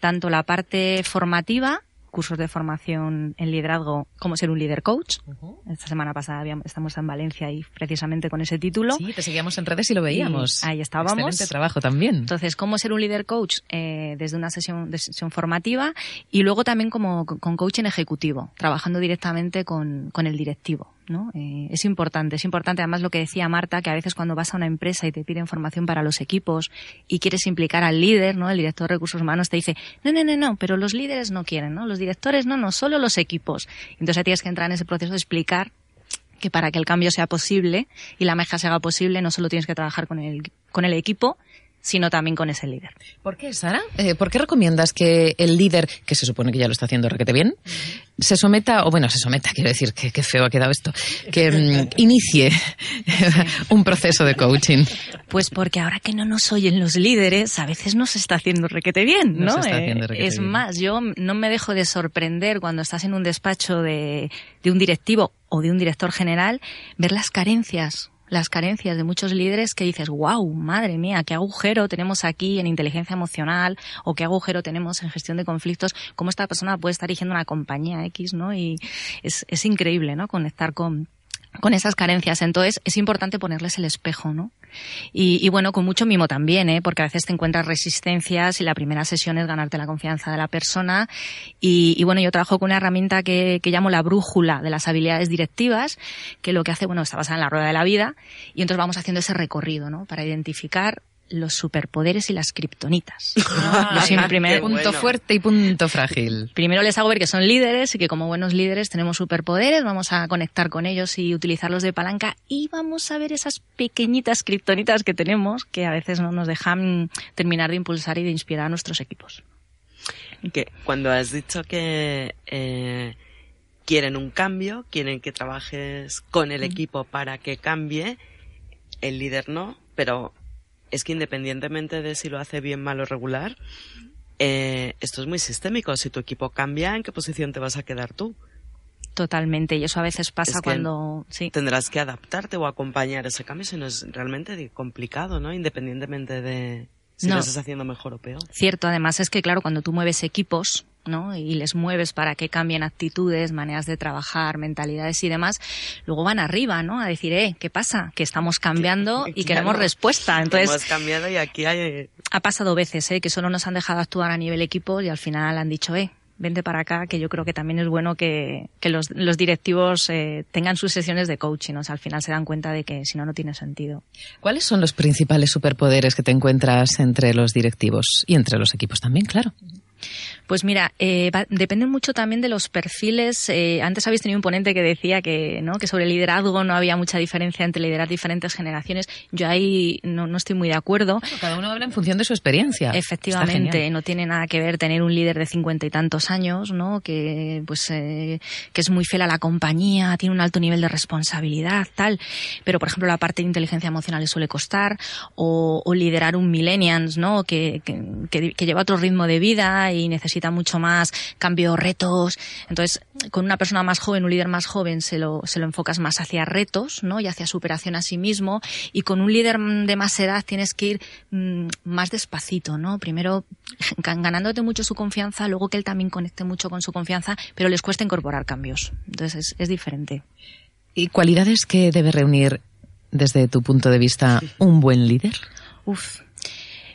tanto la parte formativa cursos de formación en liderazgo, cómo ser un líder coach. Esta semana pasada habíamos, estamos en Valencia y precisamente con ese título. Sí, te seguíamos en redes y lo veíamos. ahí estábamos. Excelente trabajo también. Entonces, cómo ser un líder coach eh, desde una sesión, de sesión formativa y luego también como con coaching ejecutivo, trabajando directamente con, con el directivo. ¿No? Eh, es importante, es importante además lo que decía Marta, que a veces cuando vas a una empresa y te piden formación para los equipos y quieres implicar al líder, ¿no? El director de recursos humanos te dice, no, no, no, no, pero los líderes no quieren, ¿no? Los directores no, no, solo los equipos. Entonces tienes que entrar en ese proceso de explicar que para que el cambio sea posible y la meja se haga posible, no solo tienes que trabajar con el, con el equipo, sino también con ese líder. ¿Por qué, Sara? Eh, ¿Por qué recomiendas que el líder, que se supone que ya lo está haciendo requete bien, se someta, o bueno, se someta, quiero decir, que, feo ha quedado esto, que mm, inicie un proceso de coaching? Pues porque ahora que no nos oyen los líderes, a veces no se está haciendo requete bien, ¿no? Eh, es más, yo no me dejo de sorprender cuando estás en un despacho de, de un directivo o de un director general, ver las carencias las carencias de muchos líderes que dices, wow, madre mía, qué agujero tenemos aquí en inteligencia emocional o qué agujero tenemos en gestión de conflictos, cómo esta persona puede estar dirigiendo una compañía X, ¿no? Y es, es increíble, ¿no? Conectar con, con esas carencias. Entonces es importante ponerles el espejo, ¿no? Y, bueno, con mucho mimo también, ¿eh? porque a veces te encuentras resistencias y la primera sesión es ganarte la confianza de la persona. Y, bueno, yo trabajo con una herramienta que, que, llamo la brújula de las habilidades directivas, que lo que hace, bueno, está basada en la rueda de la vida, y entonces vamos haciendo ese recorrido, ¿no? Para identificar los superpoderes y las kriptonitas. Ah, Yo soy mi primer punto fuerte y punto frágil. Primero les hago ver que son líderes y que como buenos líderes tenemos superpoderes, vamos a conectar con ellos y utilizarlos de palanca y vamos a ver esas pequeñitas kriptonitas que tenemos que a veces no nos dejan terminar de impulsar y de inspirar a nuestros equipos. Que cuando has dicho que eh, quieren un cambio, quieren que trabajes con el equipo para que cambie, el líder no, pero es que independientemente de si lo hace bien, mal o regular, eh, esto es muy sistémico. Si tu equipo cambia, ¿en qué posición te vas a quedar tú? Totalmente, y eso a veces pasa Es que cuando... Sí. Tendrás que adaptarte o acompañar ese cambio, si no es realmente complicado, ¿no? Independientemente de si No. lo estás haciendo mejor o peor. Cierto, además es que, claro, cuando tú mueves equipos, ¿no? Y les mueves para que cambien actitudes, maneras de trabajar, mentalidades y demás, luego van arriba, ¿no? A decir, eh, ¿qué pasa? Que estamos cambiando y queremos Claro. respuesta. Entonces, Hemos cambiado y aquí hay... ha pasado veces, ¿eh? Que solo nos han dejado actuar a nivel equipo y al final han dicho, eh, vente para acá, que yo creo que también es bueno que, que los, los directivos eh, tengan sus sesiones de coaching, o sea, al final se dan cuenta de que si no, no tiene sentido. ¿Cuáles son los principales superpoderes que te encuentras entre los directivos y entre los equipos también, claro? Pues mira, eh, va- depende mucho también de los perfiles. Eh, antes habéis tenido un ponente que decía que, ¿no? que sobre el liderazgo no había mucha diferencia entre liderar diferentes generaciones. Yo ahí no, no estoy muy de acuerdo. Cada uno habla en función de su experiencia. Efectivamente, no tiene nada que ver tener un líder de cincuenta y tantos años, ¿no? Que pues eh, que es muy fiel a la compañía, tiene un alto nivel de responsabilidad, tal. Pero por ejemplo la parte de inteligencia emocional le suele costar o, o liderar un millennials, ¿no? Que- que lleva otro ritmo de vida y necesita mucho más cambio, retos. Entonces, con una persona más joven, un líder más joven, se lo, se lo enfocas más hacia retos, ¿no? Y hacia superación a sí mismo. Y con un líder de más edad tienes que ir mm, más despacito, ¿no? Primero gan- ganándote mucho su confianza, luego que él también conecte mucho con su confianza, pero les cuesta incorporar cambios. Entonces, es, es diferente. ¿Y cualidades que debe reunir, desde tu punto de vista, un buen líder? Uf.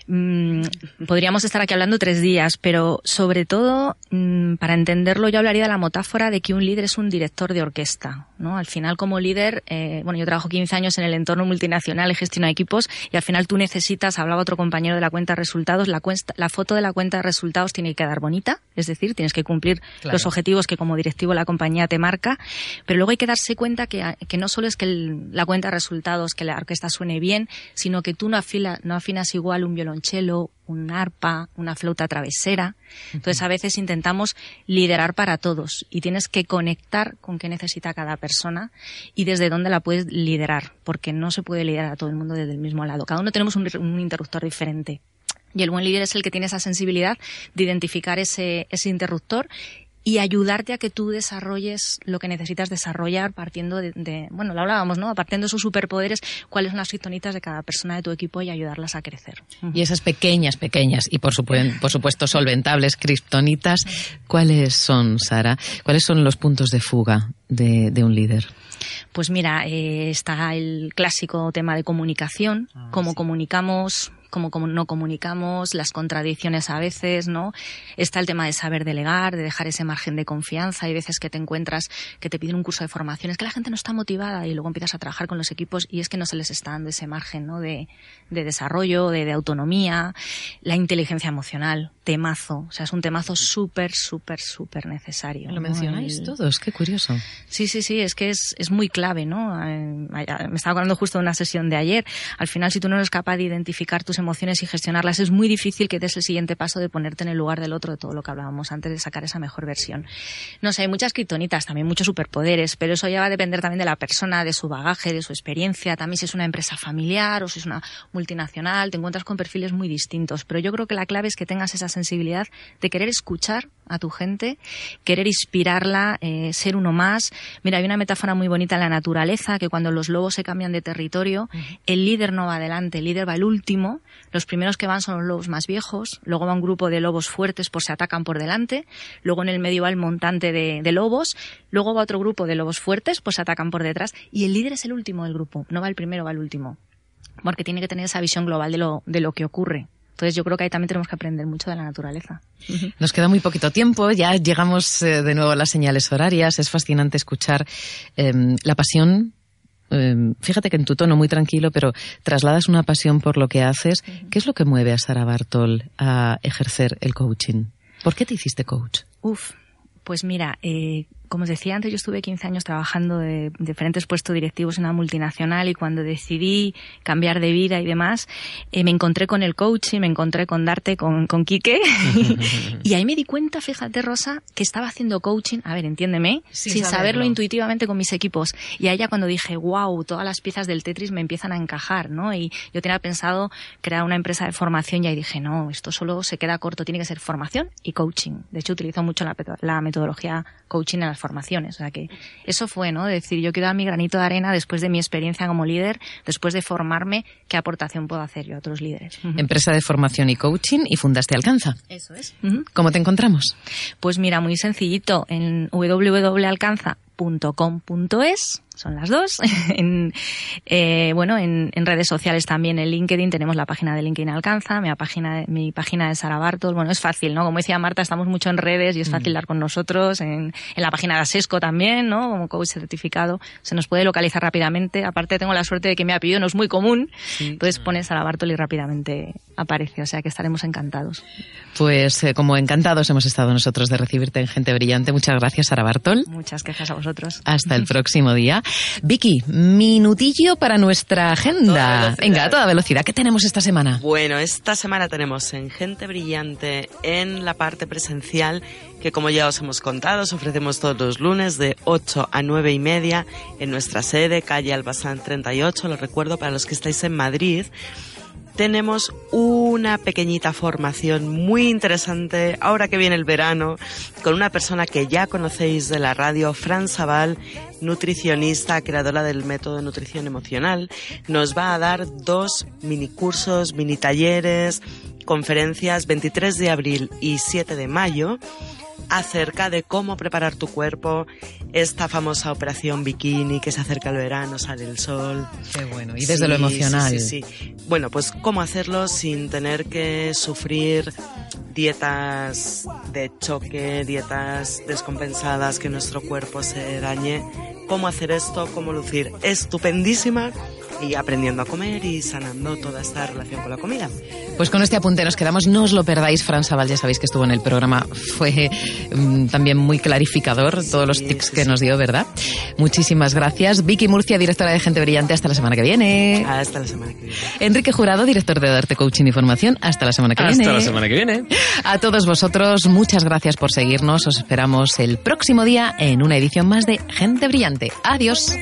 Mm, podríamos estar aquí hablando tres días, pero sobre todo, mm, para entenderlo, yo hablaría de la metáfora de que un líder es un director de orquesta. ¿no? Al final, como líder, eh, bueno, yo trabajo 15 años en el entorno multinacional y gestiono equipos, y al final tú necesitas, hablaba otro compañero de la cuenta de resultados, la, cuesta- la foto de la cuenta de resultados tiene que quedar bonita, es decir, tienes que cumplir Claro. los objetivos que como directivo la compañía te marca, pero luego hay que darse cuenta que, que no solo es que el- la cuenta de resultados, que la orquesta suene bien, sino que tú no, afila- no afinas igual un violonchelo, un arpa, una flauta travesera. Entonces a veces intentamos liderar para todos y tienes que conectar con qué necesita cada persona y desde dónde la puedes liderar, porque no se puede liderar a todo el mundo desde el mismo lado. Cada uno tenemos un, un interruptor diferente. Y el buen líder es el que tiene esa sensibilidad de identificar ese, ese interruptor y ayudarte a que tú desarrolles lo que necesitas desarrollar partiendo de, de- bueno, lo hablábamos, ¿no? Partiendo de esos superpoderes, cuáles son las criptonitas de cada persona de tu equipo y ayudarlas a crecer. Y esas pequeñas, pequeñas y por supuesto, por supuesto solventables kriptonitas, ¿cuáles son, Sara? ¿Cuáles son los puntos de fuga de, de un líder? Pues mira, eh, está el clásico tema de comunicación, cómo comunicamos, cómo, cómo no comunicamos, las contradicciones a veces, ¿no? Está el tema de saber delegar, de dejar ese margen de confianza. Hay veces que te encuentras que te piden un curso de formación, es que la gente no está motivada y luego empiezas a trabajar con los equipos y es que no se les está dando ese margen, ¿no? De, de desarrollo, de, de autonomía, la inteligencia emocional, temazo. O sea, es un temazo súper, súper, súper necesario. Lo ¿no? mencionáis El- todos, qué curioso. Sí, sí, sí, es que es, es muy clave, ¿no? Eh, me estaba acordando justo de una sesión de ayer. Al final, si tú no eres capaz de identificar tus emociones y gestionarlas, es muy difícil que des el siguiente paso de ponerte en el lugar del otro, de todo lo que hablábamos antes, de sacar esa mejor versión. No sé, hay muchas criptonitas, también muchos superpoderes, pero eso ya va a depender también de la persona, de su bagaje, de su experiencia, también si es una empresa familiar o si es una multinacional, te encuentras con perfiles muy distintos. Pero yo creo que la clave es que tengas esa sensibilidad de querer escuchar a tu gente, querer inspirarla, eh, ser uno más. Mira, hay una metáfora muy bonita en la naturaleza, que cuando los lobos se cambian de territorio, el líder no va adelante, el líder va el último, los primeros que van son los lobos más viejos, luego va un grupo de lobos fuertes por se atacan por delante, luego en el medio va el montante de, de lobos, luego va otro grupo de lobos fuertes, pues se atacan por detrás, y el líder es el último del grupo, no va el primero, va el último, porque tiene que tener esa visión global de lo, de lo que ocurre. Entonces yo creo que ahí también tenemos que aprender mucho de la naturaleza. Nos queda muy poquito tiempo, ya llegamos eh, de nuevo a las señales horarias. Es fascinante escuchar eh, la pasión eh, fíjate que en tu tono muy tranquilo, pero trasladas una pasión por lo que haces. ¿Qué es lo que mueve a Sara Bartol a ejercer el coaching? ¿Por qué te hiciste coach? Uf, pues mira, eh, como os decía antes, yo estuve 15 años trabajando de diferentes puestos directivos en una multinacional y cuando decidí cambiar de vida y demás, eh, me encontré con el coaching, me encontré con Darte, con, con Quique, y ahí me di cuenta, fíjate Rosa, que estaba haciendo coaching, a ver, entiéndeme, sin, saberlo. intuitivamente con mis equipos. Y a ella cuando dije, wow, todas las piezas del Tetris me empiezan a encajar, ¿no? Y yo tenía pensado crear una empresa de formación y ahí dije, no, esto solo se queda corto, tiene que ser formación y coaching. De hecho, utilizo mucho la, la metodología coaching en las formaciones. O sea que eso fue, ¿no? decir, yo quiero dar mi granito de arena después de mi experiencia como líder, después de formarme, qué aportación puedo hacer yo a otros líderes. Empresa de formación y coaching y fundaste Alcanza. Eso es. ¿Cómo te encontramos? Pues mira, muy sencillito, en www.alcanza.com.es son las dos. en, eh, bueno, en, redes sociales también, en LinkedIn tenemos la página de LinkedIn Alcanza, mi página, mi página de Sara Bartos. Bueno, es fácil, ¿no? Como decía Marta, estamos mucho en redes y es fácil mm. dar con nosotros. En, la página de Asesco también, ¿no? Como coach certificado. Se nos puede localizar rápidamente. Aparte, tengo la suerte de que mi apellido no es muy común. Entonces pones Sara Bartol y rápidamente aparece. O sea que estaremos encantados. Pues eh, como encantados hemos estado nosotros de recibirte en Gente Brillante. Muchas gracias, Sara Bartol. Muchas gracias a vosotros. Hasta el próximo día. Vicky, minutillo para nuestra agenda. Venga, a toda velocidad. ¿Qué tenemos esta semana? Bueno, esta semana tenemos en Gente Brillante, en la parte presencial, que como ya os hemos contado, os ofrecemos todos los lunes de 8 a 9 y media en nuestra sede, calle Albazán 38. Lo recuerdo para los que estáis en Madrid tenemos una pequeñita formación muy interesante ahora que viene el verano con una persona que ya conocéis de la radio, Fran Sabal, nutricionista, creadora del método de nutrición emocional. Nos va a dar dos mini cursos, mini talleres, conferencias 23 de abril y 7 de mayo acerca de cómo preparar tu cuerpo, esta famosa operación bikini que se acerca el verano, sale el sol. Qué bueno, y desde lo emocional. Sí, sí, Bueno, pues cómo hacerlo sin tener que sufrir dietas de choque, dietas descompensadas, que nuestro cuerpo se dañe. Cómo hacer esto, cómo lucir. Estupendísima y aprendiendo a comer y sanando toda esta relación con la comida. Pues con este apunte nos quedamos, no os lo perdáis, Fran Sabal, ya sabéis que estuvo en el programa, fue mm, también muy clarificador todos los tips que nos dio, ¿verdad? Muchísimas gracias. Vicky Murcia, directora de Gente Brillante, hasta la semana que viene. Hasta la semana que viene. Enrique Jurado, director de Darte Coaching y Formación, hasta la semana que viene. Hasta la semana que viene. A todos vosotros, muchas gracias por seguirnos, os esperamos el próximo día en una edición más de Gente Brillante. Adiós.